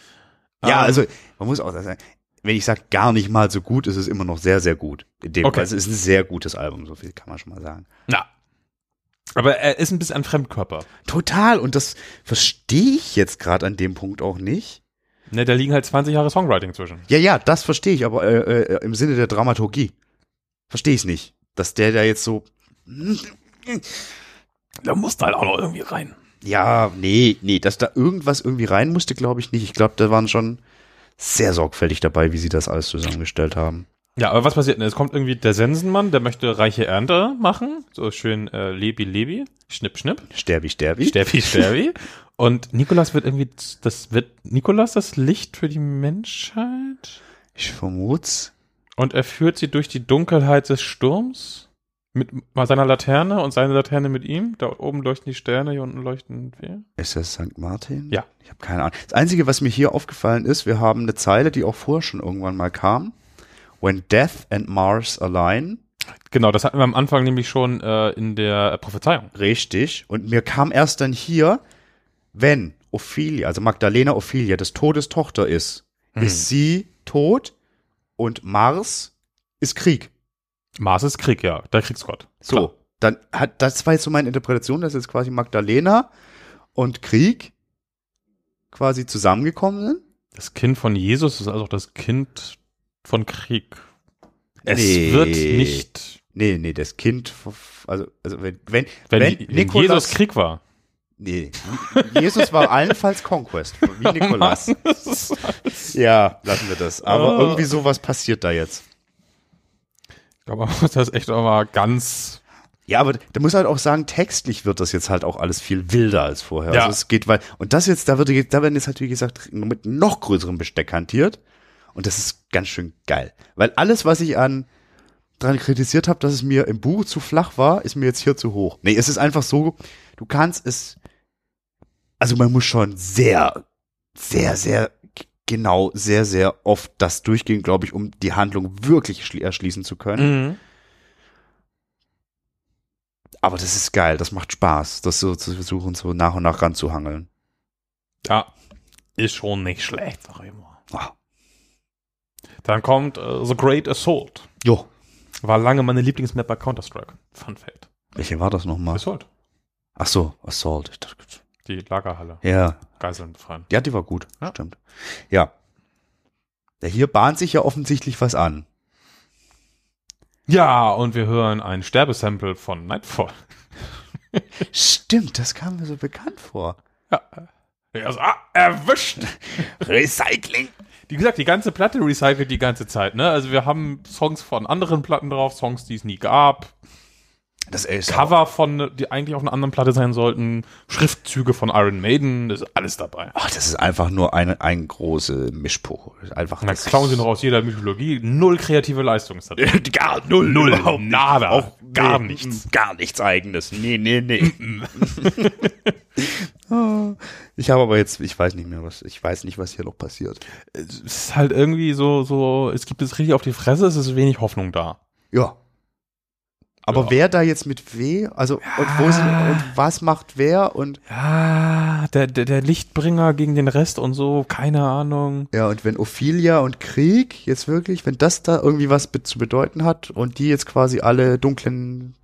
Speaker 3: Ja,
Speaker 2: Ähm,
Speaker 3: also man muss auch sagen, wenn ich sage gar nicht mal so gut, ist es immer noch sehr, sehr gut. In dem
Speaker 2: Okay.
Speaker 3: Fall, es ist ein sehr gutes Album, so viel kann man schon mal sagen.
Speaker 2: Ja. Aber er ist ein bisschen ein Fremdkörper.
Speaker 3: Total, und das verstehe ich jetzt gerade an dem Punkt auch nicht.
Speaker 2: Ne, da liegen halt 20 Jahre Songwriting zwischen.
Speaker 3: Ja, ja, das verstehe ich, aber äh, äh, im Sinne der Dramaturgie verstehe ich es nicht, dass der da jetzt so
Speaker 2: Da musst halt auch noch irgendwie rein.
Speaker 3: Ja, nee, nee, dass da irgendwas irgendwie rein musste, glaube ich nicht. Ich glaube, da waren schon sehr sorgfältig dabei, wie sie das alles zusammengestellt haben.
Speaker 2: Ja, aber was passiert denn? Es kommt irgendwie der Sensenmann, der möchte reiche Ernte machen. So schön äh, Lebi Lebi, Schnipp Schnipp,
Speaker 3: Sterbi, Sterbi.
Speaker 2: Sterbi Sterbi. Und Nikolas wird irgendwie, das wird Nikolas das Licht für die Menschheit?
Speaker 3: Ich vermut's.
Speaker 2: Und er führt sie durch die Dunkelheit des Sturms mit seiner Laterne und seine Laterne mit ihm. Da oben leuchten die Sterne, hier unten leuchten wir.
Speaker 3: Ist das St. Martin?
Speaker 2: Ja.
Speaker 3: Ich habe keine Ahnung. Das Einzige, was mir hier aufgefallen ist, wir haben eine Zeile, die auch vorher schon irgendwann mal kam. When Death and Mars align.
Speaker 2: Genau, das hatten wir am Anfang nämlich schon äh, in der Prophezeiung.
Speaker 3: Richtig. Und mir kam erst dann hier, wenn Ophelia, also Magdalena Ophelia, des Todes Tochter ist, ist sie tot und Mars ist Krieg.
Speaker 2: Mars ist Krieg, ja, der Kriegsgott.
Speaker 3: So,
Speaker 2: Klar.
Speaker 3: dann hat, das war jetzt so meine Interpretation, dass jetzt quasi Magdalena und Krieg quasi zusammengekommen sind.
Speaker 2: Das Kind von Jesus ist also auch das Kind von Krieg. Es
Speaker 3: Nee.
Speaker 2: wird nicht,
Speaker 3: Nee, nee, das Kind, also, also wenn, wenn,
Speaker 2: wenn,
Speaker 3: wenn, Nikolas,
Speaker 2: Jesus Krieg war.
Speaker 3: nee, Jesus war allenfalls Conquest, wie Nikolas. Ja, lassen wir das. Aber
Speaker 2: Oh.
Speaker 3: irgendwie sowas passiert da jetzt.
Speaker 2: Muss das echt auch mal ganz,
Speaker 3: Ja, aber da muss halt auch sagen, textlich wird das jetzt halt auch alles viel wilder als vorher.
Speaker 2: Ja.
Speaker 3: Also es geht, weil, und das jetzt, da wird, da werden jetzt halt, wie gesagt, mit noch größerem Besteck hantiert. Und das ist ganz schön geil. Weil alles, was ich an dran kritisiert habe, dass es mir im Buch zu flach war, ist mir jetzt hier zu hoch. Nee, es ist einfach so, du kannst es, also man muss schon sehr, sehr, sehr genau, sehr, sehr oft das durchgehen, glaube ich, um die Handlung wirklich schli- erschließen zu können.
Speaker 2: mhm.
Speaker 3: Aber das ist geil, das macht Spaß, das so zu versuchen, so nach und nach ranzuhangeln.
Speaker 2: ja, ist schon nicht schlecht, sag ich mal.
Speaker 3: Ah.
Speaker 2: Dann kommt äh, The Great Assault.
Speaker 3: Jo.
Speaker 2: War lange meine Lieblingsmap bei Counter-Strike. Fun Fact.
Speaker 3: Welche war das nochmal?
Speaker 2: Assault.
Speaker 3: Ach so, Assault. Ich dachte,
Speaker 2: Die Lagerhalle.
Speaker 3: Ja,
Speaker 2: Geiseln befreien.
Speaker 3: ja, die war gut.
Speaker 2: Ja.
Speaker 3: Stimmt. Ja. ja. Hier bahnt sich ja offensichtlich was an.
Speaker 2: Ja, und wir hören ein Sterbesample von Nightfall.
Speaker 3: Stimmt, das kam mir so bekannt vor.
Speaker 2: Ja. Also, ah, erwischt!
Speaker 3: Recycling.
Speaker 2: Wie gesagt, die ganze Platte recycelt die ganze Zeit, ne? Also wir haben Songs von anderen Platten drauf, Songs, die es nie gab,
Speaker 3: Das ist
Speaker 2: Cover von, die eigentlich auf einer anderen Platte sein sollten, Schriftzüge von Iron Maiden, das ist alles dabei.
Speaker 3: Ach, das ist einfach nur eine, ein große Mischpuch. Einfach das
Speaker 2: klauen sie noch aus jeder Mythologie. Null kreative Leistung ist da drin.
Speaker 3: Gar null,
Speaker 2: Null,
Speaker 3: überhaupt
Speaker 2: nada,
Speaker 3: auch
Speaker 2: gar
Speaker 3: nee,
Speaker 2: nichts.
Speaker 3: mm, Gar nichts eigenes. Nee, nee, nee. Ah, ich habe aber jetzt, ich weiß nicht mehr, was, ich weiß nicht, was hier noch passiert.
Speaker 2: Es ist halt irgendwie so, so, es gibt es richtig auf die Fresse, es ist wenig Hoffnung da.
Speaker 3: Ja. Aber
Speaker 2: Ja.
Speaker 3: wer da jetzt mit weh, also und wo sind, und was macht wer und
Speaker 2: Ja, der, der, der Lichtbringer gegen den Rest und so, keine Ahnung.
Speaker 3: ja und wenn Ophelia und Krieg jetzt wirklich, wenn das da irgendwie was be zu bedeuten hat und die jetzt quasi alle dunklen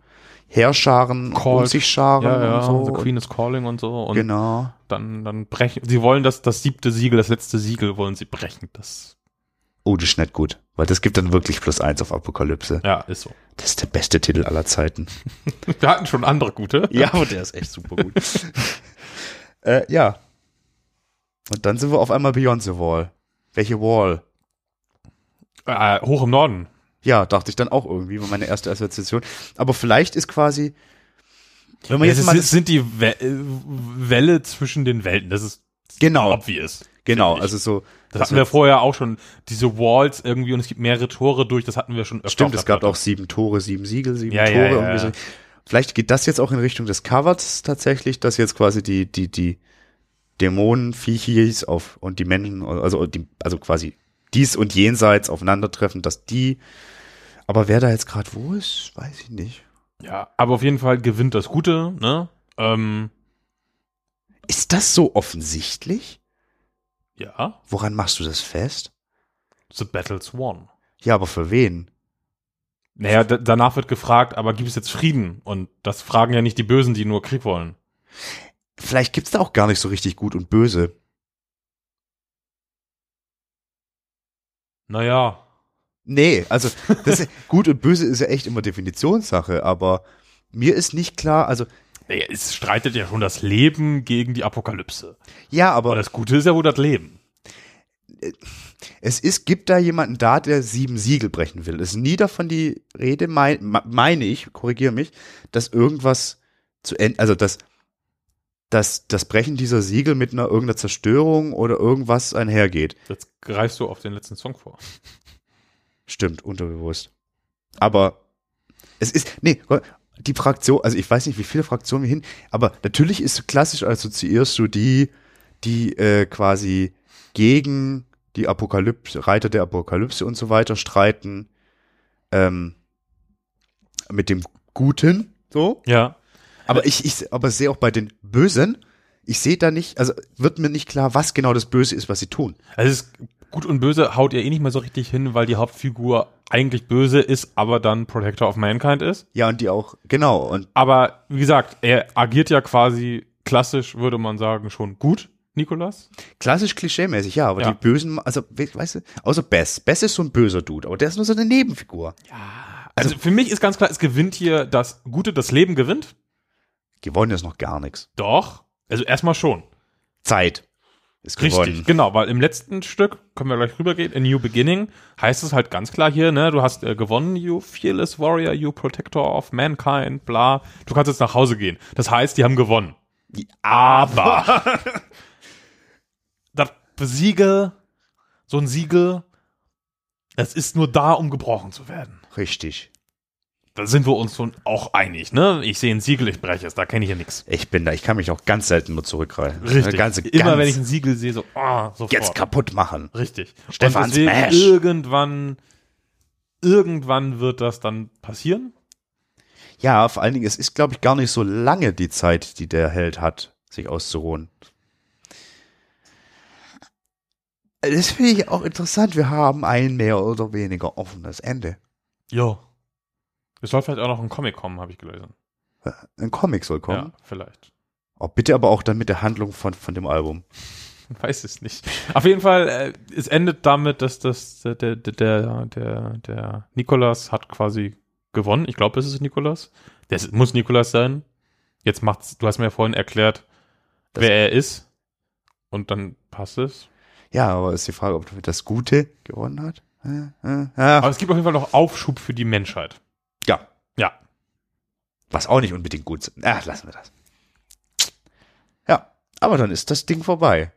Speaker 3: Heerscharen um
Speaker 2: Called.
Speaker 3: sich scharen
Speaker 2: Ja, ja,
Speaker 3: und
Speaker 2: The
Speaker 3: so.
Speaker 2: Queen is calling und so. Und
Speaker 3: genau.
Speaker 2: dann, dann brechen, sie wollen das, das siebte Siegel, das letzte Siegel wollen sie brechen. Das,
Speaker 3: Oh, das ist nicht gut, weil das gibt dann wirklich plus eins auf Apokalypse.
Speaker 2: ja, ist so.
Speaker 3: Das ist der beste Titel aller Zeiten.
Speaker 2: Wir hatten schon andere gute.
Speaker 3: Ja, aber der ist echt super gut. äh, ja. Und dann sind wir auf einmal Beyond the Wall. Welche Wall?
Speaker 2: Äh, hoch im Norden.
Speaker 3: Ja, dachte ich dann auch irgendwie, war meine erste Assoziation. Aber vielleicht ist quasi, wenn man
Speaker 2: Ja,
Speaker 3: jetzt mal,
Speaker 2: ist, sind die We äh, Welle zwischen den Welten. Das ist
Speaker 3: genau,
Speaker 2: obvious.
Speaker 3: Genau, also so,
Speaker 2: Das hatten wir vorher auch schon. Diese Walls irgendwie und es gibt mehrere Tore durch, das hatten wir schon öfter.
Speaker 3: stimmt, es gab auch sieben Tore, sieben Siegel, sieben
Speaker 2: Ja,
Speaker 3: Tore,
Speaker 2: ja, ja.
Speaker 3: so. vielleicht geht das jetzt auch in Richtung des Covers tatsächlich, dass jetzt quasi die, die, die Dämonen, Viechis auf und die Menschen, also die, also quasi dies und jenseits aufeinandertreffen, dass die, aber wer da jetzt gerade wo ist, weiß ich nicht.
Speaker 2: Ja, aber auf jeden Fall gewinnt das Gute, ne? Ähm,
Speaker 3: Ist das so offensichtlich?
Speaker 2: Ja,
Speaker 3: Woran machst du das fest?
Speaker 2: The Battle's won.
Speaker 3: Ja, aber für wen?
Speaker 2: Naja, danach wird gefragt, aber gibt es jetzt Frieden? Und das fragen ja nicht die Bösen, die nur Krieg wollen.
Speaker 3: Vielleicht gibt's da auch gar nicht so richtig gut und böse.
Speaker 2: Naja,
Speaker 3: Nee, also das gut und böse ist ja echt immer Definitionssache, aber mir ist nicht klar, also
Speaker 2: es streitet ja schon das Leben gegen die Apokalypse.
Speaker 3: ja,
Speaker 2: Aber
Speaker 3: aber
Speaker 2: das Gute ist ja wohl das Leben.
Speaker 3: es ist, gibt da jemanden da, der sieben Siegel brechen will. Es ist nie davon die Rede, mein, me- meine ich, korrigiere mich, dass irgendwas zu Ende, also dass, dass das Brechen dieser Siegel mit einer irgendeiner Zerstörung oder irgendwas einhergeht.
Speaker 2: Jetzt greifst du auf den letzten Song vor.
Speaker 3: Stimmt, unterbewusst. Aber es ist, nee, die Fraktion, also ich weiß nicht, wie viele Fraktionen wir hin, aber natürlich ist klassisch assoziierst du die, die äh, quasi gegen die Apokalypse, Reiter der Apokalypse und so weiter streiten, ähm, mit dem Guten, so.
Speaker 2: Ja.
Speaker 3: Aber ich, ich aber sehe auch bei den Bösen, ich sehe da nicht, also wird mir nicht klar, was genau das Böse ist, was sie tun.
Speaker 2: Also es ist gut und böse haut ihr eh nicht mehr so richtig hin, weil die Hauptfigur eigentlich böse ist, aber dann Protector of Mankind ist.
Speaker 3: Ja, und die auch, genau, und
Speaker 2: Aber wie gesagt, er agiert ja quasi klassisch, würde man sagen, schon gut, Nikolas.
Speaker 3: Klassisch klischeemäßig, ja, aber
Speaker 2: Ja.
Speaker 3: die Bösen, also, we- weißt du, außer Bess. Bess ist so ein böser Dude, aber der ist nur so eine Nebenfigur.
Speaker 2: Also, für mich ist ganz klar, es gewinnt hier das Gute, das Leben gewinnt.
Speaker 3: Gewonnen ist noch gar nichts.
Speaker 2: Doch. Also erstmal schon.
Speaker 3: Zeit ist
Speaker 2: Richtig,
Speaker 3: gewonnen.
Speaker 2: genau, weil im letzten Stück, können wir gleich rübergehen, A New Beginning, heißt es halt ganz klar hier, ne, du hast äh, gewonnen, you fearless warrior, you protector of mankind, bla. Du kannst jetzt nach Hause gehen. Das heißt, die haben gewonnen. Aber das Siegel, so ein Siegel, es ist nur da, um gebrochen zu werden.
Speaker 3: Richtig.
Speaker 2: Da sind wir uns schon auch einig, ne? Ich sehe ein Siegel, ich breche es, da kenne ich ja nichts.
Speaker 3: Ich bin da, ich kann mich auch ganz selten nur zurückgreifen.
Speaker 2: Richtig.
Speaker 3: Ganze,
Speaker 2: Immer
Speaker 3: ganz
Speaker 2: wenn ich ein Siegel sehe, so, ah, sofort.
Speaker 3: jetzt kaputt machen.
Speaker 2: Richtig.
Speaker 3: Stefan
Speaker 2: Und deswegen
Speaker 3: Smash.
Speaker 2: irgendwann, irgendwann wird das dann passieren.
Speaker 3: Ja, vor allen Dingen, es ist, glaube ich, gar nicht so lange die Zeit, die der Held hat, sich auszuruhen. Das finde ich auch interessant. Wir haben ein mehr oder weniger offenes Ende.
Speaker 2: Ja. Es soll vielleicht auch noch ein Comic kommen, habe ich gelesen.
Speaker 3: Ein Comic soll kommen.
Speaker 2: Ja, vielleicht.
Speaker 3: Oh, bitte aber auch dann mit der Handlung von, von dem Album.
Speaker 2: Weiß es nicht. Auf jeden Fall, äh, es endet damit, dass das, der, der, der, der, der Nikolas hat quasi gewonnen. Ich glaube, es ist Nikolas. Das muss Nikolas sein. Jetzt macht's, du hast mir ja vorhin erklärt,
Speaker 3: Das-
Speaker 2: wer er ist. Und dann passt es.
Speaker 3: Ja, aber ist die Frage, ob das Gute gewonnen hat. Äh, äh,
Speaker 2: Aber
Speaker 3: ja.
Speaker 2: es gibt auf jeden Fall noch Aufschub für die Menschheit.
Speaker 3: Ja,
Speaker 2: Ja.
Speaker 3: was auch nicht unbedingt gut ist. Ach, lassen wir das. Ja, aber dann ist das Ding vorbei.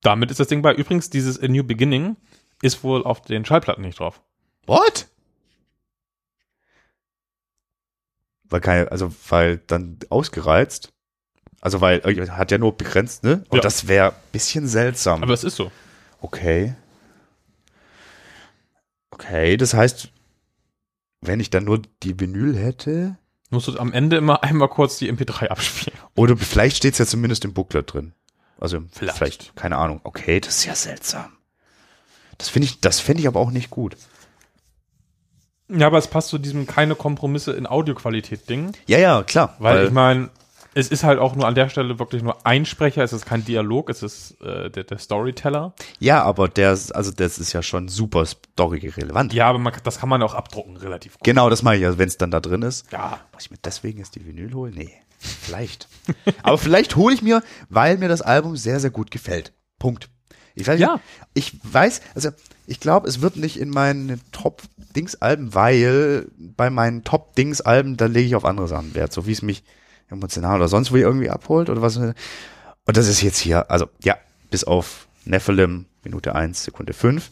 Speaker 2: Damit ist das Ding bei. Übrigens, dieses A New Beginning ist wohl auf den Schallplatten nicht drauf.
Speaker 3: What? Weil keine, also weil dann ausgereizt. Also weil äh, hat ja nur begrenzt, ne? Und
Speaker 2: Ja.
Speaker 3: das wäre bisschen seltsam.
Speaker 2: Aber es ist so.
Speaker 3: okay. Okay, das heißt, wenn ich dann nur die Vinyl hätte,
Speaker 2: Musst du am Ende immer einmal kurz die MP3 abspielen.
Speaker 3: oder vielleicht steht's ja zumindest im Booklet drin. Also
Speaker 2: Vielleicht.
Speaker 3: vielleicht. keine Ahnung. Okay, das ist ja seltsam. Das finde ich, das fände ich aber auch nicht gut.
Speaker 2: Ja, aber es passt zu diesem keine Kompromisse in Audioqualität-Ding.
Speaker 3: Ja, ja, klar.
Speaker 2: Weil, ich meine, es ist halt auch nur an der Stelle wirklich nur ein Sprecher, es ist kein Dialog, es ist äh, der, der Storyteller.
Speaker 3: ja, aber der, ist- also das ist ja schon super story-relevant.
Speaker 2: Ja, aber man, das kann man auch abdrucken, relativ gut.
Speaker 3: Genau, das mache ich ja, wenn es dann da drin ist.
Speaker 2: Ja.
Speaker 3: Muss ich mir deswegen jetzt die Vinyl holen? Nee, vielleicht. Aber vielleicht hole ich mir, weil mir das Album sehr, sehr gut gefällt. Punkt. Ich weiß,
Speaker 2: Ja.
Speaker 3: ich weiß, also ich glaube, es wird nicht in meinen Top-Dings-Alben, weil bei meinen Top-Dings-Alben, da lege ich auf andere Sachen Wert, so wie es mich emotional oder sonst wo irgendwie abholt oder was. Und das ist jetzt hier, also ja, bis auf Nephilim, Minute 1, Sekunde 5.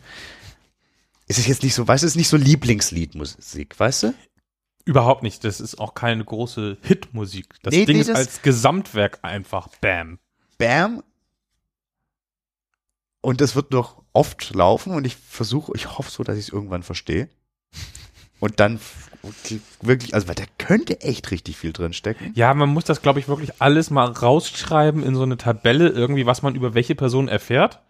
Speaker 3: es ist jetzt nicht so, weißt du, es ist nicht so Lieblingsliedmusik, weißt du?
Speaker 2: Überhaupt nicht. Das ist auch keine große Hitmusik. Das
Speaker 3: Nee,
Speaker 2: Ding
Speaker 3: nee,
Speaker 2: ist
Speaker 3: das-
Speaker 2: als Gesamtwerk einfach Bam.
Speaker 3: Bam. Und das wird noch oft laufen und ich versuche, ich hoffe so, dass ich es irgendwann verstehe. Und dann wirklich, also weil da könnte echt richtig viel drin stecken.
Speaker 2: Ja, man muss das, glaube ich, wirklich alles mal rausschreiben in so eine Tabelle, irgendwie, was man über welche Person erfährt.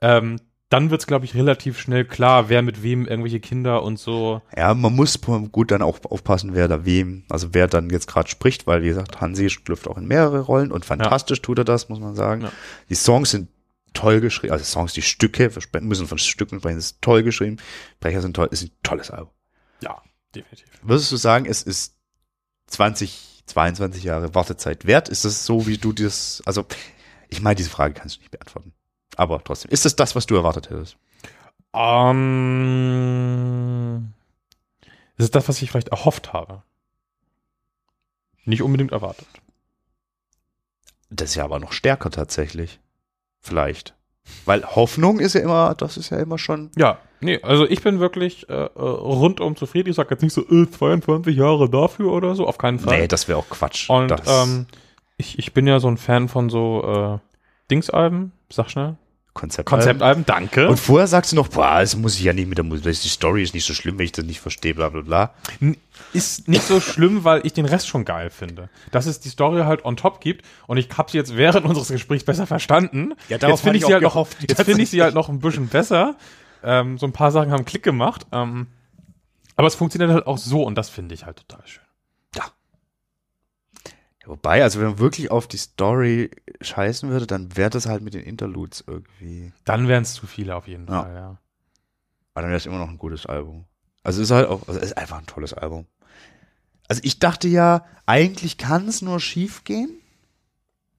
Speaker 2: Ähm, dann wird's, glaube ich, relativ schnell klar, wer mit wem irgendwelche Kinder und so.
Speaker 3: Ja, man muss gut dann auch aufpassen, wer da wem, also wer dann jetzt gerade spricht, weil wie gesagt, Hansi schlüpft auch in mehrere Rollen und fantastisch tut er das, muss man sagen.
Speaker 2: Ja.
Speaker 3: Die Songs sind toll geschrieben, also Songs, die Stücke, müssen von Stücken sprechen, ist toll geschrieben. Brecher sind toll, ist ein tolles Album.
Speaker 2: Ja, definitiv.
Speaker 3: Würdest du sagen, es ist 20, 22 Jahre Wartezeit wert? Ist das so, wie du das, also ich meine, diese Frage kannst du nicht beantworten. Aber trotzdem, ist das das, was du erwartet hättest?
Speaker 2: Ähm, das ist das, was ich vielleicht erhofft habe. Nicht unbedingt erwartet.
Speaker 3: Das ist ja aber noch stärker tatsächlich. Vielleicht. Weil Hoffnung ist ja immer, das ist ja immer schon.
Speaker 2: Ja, nee, also ich bin wirklich äh, äh, rundum zufrieden. Ich sag jetzt nicht so, äh, 22 Jahre dafür oder so, auf keinen Fall.
Speaker 3: Nee, das wäre auch Quatsch.
Speaker 2: Und
Speaker 3: das,
Speaker 2: ähm, ich, ich bin ja so ein Fan von so äh, Dingsalben, sag schnell.
Speaker 3: Konzept.
Speaker 2: Konzeptalben, danke.
Speaker 3: Und vorher sagst du noch, boah, das muss ich ja nicht mit der Musik, die Story ist nicht so schlimm, wenn ich das nicht verstehe, bla bla bla.
Speaker 2: Ist nicht so schlimm, weil ich den Rest schon geil finde. Dass es die Story halt on top gibt und ich habe sie jetzt während unseres Gesprächs besser verstanden.
Speaker 3: Ja, darauf
Speaker 2: jetzt finde ich sie
Speaker 3: auch
Speaker 2: halt noch,
Speaker 3: gehofft.
Speaker 2: jetzt finde ich sie halt noch ein bisschen besser. Ähm, so ein paar Sachen haben Klick gemacht. Ähm, aber es funktioniert halt auch so und das finde ich halt total schön.
Speaker 3: Wobei, also wenn man wirklich auf die Story scheißen würde, dann wäre das halt mit den Interludes irgendwie.
Speaker 2: Dann wären es zu viele auf jeden
Speaker 3: Ja.
Speaker 2: Fall, ja.
Speaker 3: Aber dann wäre es immer noch ein gutes Album. Also es ist halt auch, also es ist einfach ein tolles Album. Also ich dachte ja, eigentlich kann es nur schief gehen,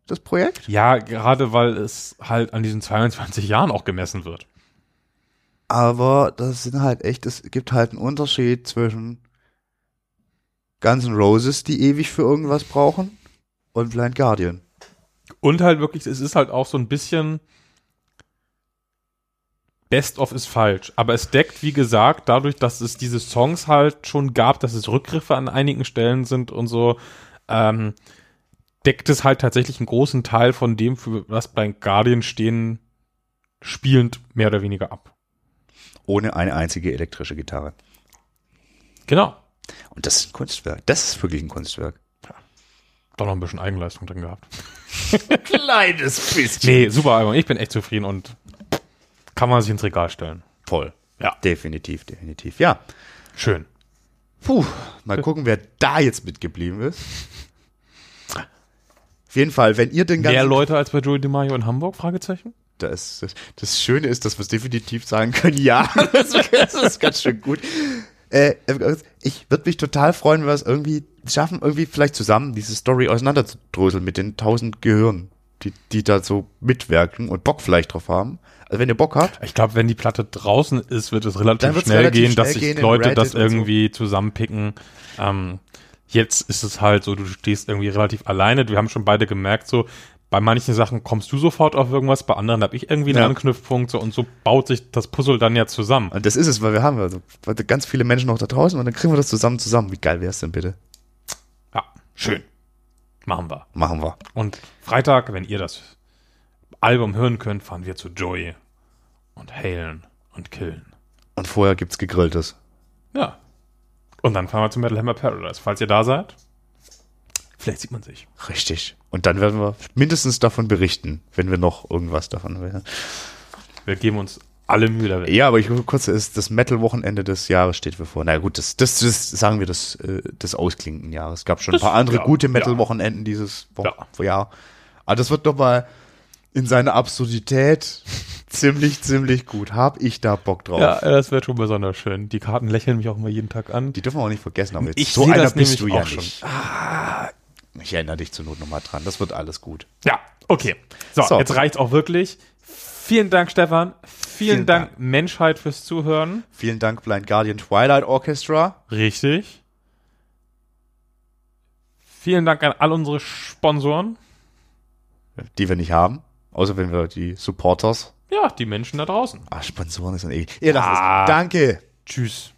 Speaker 3: das Projekt.
Speaker 2: Ja, gerade weil es halt an diesen 22 Jahren auch gemessen wird.
Speaker 3: Aber das sind halt echt, es gibt halt einen Unterschied zwischen Guns N' Roses, die ewig für irgendwas brauchen, und Blind Guardian.
Speaker 2: Und halt wirklich, es ist halt auch so ein bisschen Best of ist falsch, aber es deckt, wie gesagt, dadurch, dass es diese Songs halt schon gab, dass es Rückgriffe an einigen Stellen sind und so, ähm, deckt es halt tatsächlich einen großen Teil von dem, für was Blind Guardian stehen, spielend mehr oder weniger ab.
Speaker 3: Ohne eine einzige elektrische Gitarre.
Speaker 2: Genau.
Speaker 3: Und das ist ein Kunstwerk. Das ist wirklich ein Kunstwerk.
Speaker 2: Doch noch ein bisschen Eigenleistung drin gehabt.
Speaker 3: Kleines bisschen.
Speaker 2: Nee, super Album. Ich bin echt zufrieden und kann man sich ins Regal stellen.
Speaker 3: Voll.
Speaker 2: Ja.
Speaker 3: Definitiv, definitiv. Ja.
Speaker 2: Schön.
Speaker 3: Puh, mal gucken, wer da jetzt mitgeblieben ist. Auf jeden Fall, wenn ihr den ganzen...
Speaker 2: Mehr Leute als bei Joey DiMaggio in Hamburg? Fragezeichen?
Speaker 3: Das, das, das Schöne ist, dass wir es definitiv sagen können, ja. Das, das ist ganz schön gut. Äh, ich würde mich total freuen, wenn wir es irgendwie schaffen, irgendwie vielleicht zusammen diese Story auseinanderzudröseln mit den tausend Gehirnen, die, die da so mitwirken und Bock vielleicht drauf haben. Also wenn ihr Bock habt,
Speaker 2: Ich glaube, wenn die Platte draußen ist, wird es relativ schnell
Speaker 3: relativ
Speaker 2: gehen, dass
Speaker 3: schnell
Speaker 2: sich
Speaker 3: gehen in
Speaker 2: Leute das
Speaker 3: und so.
Speaker 2: irgendwie zusammenpicken. Ähm, jetzt ist es halt so, du stehst irgendwie relativ alleine. Wir haben schon beide gemerkt, so bei manchen Sachen kommst du sofort auf irgendwas, bei anderen habe ich irgendwie einen
Speaker 3: Ja.
Speaker 2: Anknüpfpunkt so, und so baut sich das Puzzle dann ja zusammen.
Speaker 3: und das ist es, weil wir haben also ganz viele Menschen noch da draußen und dann kriegen wir das zusammen zusammen. Wie geil wäre es denn bitte?
Speaker 2: Ja, schön. Machen wir.
Speaker 3: Machen wir.
Speaker 2: Und Freitag, wenn ihr das Album hören könnt, fahren wir zu Joey und hailen und killen.
Speaker 3: Und vorher gibt's gegrilltes.
Speaker 2: Ja. Und dann fahren wir zu Metal Hammer Paradise. Falls ihr da seid, vielleicht sieht man sich.
Speaker 3: Richtig. Und dann werden wir mindestens davon berichten, wenn wir noch irgendwas davon hören.
Speaker 2: Wir geben uns alle Mühe Welt.
Speaker 3: Ja, aber ich kurz ist das Metal-Wochenende des Jahres steht bevor. Na gut, das, das, das sagen wir das, äh, des ausklingenden Jahres. Es gab schon
Speaker 2: Das-
Speaker 3: ein paar andere
Speaker 2: ja,
Speaker 3: gute. Metal-Wochenenden dieses Wo
Speaker 2: Ja.
Speaker 3: Jahr. Aber das wird doch mal in seiner Absurdität ziemlich, ziemlich gut. Hab ich da Bock drauf.
Speaker 2: Ja, das wird schon besonders schön. Die Karten lächeln mich auch immer jeden Tag an.
Speaker 3: Die dürfen wir auch nicht vergessen. Aber jetzt
Speaker 2: Ich
Speaker 3: so einer
Speaker 2: das
Speaker 3: bist du ja
Speaker 2: auch schon.
Speaker 3: nicht. Ah, ich erinnere dich zur Not nochmal dran. Das wird alles gut.
Speaker 2: Ja, okay. So,
Speaker 3: So.
Speaker 2: jetzt reicht's auch wirklich. Vielen Dank, Stefan. Vielen,
Speaker 3: Vielen
Speaker 2: Dank,
Speaker 3: Dank.
Speaker 2: Menschheit, fürs Zuhören.
Speaker 3: Vielen Dank, Blind Guardian Twilight Orchestra.
Speaker 2: Richtig. Vielen Dank an all unsere Sponsoren.
Speaker 3: die wir nicht haben, außer wenn wir die Supporters
Speaker 2: Ja, die Menschen da draußen.
Speaker 3: Ah, Sponsoren ist ein ewig. Ihr lasst
Speaker 2: Ah.
Speaker 3: es. Danke.
Speaker 2: Tschüss.